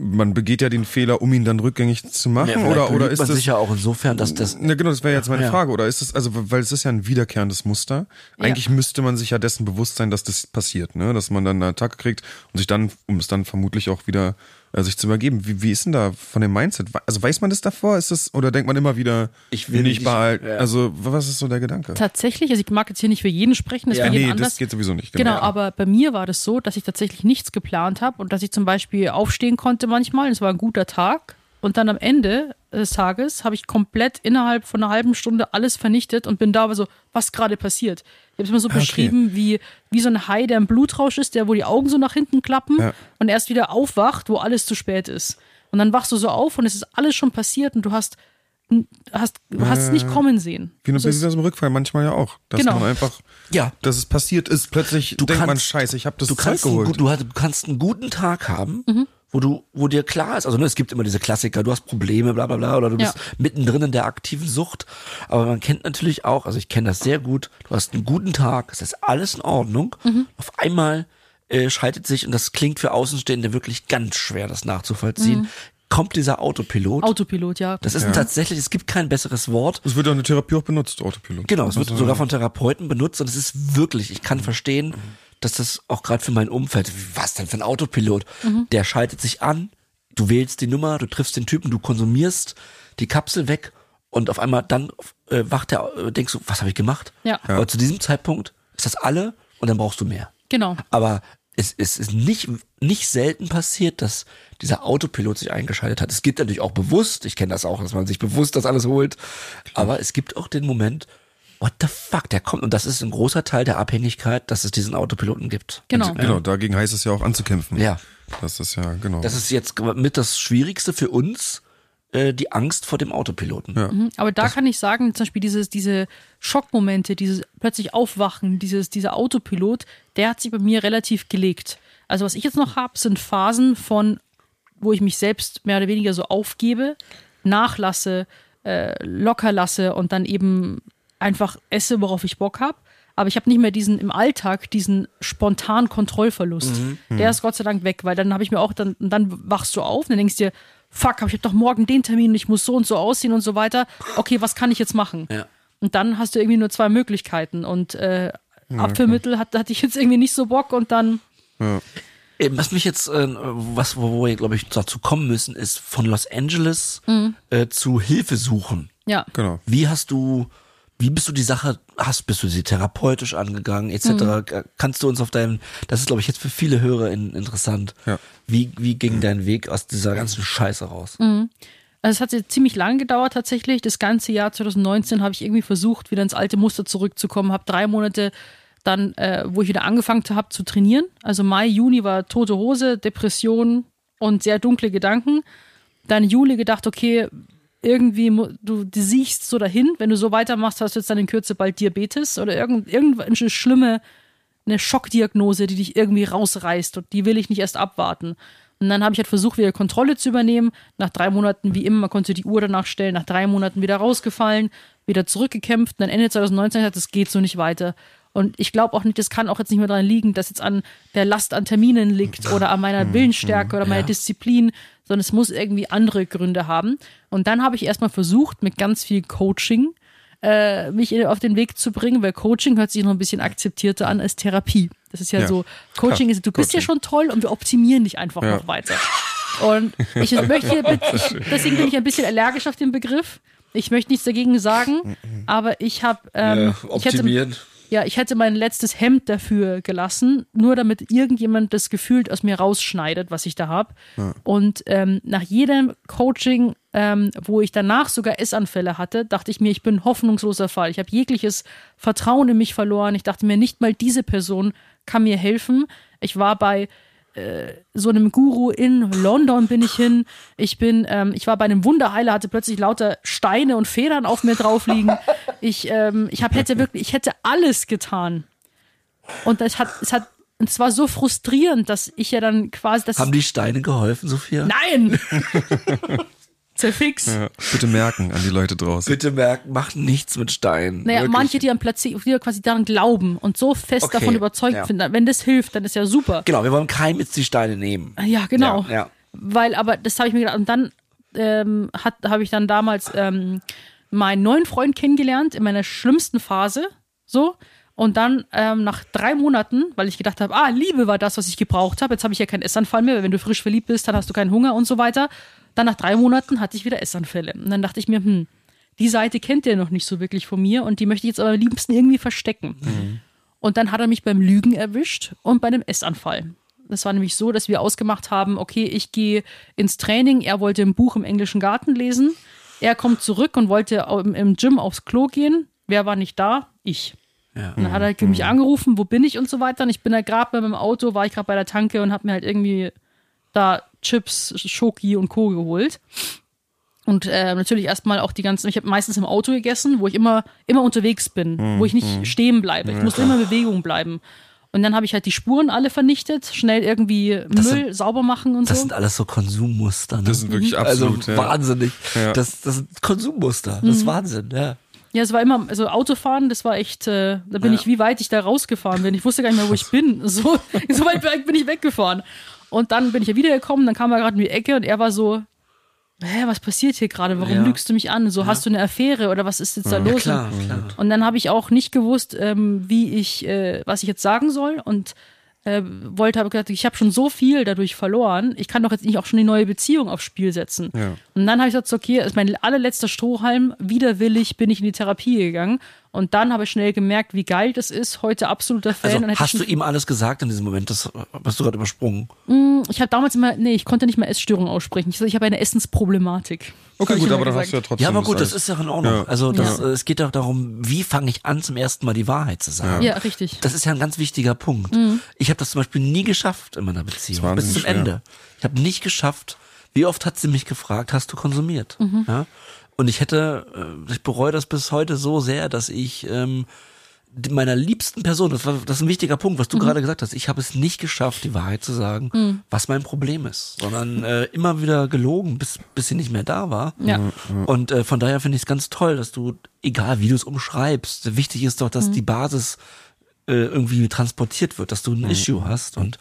man begeht ja den Fehler, um ihn dann rückgängig zu machen,
Ja,
oder oder ist
man
das
sich ja auch insofern, dass das
Na genau, das wäre jetzt meine
Ja.
Frage. Oder ist es, also, weil es ist ja ein wiederkehrendes Muster. Eigentlich müsste man sich ja dessen bewusst sein, dass das passiert, ne? Dass man dann eine Attacke kriegt und sich dann, um es dann vermutlich auch wieder sich zu übergeben. Wie, wie ist denn da von dem Mindset? Also weiß man das davor? Ist das, oder denkt man immer wieder,
Ich will
nicht behalten?
ja.
Also, was ist so der Gedanke?
Tatsächlich, also ich mag jetzt hier nicht für jeden sprechen, das
Ja.
ja,
nee,
jeden
das
anders.
geht sowieso nicht.
Genau, aber bei mir war das so, dass ich tatsächlich nichts geplant habe und dass ich zum Beispiel aufstehen konnte manchmal. Es war ein guter Tag. Und dann am Ende des Tages habe ich komplett innerhalb von einer halben Stunde alles vernichtet und bin da aber so, was gerade passiert. Ich habe es immer so
okay.
beschrieben, wie, wie so ein Hai, der im Blutrausch ist, der wo die Augen so nach hinten klappen
Ja.
und erst wieder aufwacht, wo alles zu spät ist. Und dann wachst du so auf und es ist alles schon passiert und du hast, hast, du hast es nicht kommen sehen.
Wie,
Also
wie
es-
das im Rückfall manchmal ja auch. Dass
Genau.
man einfach,
Ja.
dass es passiert ist, plötzlich
Du
denkt man,
kannst-
scheiße, ich habe das
du
Zeug
kannst, einen,
geholt.
gut- du, hast- du kannst einen guten Tag haben,
Mhm.
Wo du, wo dir klar ist, also ne, es gibt immer diese Klassiker, du hast Probleme, bla bla bla, oder du bist
Ja.
mittendrin in der aktiven Sucht. Aber man kennt natürlich auch, also ich kenne das sehr gut, du hast einen guten Tag, es ist alles in Ordnung.
Mhm.
Auf einmal äh, schaltet sich, und das klingt für Außenstehende wirklich ganz schwer, das nachzuvollziehen,
Mhm.
kommt dieser Autopilot.
Autopilot, ja.
das ist ein tatsächlich, es gibt kein besseres Wort.
Es wird auch in der Therapie auch benutzt, Autopilot.
Genau, es wird
Also,
sogar von Therapeuten benutzt und es ist wirklich, ich kann verstehen, dass das auch gerade für mein Umfeld, was denn für ein Autopilot? Der schaltet sich an, du wählst die Nummer, du triffst den Typen, du konsumierst die Kapsel weg und auf einmal dann äh, wacht der, äh, denkst du, was habe ich gemacht?
Ja. Ja.
Aber zu diesem Zeitpunkt ist das alle und dann brauchst du mehr.
Genau.
Aber es, es ist nicht, nicht selten passiert, dass dieser Autopilot sich eingeschaltet hat. Es gibt natürlich auch bewusst, ich kenne das auch, dass man sich bewusst das alles holt, aber es gibt auch den Moment, what the fuck, der kommt und das ist ein großer Teil der Abhängigkeit, dass es diesen Autopiloten gibt.
Genau.
Genau, dagegen heißt es ja auch anzukämpfen.
Ja.
Das ist ja, genau.
Das ist jetzt mit das Schwierigste für uns, äh, die Angst vor dem Autopiloten.
Ja.
Mhm, Aber da kann ich sagen, zum Beispiel dieses, diese Schockmomente, dieses plötzlich Aufwachen, dieses, dieser Autopilot, der hat sich bei mir relativ gelegt. Also was ich jetzt noch habe, sind Phasen von, wo ich mich selbst mehr oder weniger so aufgebe, nachlasse, äh, locker lasse und dann eben einfach esse, worauf ich Bock habe. Aber ich habe nicht mehr diesen im Alltag diesen spontanen Kontrollverlust. Der ist Gott sei Dank weg, weil dann habe ich mir auch dann dann wachst du auf und dann denkst dir, fuck, hab ich habe doch morgen den Termin und ich muss so und so aussehen und so weiter. Okay, was kann ich jetzt machen?
Ja.
Und dann hast du irgendwie nur zwei Möglichkeiten und äh, Apfelmittel hat, hatte ich jetzt irgendwie nicht so Bock und dann
Ähm, Was mich jetzt, äh, was, wo wo wir, glaube ich, dazu kommen müssen, ist von Los Angeles äh, zu Hilfe suchen.
ja.
Genau.
Wie hast du, wie bist du die Sache, hast, bist du sie therapeutisch angegangen, etc.? Äh, Kannst du uns auf deinem, das ist, glaube ich, jetzt für viele Hörer in, interessant.
Ja.
Wie, wie ging dein Weg aus dieser ganzen Scheiße raus?
Also es hat jetzt ziemlich lang gedauert tatsächlich. Das ganze Jahr 2019 habe ich irgendwie versucht, wieder ins alte Muster zurückzukommen. Habe drei Monate dann, äh, wo ich wieder angefangen habe zu trainieren. Also Mai, Juni war tote Hose, Depression und sehr dunkle Gedanken. Dann Juli gedacht, okay, irgendwie, du, du siehst so dahin, wenn du so weitermachst, hast du jetzt dann in Kürze bald Diabetes oder irgend, irgendeine schlimme, eine Schockdiagnose, die dich irgendwie rausreißt und die will ich nicht erst abwarten. Und dann habe ich halt versucht, wieder Kontrolle zu übernehmen. Nach drei Monaten, wie immer, man konnte die Uhr danach stellen, nach drei Monaten wieder rausgefallen, wieder zurückgekämpft. Und dann Ende 2019 hat das geht so nicht weiter. Und ich glaube auch nicht, das kann auch jetzt nicht mehr daran liegen, dass jetzt an der Last an Terminen liegt oder an meiner Willensstärke oder meiner
Ja.
Disziplin, sondern es muss irgendwie andere Gründe haben. Und dann habe ich erstmal versucht, mit ganz viel Coaching äh, mich auf den Weg zu bringen, weil Coaching hört sich noch ein bisschen akzeptierter an als Therapie. Das ist ja,
Ja.
so, Coaching ist, du bist ja
Coaching.
schon toll und wir optimieren dich einfach
Ja.
noch weiter. Und ich möchte hier, ich, deswegen bin ich ein bisschen allergisch auf den Begriff. Ich möchte nichts dagegen sagen, aber ich habe, ähm, ich hätte, ja, ich hätte mein letztes Hemd dafür gelassen, nur damit irgendjemand das Gefühl aus mir rausschneidet, was ich da habe. Und ähm, nach jedem Coaching, ähm, wo ich danach sogar Essanfälle hatte, dachte ich mir, ich bin ein hoffnungsloser Fall. Ich habe jegliches Vertrauen in mich verloren. Ich dachte mir, nicht mal diese Person kann mir helfen. Ich war bei so einem Guru in London bin ich hin. Ich bin, ähm, ich war bei einem Wunderheiler, hatte plötzlich lauter Steine und Federn auf mir drauf liegen. Ich, ähm, ich hab, hätte wirklich, ich hätte alles getan. Und das hat, es hat, und es war so frustrierend, dass ich ja dann quasi das.
Haben die Steine geholfen, Sophia?
Nein! Zerfix.
Ja, bitte merken an die Leute draußen.
Bitte merken, macht nichts mit Steinen.
Naja,
Wirklich.
manche, die am Platz, die quasi daran glauben und so fest
Okay,
davon überzeugt
ja.
sind, wenn das hilft, dann ist ja super.
Genau, wir wollen keinem jetzt die Steine nehmen.
Ja, genau.
Ja, ja.
weil, aber das habe ich mir gedacht, und dann ähm, habe ich dann damals ähm, meinen neuen Freund kennengelernt in meiner schlimmsten Phase, so. Und dann ähm, nach drei Monaten, weil ich gedacht habe, ah, Liebe war das, was ich gebraucht habe. Jetzt habe ich ja keinen Essanfall mehr, weil wenn du frisch verliebt bist, dann hast du keinen Hunger und so weiter. Dann nach drei Monaten hatte ich wieder Essanfälle. Und dann dachte ich mir, hm, die Seite kennt der noch nicht so wirklich von mir und die möchte ich jetzt aber am liebsten irgendwie verstecken. Mhm. Und dann hat er mich beim Lügen erwischt und bei einem Essanfall. Das war nämlich so, dass wir ausgemacht haben, okay, ich gehe ins Training, er wollte ein Buch im englischen Garten lesen, er kommt zurück und wollte im Gym aufs Klo gehen. Wer war nicht da? Ich. Ja. Und dann hat er halt mich angerufen, wo bin ich und so weiter. Und ich bin da gerade bei meinem Auto, war ich gerade bei der Tanke und habe mir halt irgendwie da Chips, Schoki und Co. geholt. Und äh, natürlich erstmal auch die ganzen, ich habe meistens im Auto gegessen, wo ich immer, immer unterwegs bin, mhm. wo ich nicht mhm. stehen bleibe. Ich ja, musste immer in Bewegung bleiben. Und dann habe ich halt die Spuren alle vernichtet, schnell irgendwie das Müll sind, sauber machen und
das
so.
Das sind alles so Konsummuster. Ne?
Das sind wirklich absolut.
Also ja. wahnsinnig. Ja. Das, das sind Konsummuster. Das ist mhm. Wahnsinn, ja.
Ja, es war immer, also Autofahren, das war echt, äh, da bin ja. ich, wie weit ich da rausgefahren bin. Ich wusste gar nicht mehr, wo ich bin. So, so weit bin ich weggefahren. Und dann bin ich ja wiedergekommen, dann kam er gerade in die Ecke und er war so, hä, was passiert hier gerade? Warum ja. lügst du mich an? So, ja. hast du eine Affäre oder was ist jetzt da los?
Klar, klar.
Und dann habe ich auch nicht gewusst, ähm, wie ich, äh, was ich jetzt sagen soll. Und äh, wollte, habe gesagt, ich habe schon so viel dadurch verloren, ich kann doch jetzt nicht auch schon die neue Beziehung aufs Spiel setzen.
Ja.
Und dann habe ich gesagt, okay, das ist mein allerletzter Strohhalm, widerwillig bin ich in die Therapie gegangen und dann habe ich schnell gemerkt, wie geil das ist, heute absoluter Fan.
Also, hast du ihm alles gesagt in diesem Moment? Das hast du gerade übersprungen.
Mm, ich habe damals immer, nee, ich konnte nicht mehr Essstörungen aussprechen. Ich, ich habe eine Essensproblematik.
Okay, gut, aber dann hast du ja trotzdem.
Ja, aber gut, das, das ist ja in Ordnung. Ja. Also das, ja. es geht doch darum, wie fange ich an, zum ersten Mal die Wahrheit zu sagen.
Ja, richtig.
Das ist ja ein ganz wichtiger Punkt. Mhm. Ich habe das zum Beispiel nie geschafft in meiner Beziehung. Bis zum schwer. Ende. Ich habe nicht geschafft. Wie oft hat sie mich gefragt, hast du konsumiert? Mhm. Ja? Und ich hätte, äh, ich bereue das bis heute so sehr, dass ich ähm, meiner liebsten Person, das, war, das ist ein wichtiger Punkt, was du mhm. gerade gesagt hast, ich habe es nicht geschafft, die Wahrheit zu sagen, mhm. was mein Problem ist, sondern äh, immer wieder gelogen, bis, bis sie nicht mehr da war.
Ja.
Und äh, von daher finde ich es ganz toll, dass du, egal wie du es umschreibst, wichtig ist doch, dass mhm. die Basis äh, irgendwie transportiert wird, dass du ein mhm. Issue hast. Und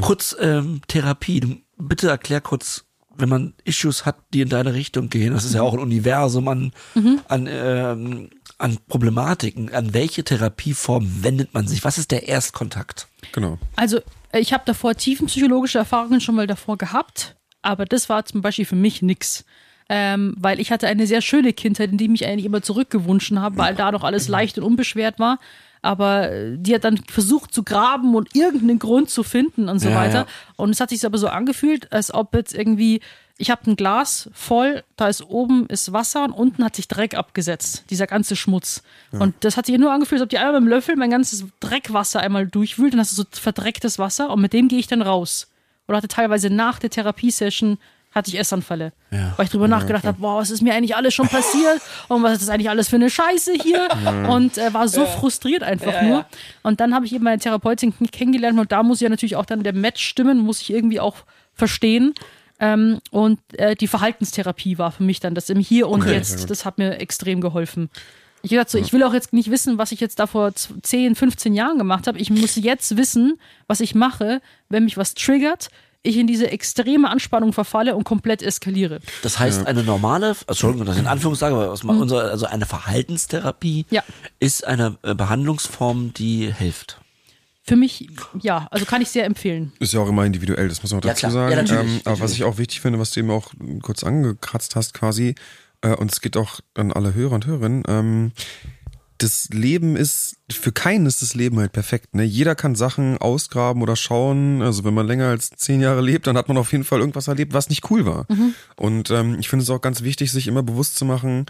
kurz ähm, Therapie, bitte erklär kurz, wenn man Issues hat, die in deine Richtung gehen, das ist ja auch ein Universum an, mhm. an, ähm, an Problematiken. An welche Therapieform wendet man sich? Was ist der Erstkontakt?
Genau.
Also, ich habe davor tiefenpsychologische Erfahrungen schon mal davor gehabt, aber das war zum Beispiel für mich nix. Ähm, weil ich hatte eine sehr schöne Kindheit, in die ich mich eigentlich immer zurückgewünscht habe, weil da doch alles leicht und unbeschwert war aber äh, die hat dann versucht zu graben und irgendeinen Grund zu finden und so ja, weiter. Ja. Und es hat sich aber so angefühlt, als ob jetzt irgendwie, ich habe ein Glas voll, da ist oben ist Wasser und unten hat sich Dreck abgesetzt, dieser ganze Schmutz. Ja. Und das hat sich nur angefühlt, als ob die einmal mit dem Löffel mein ganzes Dreckwasser einmal durchwühlt, dann hast du so verdrecktes Wasser und mit dem gehe ich dann raus. Oder hatte teilweise nach der Therapiesession hatte ich Essanfälle. Ja. Weil ich drüber ja, nachgedacht okay. habe, boah, was ist mir eigentlich alles schon passiert und was ist das eigentlich alles für eine Scheiße hier ja. und äh, war so frustriert einfach nur. Und dann habe ich eben meine Therapeutin kennengelernt und da muss ja natürlich auch dann der Match stimmen, muss ich irgendwie auch verstehen. Ähm, und äh, die Verhaltenstherapie war für mich dann das im Hier und okay, Jetzt, das hat mir extrem geholfen. Ich gesagt so, ich will auch jetzt nicht wissen, was ich jetzt da vor 10, 15 Jahren gemacht habe. Ich muss jetzt wissen, was ich mache, wenn mich was triggert, ich in diese extreme Anspannung verfalle und komplett eskaliere.
Das heißt, eine normale, Entschuldigung, das in Anführungszeichen, aber aus mhm. unserer, also eine Verhaltenstherapie
ja.
ist eine äh, Behandlungsform, die hilft.
Für mich, ja, also kann ich sehr empfehlen.
Ist ja auch immer individuell, das muss man auch dazu ja, sagen. Ja, natürlich, ähm, natürlich. Aber was ich auch wichtig finde, was du eben auch kurz angekratzt hast quasi, äh, und es geht auch an alle Hörer und Hörerinnen, ähm, das Leben ist, für keinen ist das Leben halt perfekt. Ne? Jeder kann Sachen ausgraben oder schauen. Also wenn man länger als zehn Jahre lebt, dann hat man auf jeden Fall irgendwas erlebt, was nicht cool war. Mhm. Und ähm, ich finde es auch ganz wichtig, sich immer bewusst zu machen,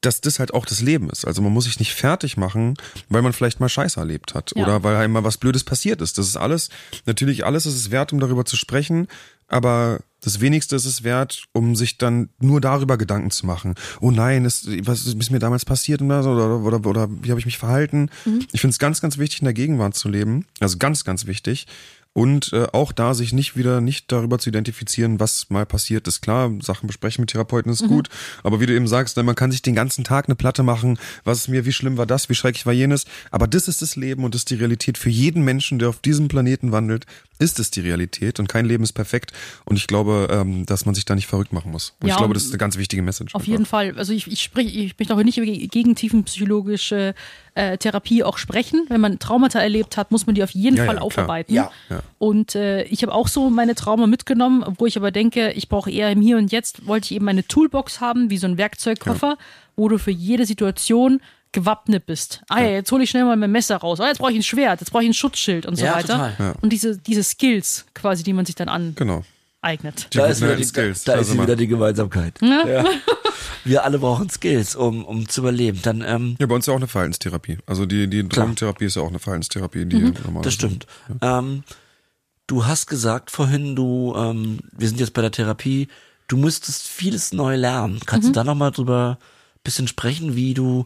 dass das halt auch das Leben ist. Also man muss sich nicht fertig machen, weil man vielleicht mal Scheiße erlebt hat ja. oder weil einem mal was Blödes passiert ist. Das ist alles, natürlich alles ist es wert, um darüber zu sprechen, aber das wenigste ist es wert, um sich dann nur darüber Gedanken zu machen. Oh nein, ist, was ist mir damals passiert oder, oder, oder, oder wie habe ich mich verhalten? Mhm. Ich finde es ganz, ganz wichtig, in der Gegenwart zu leben. Also ganz, ganz wichtig. Und äh, auch da sich nicht wieder nicht darüber zu identifizieren, was mal passiert ist. Klar, Sachen besprechen mit Therapeuten ist gut, aber wie du eben sagst, ne, man kann sich den ganzen Tag eine Platte machen, was ist mir, wie schlimm war das, wie schrecklich war jenes, aber das ist das Leben und das ist die Realität für jeden Menschen, der auf diesem Planeten wandelt, ist es die Realität und kein Leben ist perfekt und ich glaube, ähm, dass man sich da nicht verrückt machen muss. Und
Ja,
ich glaube, das ist eine ganz wichtige Message.
Auf jeden Fall. Also ich, ich spreche, ich möchte auch nicht gegen tiefenpsychologische äh, Therapie auch sprechen. Wenn man Traumata erlebt hat, muss man die auf jeden
Ja,
Fall
ja,
aufarbeiten.
Ja.
Ja.
Und äh, ich habe auch so meine Trauma mitgenommen, wo ich aber denke, ich brauche eher im Hier und Jetzt, wollte ich eben eine Toolbox haben, wie so ein Werkzeugkoffer, wo du für jede Situation gewappnet bist. Ah ja, jetzt hole ich schnell mal mein Messer raus. Ah, jetzt brauche ich ein Schwert, jetzt brauche ich ein Schutzschild und so
Ja,
weiter.
total.
Und diese, diese Skills quasi, die man sich dann
Genau.
Aneignet.
Die
Da ist, wieder
alten
die,
Skills.
da, da ist wieder die Gemeinsamkeit. Ja. Wir alle brauchen Skills, um, um zu überleben. Dann, ähm,
Ja, bei uns ist ja auch eine Verhaltenstherapie. Also die, die Drogentherapie ist ja auch eine Verhaltenstherapie, die
Mhm.
das stimmt. Ähm, du hast gesagt vorhin, du, ähm, wir sind jetzt bei der Therapie, du müsstest vieles neu lernen. Kannst
Mhm.
du da nochmal drüber ein bisschen sprechen, wie du,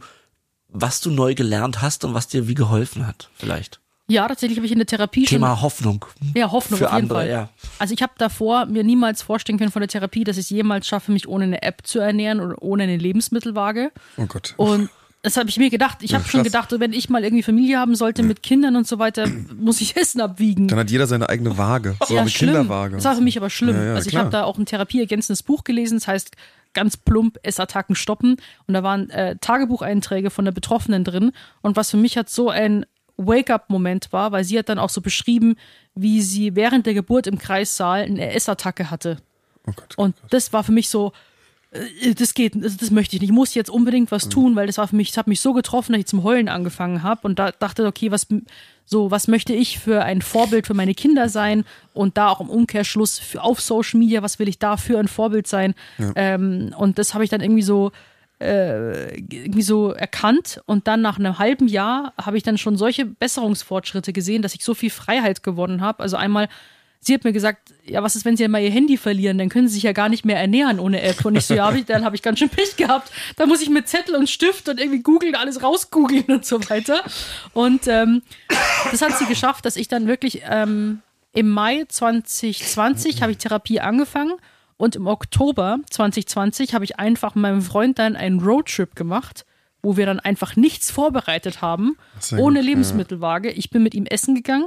was du neu gelernt hast und was dir wie geholfen hat, vielleicht?
Ja, tatsächlich habe ich in der Therapie schon
Thema Hoffnung.
Ja, Hoffnung
Für
auf jeden
andere,
Fall.
ja.
Also ich habe davor mir niemals vorstellen können von der Therapie, dass ich es jemals schaffe, mich ohne eine App zu ernähren oder ohne eine Lebensmittelwaage.
Oh Gott.
Und das habe ich mir gedacht. Ich habe schon
krass.
gedacht, wenn ich mal irgendwie Familie haben sollte mit Kindern und so weiter, muss ich Essen abwiegen.
Dann hat jeder seine eigene Waage. So eine
schlimm.
Kinderwaage.
Das war für mich aber schlimm.
Ja, ja,
also ich
klar.
habe da auch ein therapieergänzendes Buch gelesen, das heißt ganz plump Essattacken stoppen und da waren äh, Tagebucheinträge von der Betroffenen drin und was für mich hat so ein Wake-up-Moment war, weil sie hat dann auch so beschrieben, wie sie während der Geburt im Kreissaal eine Essattacke hatte.
Oh Gott.
Und das war für mich so, äh, das geht, das, möchte ich nicht. Ich muss jetzt unbedingt was tun, weil das war für mich, das hat mich so getroffen, dass ich zum Heulen angefangen habe und da dachte, okay, was so, was möchte ich für ein Vorbild für meine Kinder sein und da auch im Umkehrschluss für, auf Social Media, was will ich da für ein Vorbild sein? Ähm, und das habe ich dann irgendwie so äh, irgendwie so erkannt und dann nach einem halben Jahr habe ich dann schon solche Besserungsfortschritte gesehen, dass ich so viel Freiheit gewonnen habe. Also einmal Sie hat mir gesagt, ja, was ist, wenn Sie mal Ihr Handy verlieren? Dann können Sie sich ja gar nicht mehr ernähren ohne App. Und ich so, ja, hab ich, dann habe ich ganz schön Pech gehabt. Da muss ich mit Zettel und Stift und irgendwie googeln, alles rausgoogeln und so weiter. Und ähm, das hat sie geschafft, dass ich dann wirklich ähm, im Mai 2020 habe ich Therapie angefangen und im Oktober 2020 habe ich einfach mit meinem Freund dann einen Roadtrip gemacht, wo wir dann einfach nichts vorbereitet haben,
Sehr
ohne
gut, ja.
Lebensmittelwaage. Ich bin mit ihm essen gegangen.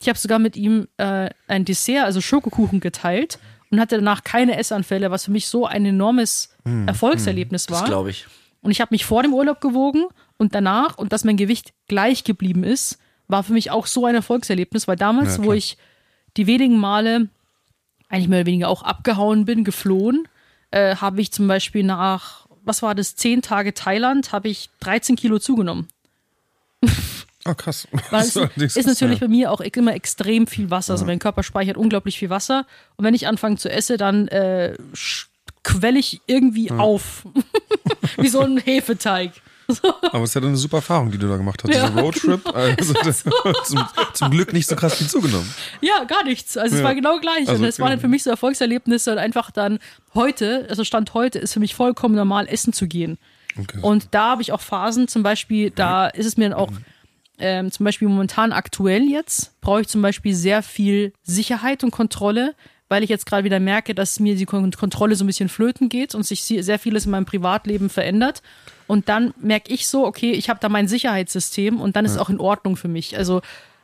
Ich habe sogar mit ihm äh, ein Dessert, also Schokokuchen geteilt und hatte danach keine Essanfälle, was für mich so ein enormes Erfolgserlebnis
Das
war.
glaube ich.
Und ich habe mich vor dem Urlaub gewogen und danach und dass mein Gewicht gleich geblieben ist, war für mich auch so ein Erfolgserlebnis, weil damals,
Ja,
wo ich die wenigen Male eigentlich mehr oder weniger auch abgehauen bin, geflohen, äh, habe ich zum Beispiel nach, was war das, zehn Tage Thailand, habe ich 13 Kilo zugenommen.
Oh, krass.
Weil es
allerdings
ist natürlich
ja.
bei mir auch immer extrem viel Wasser. Also mein Körper speichert unglaublich viel Wasser. Und wenn ich anfange zu essen, dann äh, quelle ich irgendwie auf. Wie so ein Hefeteig.
Aber es ist ja dann eine super Erfahrung, die du da gemacht hast.
Ja,
Dieser Roadtrip. Also, das, zum, zum Glück nicht so krass viel zugenommen.
Ja, gar nichts. Also es
Ja.
war genau gleich.
Also,
und es waren
okay.
dann für mich so Erfolgserlebnisse und einfach dann heute, also Stand heute, ist für mich vollkommen normal, essen zu gehen.
Okay.
Und da habe ich auch Phasen, zum Beispiel, da ist es mir dann auch, ähm, zum Beispiel momentan aktuell jetzt, brauche ich zum Beispiel sehr viel Sicherheit und Kontrolle, weil ich jetzt gerade wieder merke, dass mir die Kon Kontrolle so ein bisschen flöten geht und sich sehr vieles in meinem Privatleben verändert. Und dann merke ich so, okay, ich habe da mein Sicherheitssystem und dann ist es auch in Ordnung für mich. Also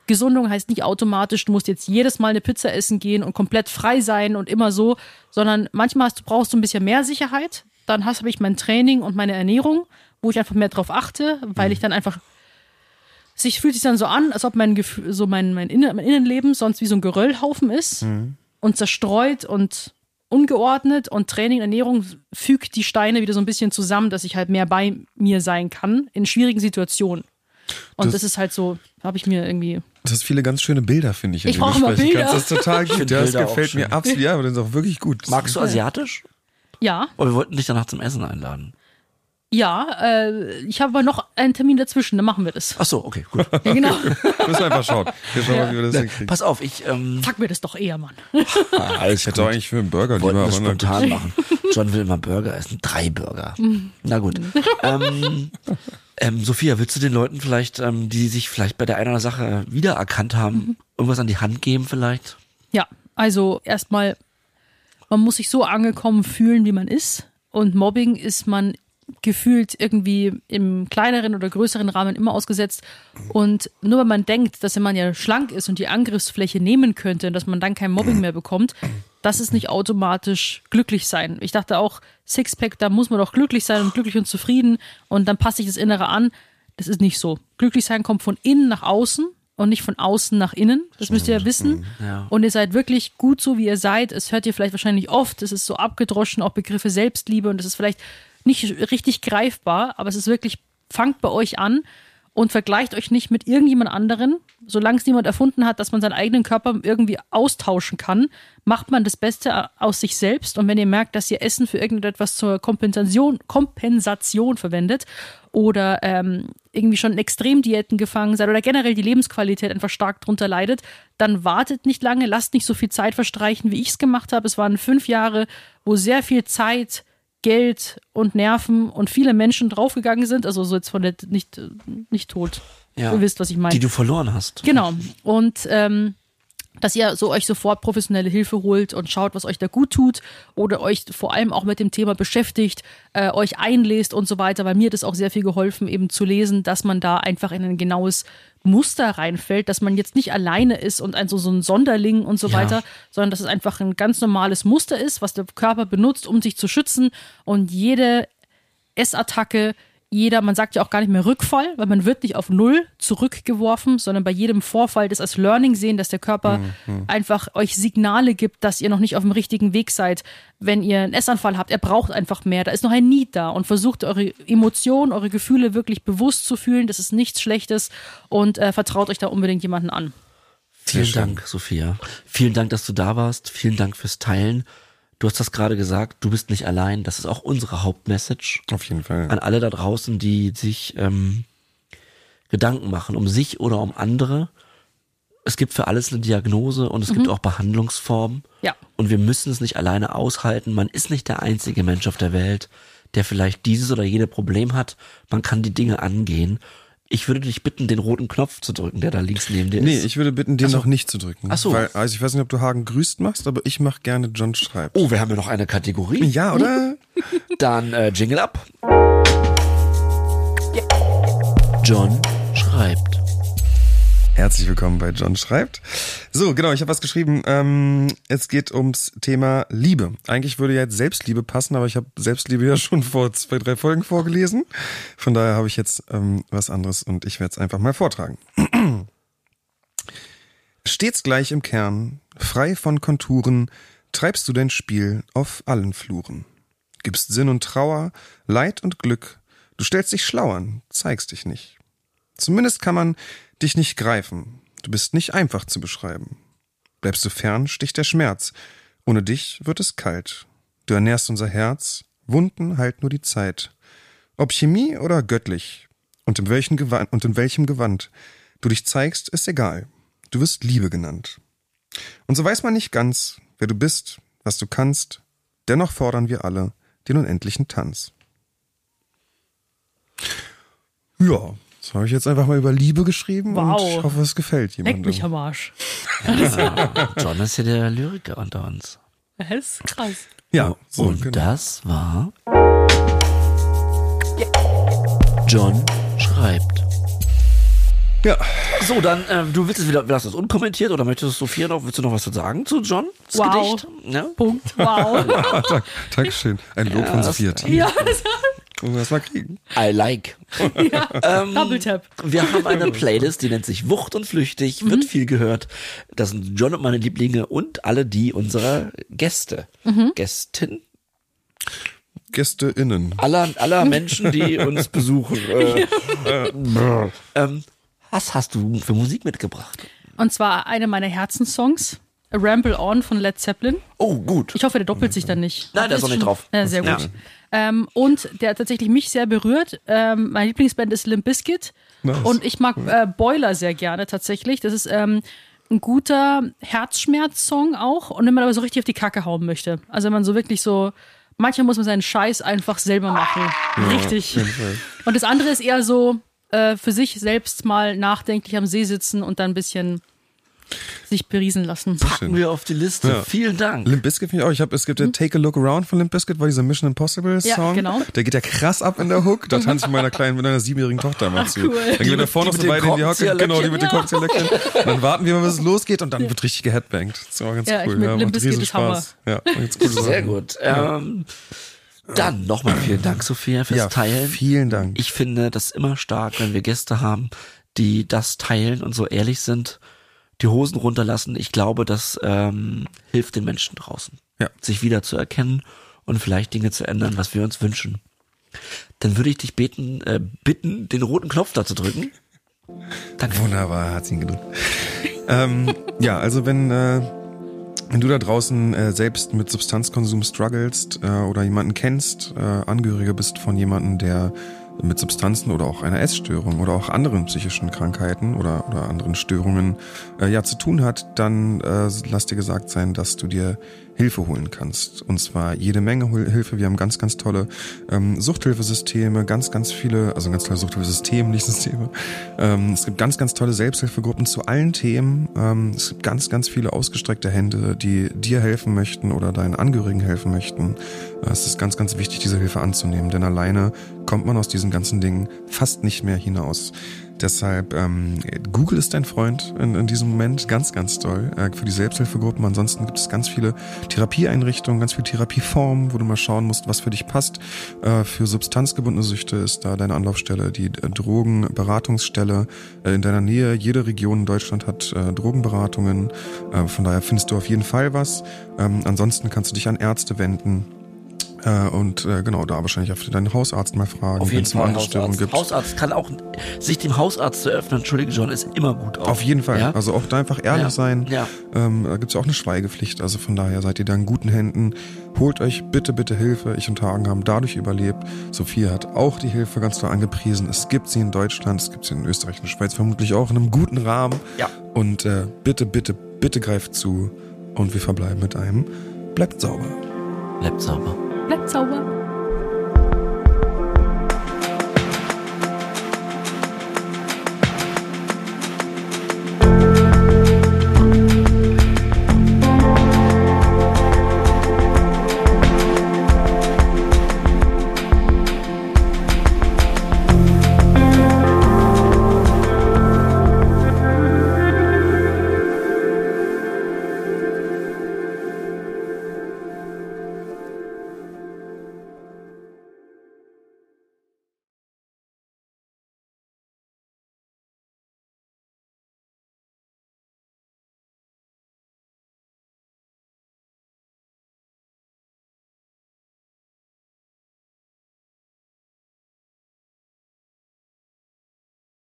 Gesundung heißt nicht automatisch, du musst jetzt jedes Mal eine Pizza essen gehen und komplett frei sein und immer so, sondern manchmal hast, du brauchst du ein bisschen mehr Sicherheit. Dann hast- habe ich mein Training und meine Ernährung, wo ich einfach mehr drauf achte, weil ich dann einfach sich fühlt sich dann so an, als ob mein Gefühl, so mein, mein, Innen, mein Innenleben sonst wie so ein Geröllhaufen ist und zerstreut und ungeordnet und Training, Ernährung fügt die Steine wieder so ein bisschen zusammen, dass ich halt mehr bei mir sein kann in schwierigen Situationen. Und das,
Das-
ist halt so, habe ich mir irgendwie.
Das hast viele ganz schöne Bilder, finde ich. in
Ich brauche
sprechen
Bilder.
kannst. Das ist total gut. Ja, das gefällt mir absolut. Ja, aber das ist auch wirklich gut.
Magst du asiatisch?
Ja,
Aber wir wollten dich danach zum Essen einladen.
Ja, äh, ich habe aber noch einen Termin dazwischen, dann machen wir das.
Ach so, okay, gut.
Ja, genau.
Müssen wir einfach schauen. Wir schauen mal, wie wir das hinkriegen.
Pass auf, ich ähm,
mir das doch eher, Mann.
ah, alles
Ich hätte auch eigentlich für einen Burger
wollten
lieber.
das
aber gut.
spontan machen. John will immer Burger essen. Drei Burger. Na gut. ähm, ähm, Sophia, willst du den Leuten vielleicht, ähm, die sich vielleicht bei der einen oder anderen Sache wiedererkannt haben, irgendwas an die Hand geben vielleicht?
Ja, also erstmal, man muss sich so angekommen fühlen, wie man ist. Und Mobbing ist man gefühlt irgendwie im kleineren oder größeren Rahmen immer ausgesetzt. Und nur wenn man denkt, dass wenn man ja schlank ist und die Angriffsfläche nehmen könnte, dass man dann kein Mobbing mehr bekommt, das ist nicht automatisch glücklich sein. Ich dachte auch, Sixpack, da muss man doch glücklich sein und glücklich und zufrieden und dann passt sich das Innere an. Das ist nicht so. Glücklich sein kommt von innen nach außen und nicht von außen nach innen. Das müsst ihr ja wissen.
Ja.
Und ihr seid wirklich gut so, wie ihr seid. Es hört ihr vielleicht wahrscheinlich oft. Es ist so abgedroschen, auch Begriffe Selbstliebe und das ist vielleicht nicht richtig greifbar, aber es ist wirklich, fangt bei euch an und vergleicht euch nicht mit irgendjemand anderen. Solange es niemand erfunden hat, dass man seinen eigenen Körper irgendwie austauschen kann, macht man das Beste aus sich selbst. Und wenn ihr merkt, dass ihr Essen für irgendetwas zur Kompensation, Kompensation verwendet oder ähm, irgendwie schon in Extremdiäten gefangen seid oder generell die Lebensqualität einfach stark drunter leidet, dann wartet nicht lange, lasst nicht so viel Zeit verstreichen, wie ich es gemacht habe. Es waren fünf Jahre, wo sehr viel Zeit, Geld und Nerven und viele Menschen draufgegangen sind. Also so jetzt von der nicht, nicht tot.
Ja.
Ihr wisst, was ich meine.
Die du verloren hast.
Genau. Und ähm, dass ihr so euch sofort professionelle Hilfe holt und schaut, was euch da gut tut oder euch vor allem auch mit dem Thema beschäftigt, äh, euch einlest und so weiter, weil mir das auch sehr viel geholfen, eben zu lesen, dass man da einfach in ein genaues Muster reinfällt, dass man jetzt nicht alleine ist und ein so, so ein Sonderling und so
Ja.
weiter, sondern dass es einfach ein ganz normales Muster ist, was der Körper benutzt, um sich zu schützen und jede Essattacke, jeder, man sagt ja auch gar nicht mehr Rückfall, weil man wird nicht auf Null zurückgeworfen, sondern bei jedem Vorfall das als Learning sehen, dass der Körper einfach euch Signale gibt, dass ihr noch nicht auf dem richtigen Weg seid. Wenn ihr einen Essanfall habt, er braucht einfach mehr, da ist noch ein Need da und versucht eure Emotionen, eure Gefühle wirklich bewusst zu fühlen, das ist nichts Schlechtes und äh, vertraut euch da unbedingt jemanden an.
Vielen. Dank, Sophia. Vielen Dank, dass du da warst. Vielen Dank fürs Teilen. Du hast das gerade gesagt, du bist nicht allein. Das ist auch unsere Hauptmessage
Auf jeden Fall.
an alle da draußen, die sich ähm, Gedanken machen, um sich oder um andere. Es gibt für alles eine Diagnose und es gibt auch Behandlungsformen.
Ja.
Und wir müssen es nicht alleine aushalten. Man ist nicht der einzige Mensch auf der Welt, der vielleicht dieses oder jene Problem hat. Man kann die Dinge angehen. Ich würde dich bitten, den roten Knopf zu drücken, der da links neben dir
Nee,
ist.
ich würde bitten, den noch nicht zu drücken.
Ach so.
Weil, also ich weiß nicht, ob du Hagen grüßt machst, aber ich mach gerne John schreibt.
oh, wir haben ja noch eine Kategorie.
Ja, oder?
Dann äh, Jingle ab. John schreibt.
Herzlich willkommen bei John schreibt. So, genau, ich habe was geschrieben. Ähm, es geht ums Thema Liebe. Eigentlich würde ja jetzt Selbstliebe passen, aber ich habe Selbstliebe ja schon vor zwei, drei Folgen vorgelesen. Von daher habe ich jetzt ähm, was anderes und ich werde es einfach mal vortragen. Stets gleich im Kern, frei von Konturen, treibst du dein Spiel auf allen Fluren. Gibst Sinn und Trauer, Leid und Glück. Du stellst dich schlau an, zeigst dich nicht. Zumindest kann man dich nicht greifen. Du bist nicht einfach zu beschreiben. Bleibst du fern, sticht der Schmerz. Ohne dich wird es kalt. Du ernährst unser Herz. Wunden heilt nur die Zeit. Ob Chemie oder göttlich. Und in welchem Gewand, und in welchem Gewand du dich zeigst, ist egal. Du wirst Liebe genannt. Und so weiß man nicht ganz, wer du bist, was du kannst. Dennoch fordern wir alle den unendlichen Tanz. Ja, das habe ich jetzt einfach mal über Liebe geschrieben
Wow.
und ich hoffe, es gefällt
Leck
jemandem.
mich am Arsch.
John ist ja der Lyriker unter uns.
Das ist krass.
Ja, so,
Und
genau.
das war John schreibt.
Ja,
So, dann, ähm, du willst es wieder, lass das unkommentiert oder möchtest du Sophia noch, willst du noch was zu sagen zu John? Das
Wow.
Gedicht? Ja?
Punkt. Wow.
Dank, Dankeschön. Ein Lob von
das-
Sophia. Team.
ja,
Wollen wir das mal kriegen?
I like. Ähm,
Double Tap.
Wir haben eine Playlist, die nennt sich Wucht und Flüchtig, wird viel gehört. Das sind John und meine Lieblinge und alle die unserer Gäste. Gästin?
GästeInnen.
Aller, aller Menschen, die uns besuchen. Äh, brr. ähm, was hast du für Musik mitgebracht?
Und zwar eine meiner Herzenssongs, A Ramble On von Led Zeppelin.
Oh, gut.
Ich hoffe, der doppelt sich dann nicht.
Nein, der ist noch nicht drauf.
Ja, sehr
Ja.
gut. Ähm, und der hat tatsächlich mich sehr berührt. Ähm, meine Lieblingsband ist Limp Bizkit.
Nice.
Und ich mag äh, Boiler sehr gerne tatsächlich. Das ist ähm, ein guter Herzschmerz-Song auch. Und wenn man aber so richtig auf die Kacke hauen möchte. Also wenn man so wirklich so, manchmal muss man seinen Scheiß einfach selber machen. richtig. Und das andere ist eher so, äh, für sich selbst mal nachdenklich am See sitzen und dann ein bisschen sich beriesen lassen.
Packen wir auf die Liste.
Ja.
Vielen Dank.
Limp Bizkit finde ich auch. Ich hab, es gibt ja Take a Look Around von Limp Bizkit, war dieser Mission Impossible
Ja,
Song.
genau.
Der geht ja krass ab in der Hook. Da tanze ich mit meiner kleinen, mit einer siebenjährigen Tochter mal zu.
cool.
Dann gehen wir da vorne noch so
den
beide in die Hocke. Genau, die mit den Korkenzieherlöckchen. Dann warten wir mal, bis es losgeht und dann wird richtig geheadbangt. Das war ganz
Ja, ich
cool.
mit
ja,
Limp
macht
Bizkit ist Hammer.
Spaß. Ja, ganz coole
Sehr gut. Ähm, dann nochmal vielen Dank, Sophia, fürs
Ja,
Teilen.
vielen Dank.
Ich finde das immer stark, wenn wir Gäste haben, die das teilen und so ehrlich sind, die Hosen runterlassen. Ich glaube, das ähm, hilft den Menschen draußen,
Ja.
sich wieder zu erkennen und vielleicht Dinge zu ändern, was wir uns wünschen. Dann würde ich dich beten, äh, bitten, den roten Knopf da zu drücken. Danke.
Wunderbar, hat sie ihn gedrückt. ähm, ja, also wenn, äh, wenn du da draußen äh, selbst mit Substanzkonsum strugglest äh, oder jemanden kennst, äh, Angehöriger bist von jemandem, der mit Substanzen oder auch einer Essstörung oder auch anderen psychischen Krankheiten oder, oder anderen Störungen äh, ja zu tun hat, dann äh, lass dir gesagt sein, dass du dir Hilfe holen kannst. Und zwar jede Menge Hilfe. Wir haben ganz, ganz tolle ähm, Suchthilfesysteme, ganz, ganz viele, also ganz tolle Suchthilfesysteme, nicht Systeme. Ähm, es gibt ganz, ganz tolle Selbsthilfegruppen zu allen Themen. Ähm, es gibt ganz, ganz viele ausgestreckte Hände, die dir helfen möchten oder deinen Angehörigen helfen möchten. Äh, es ist ganz, ganz wichtig, diese Hilfe anzunehmen, denn alleine kommt man aus diesen ganzen Dingen fast nicht mehr hinaus. Deshalb, ähm, Google ist dein Freund in, in diesem Moment, ganz, ganz toll äh, für die Selbsthilfegruppen. Ansonsten gibt es ganz viele Therapieeinrichtungen, ganz viele Therapieformen, wo du mal schauen musst, was für dich passt. Äh, für substanzgebundene Süchte ist da deine Anlaufstelle, die äh, Drogenberatungsstelle äh, in deiner Nähe. Jede Region in Deutschland hat äh, Drogenberatungen. Äh, von daher findest du auf jeden Fall was. Ähm, ansonsten kannst du dich an Ärzte wenden. Äh, und äh, genau, da wahrscheinlich für deinen Hausarzt mal fragen,
Auf
wenn es mal
Fall
andere Störungen
Hausarzt.
gibt.
Hausarzt kann auch, sich dem Hausarzt zu öffnen, entschuldige John, ist immer gut. Auch.
Auf jeden Fall.
Ja?
Also auch da einfach ehrlich
Ja.
sein.
Ja.
Ähm, da gibt's ja auch eine Schweigepflicht. Also von daher seid ihr da in guten Händen. Holt euch bitte, bitte Hilfe. Ich und Hagen haben dadurch überlebt. Sophia hat auch die Hilfe ganz klar angepriesen. Es gibt sie in Deutschland, es gibt sie in Österreich und der Schweiz vermutlich auch in einem guten Rahmen.
Ja.
Und äh, bitte, bitte, bitte greift zu. Und wir verbleiben mit einem Bleibt sauber.
Bleibt sauber.
Bleibt sauber.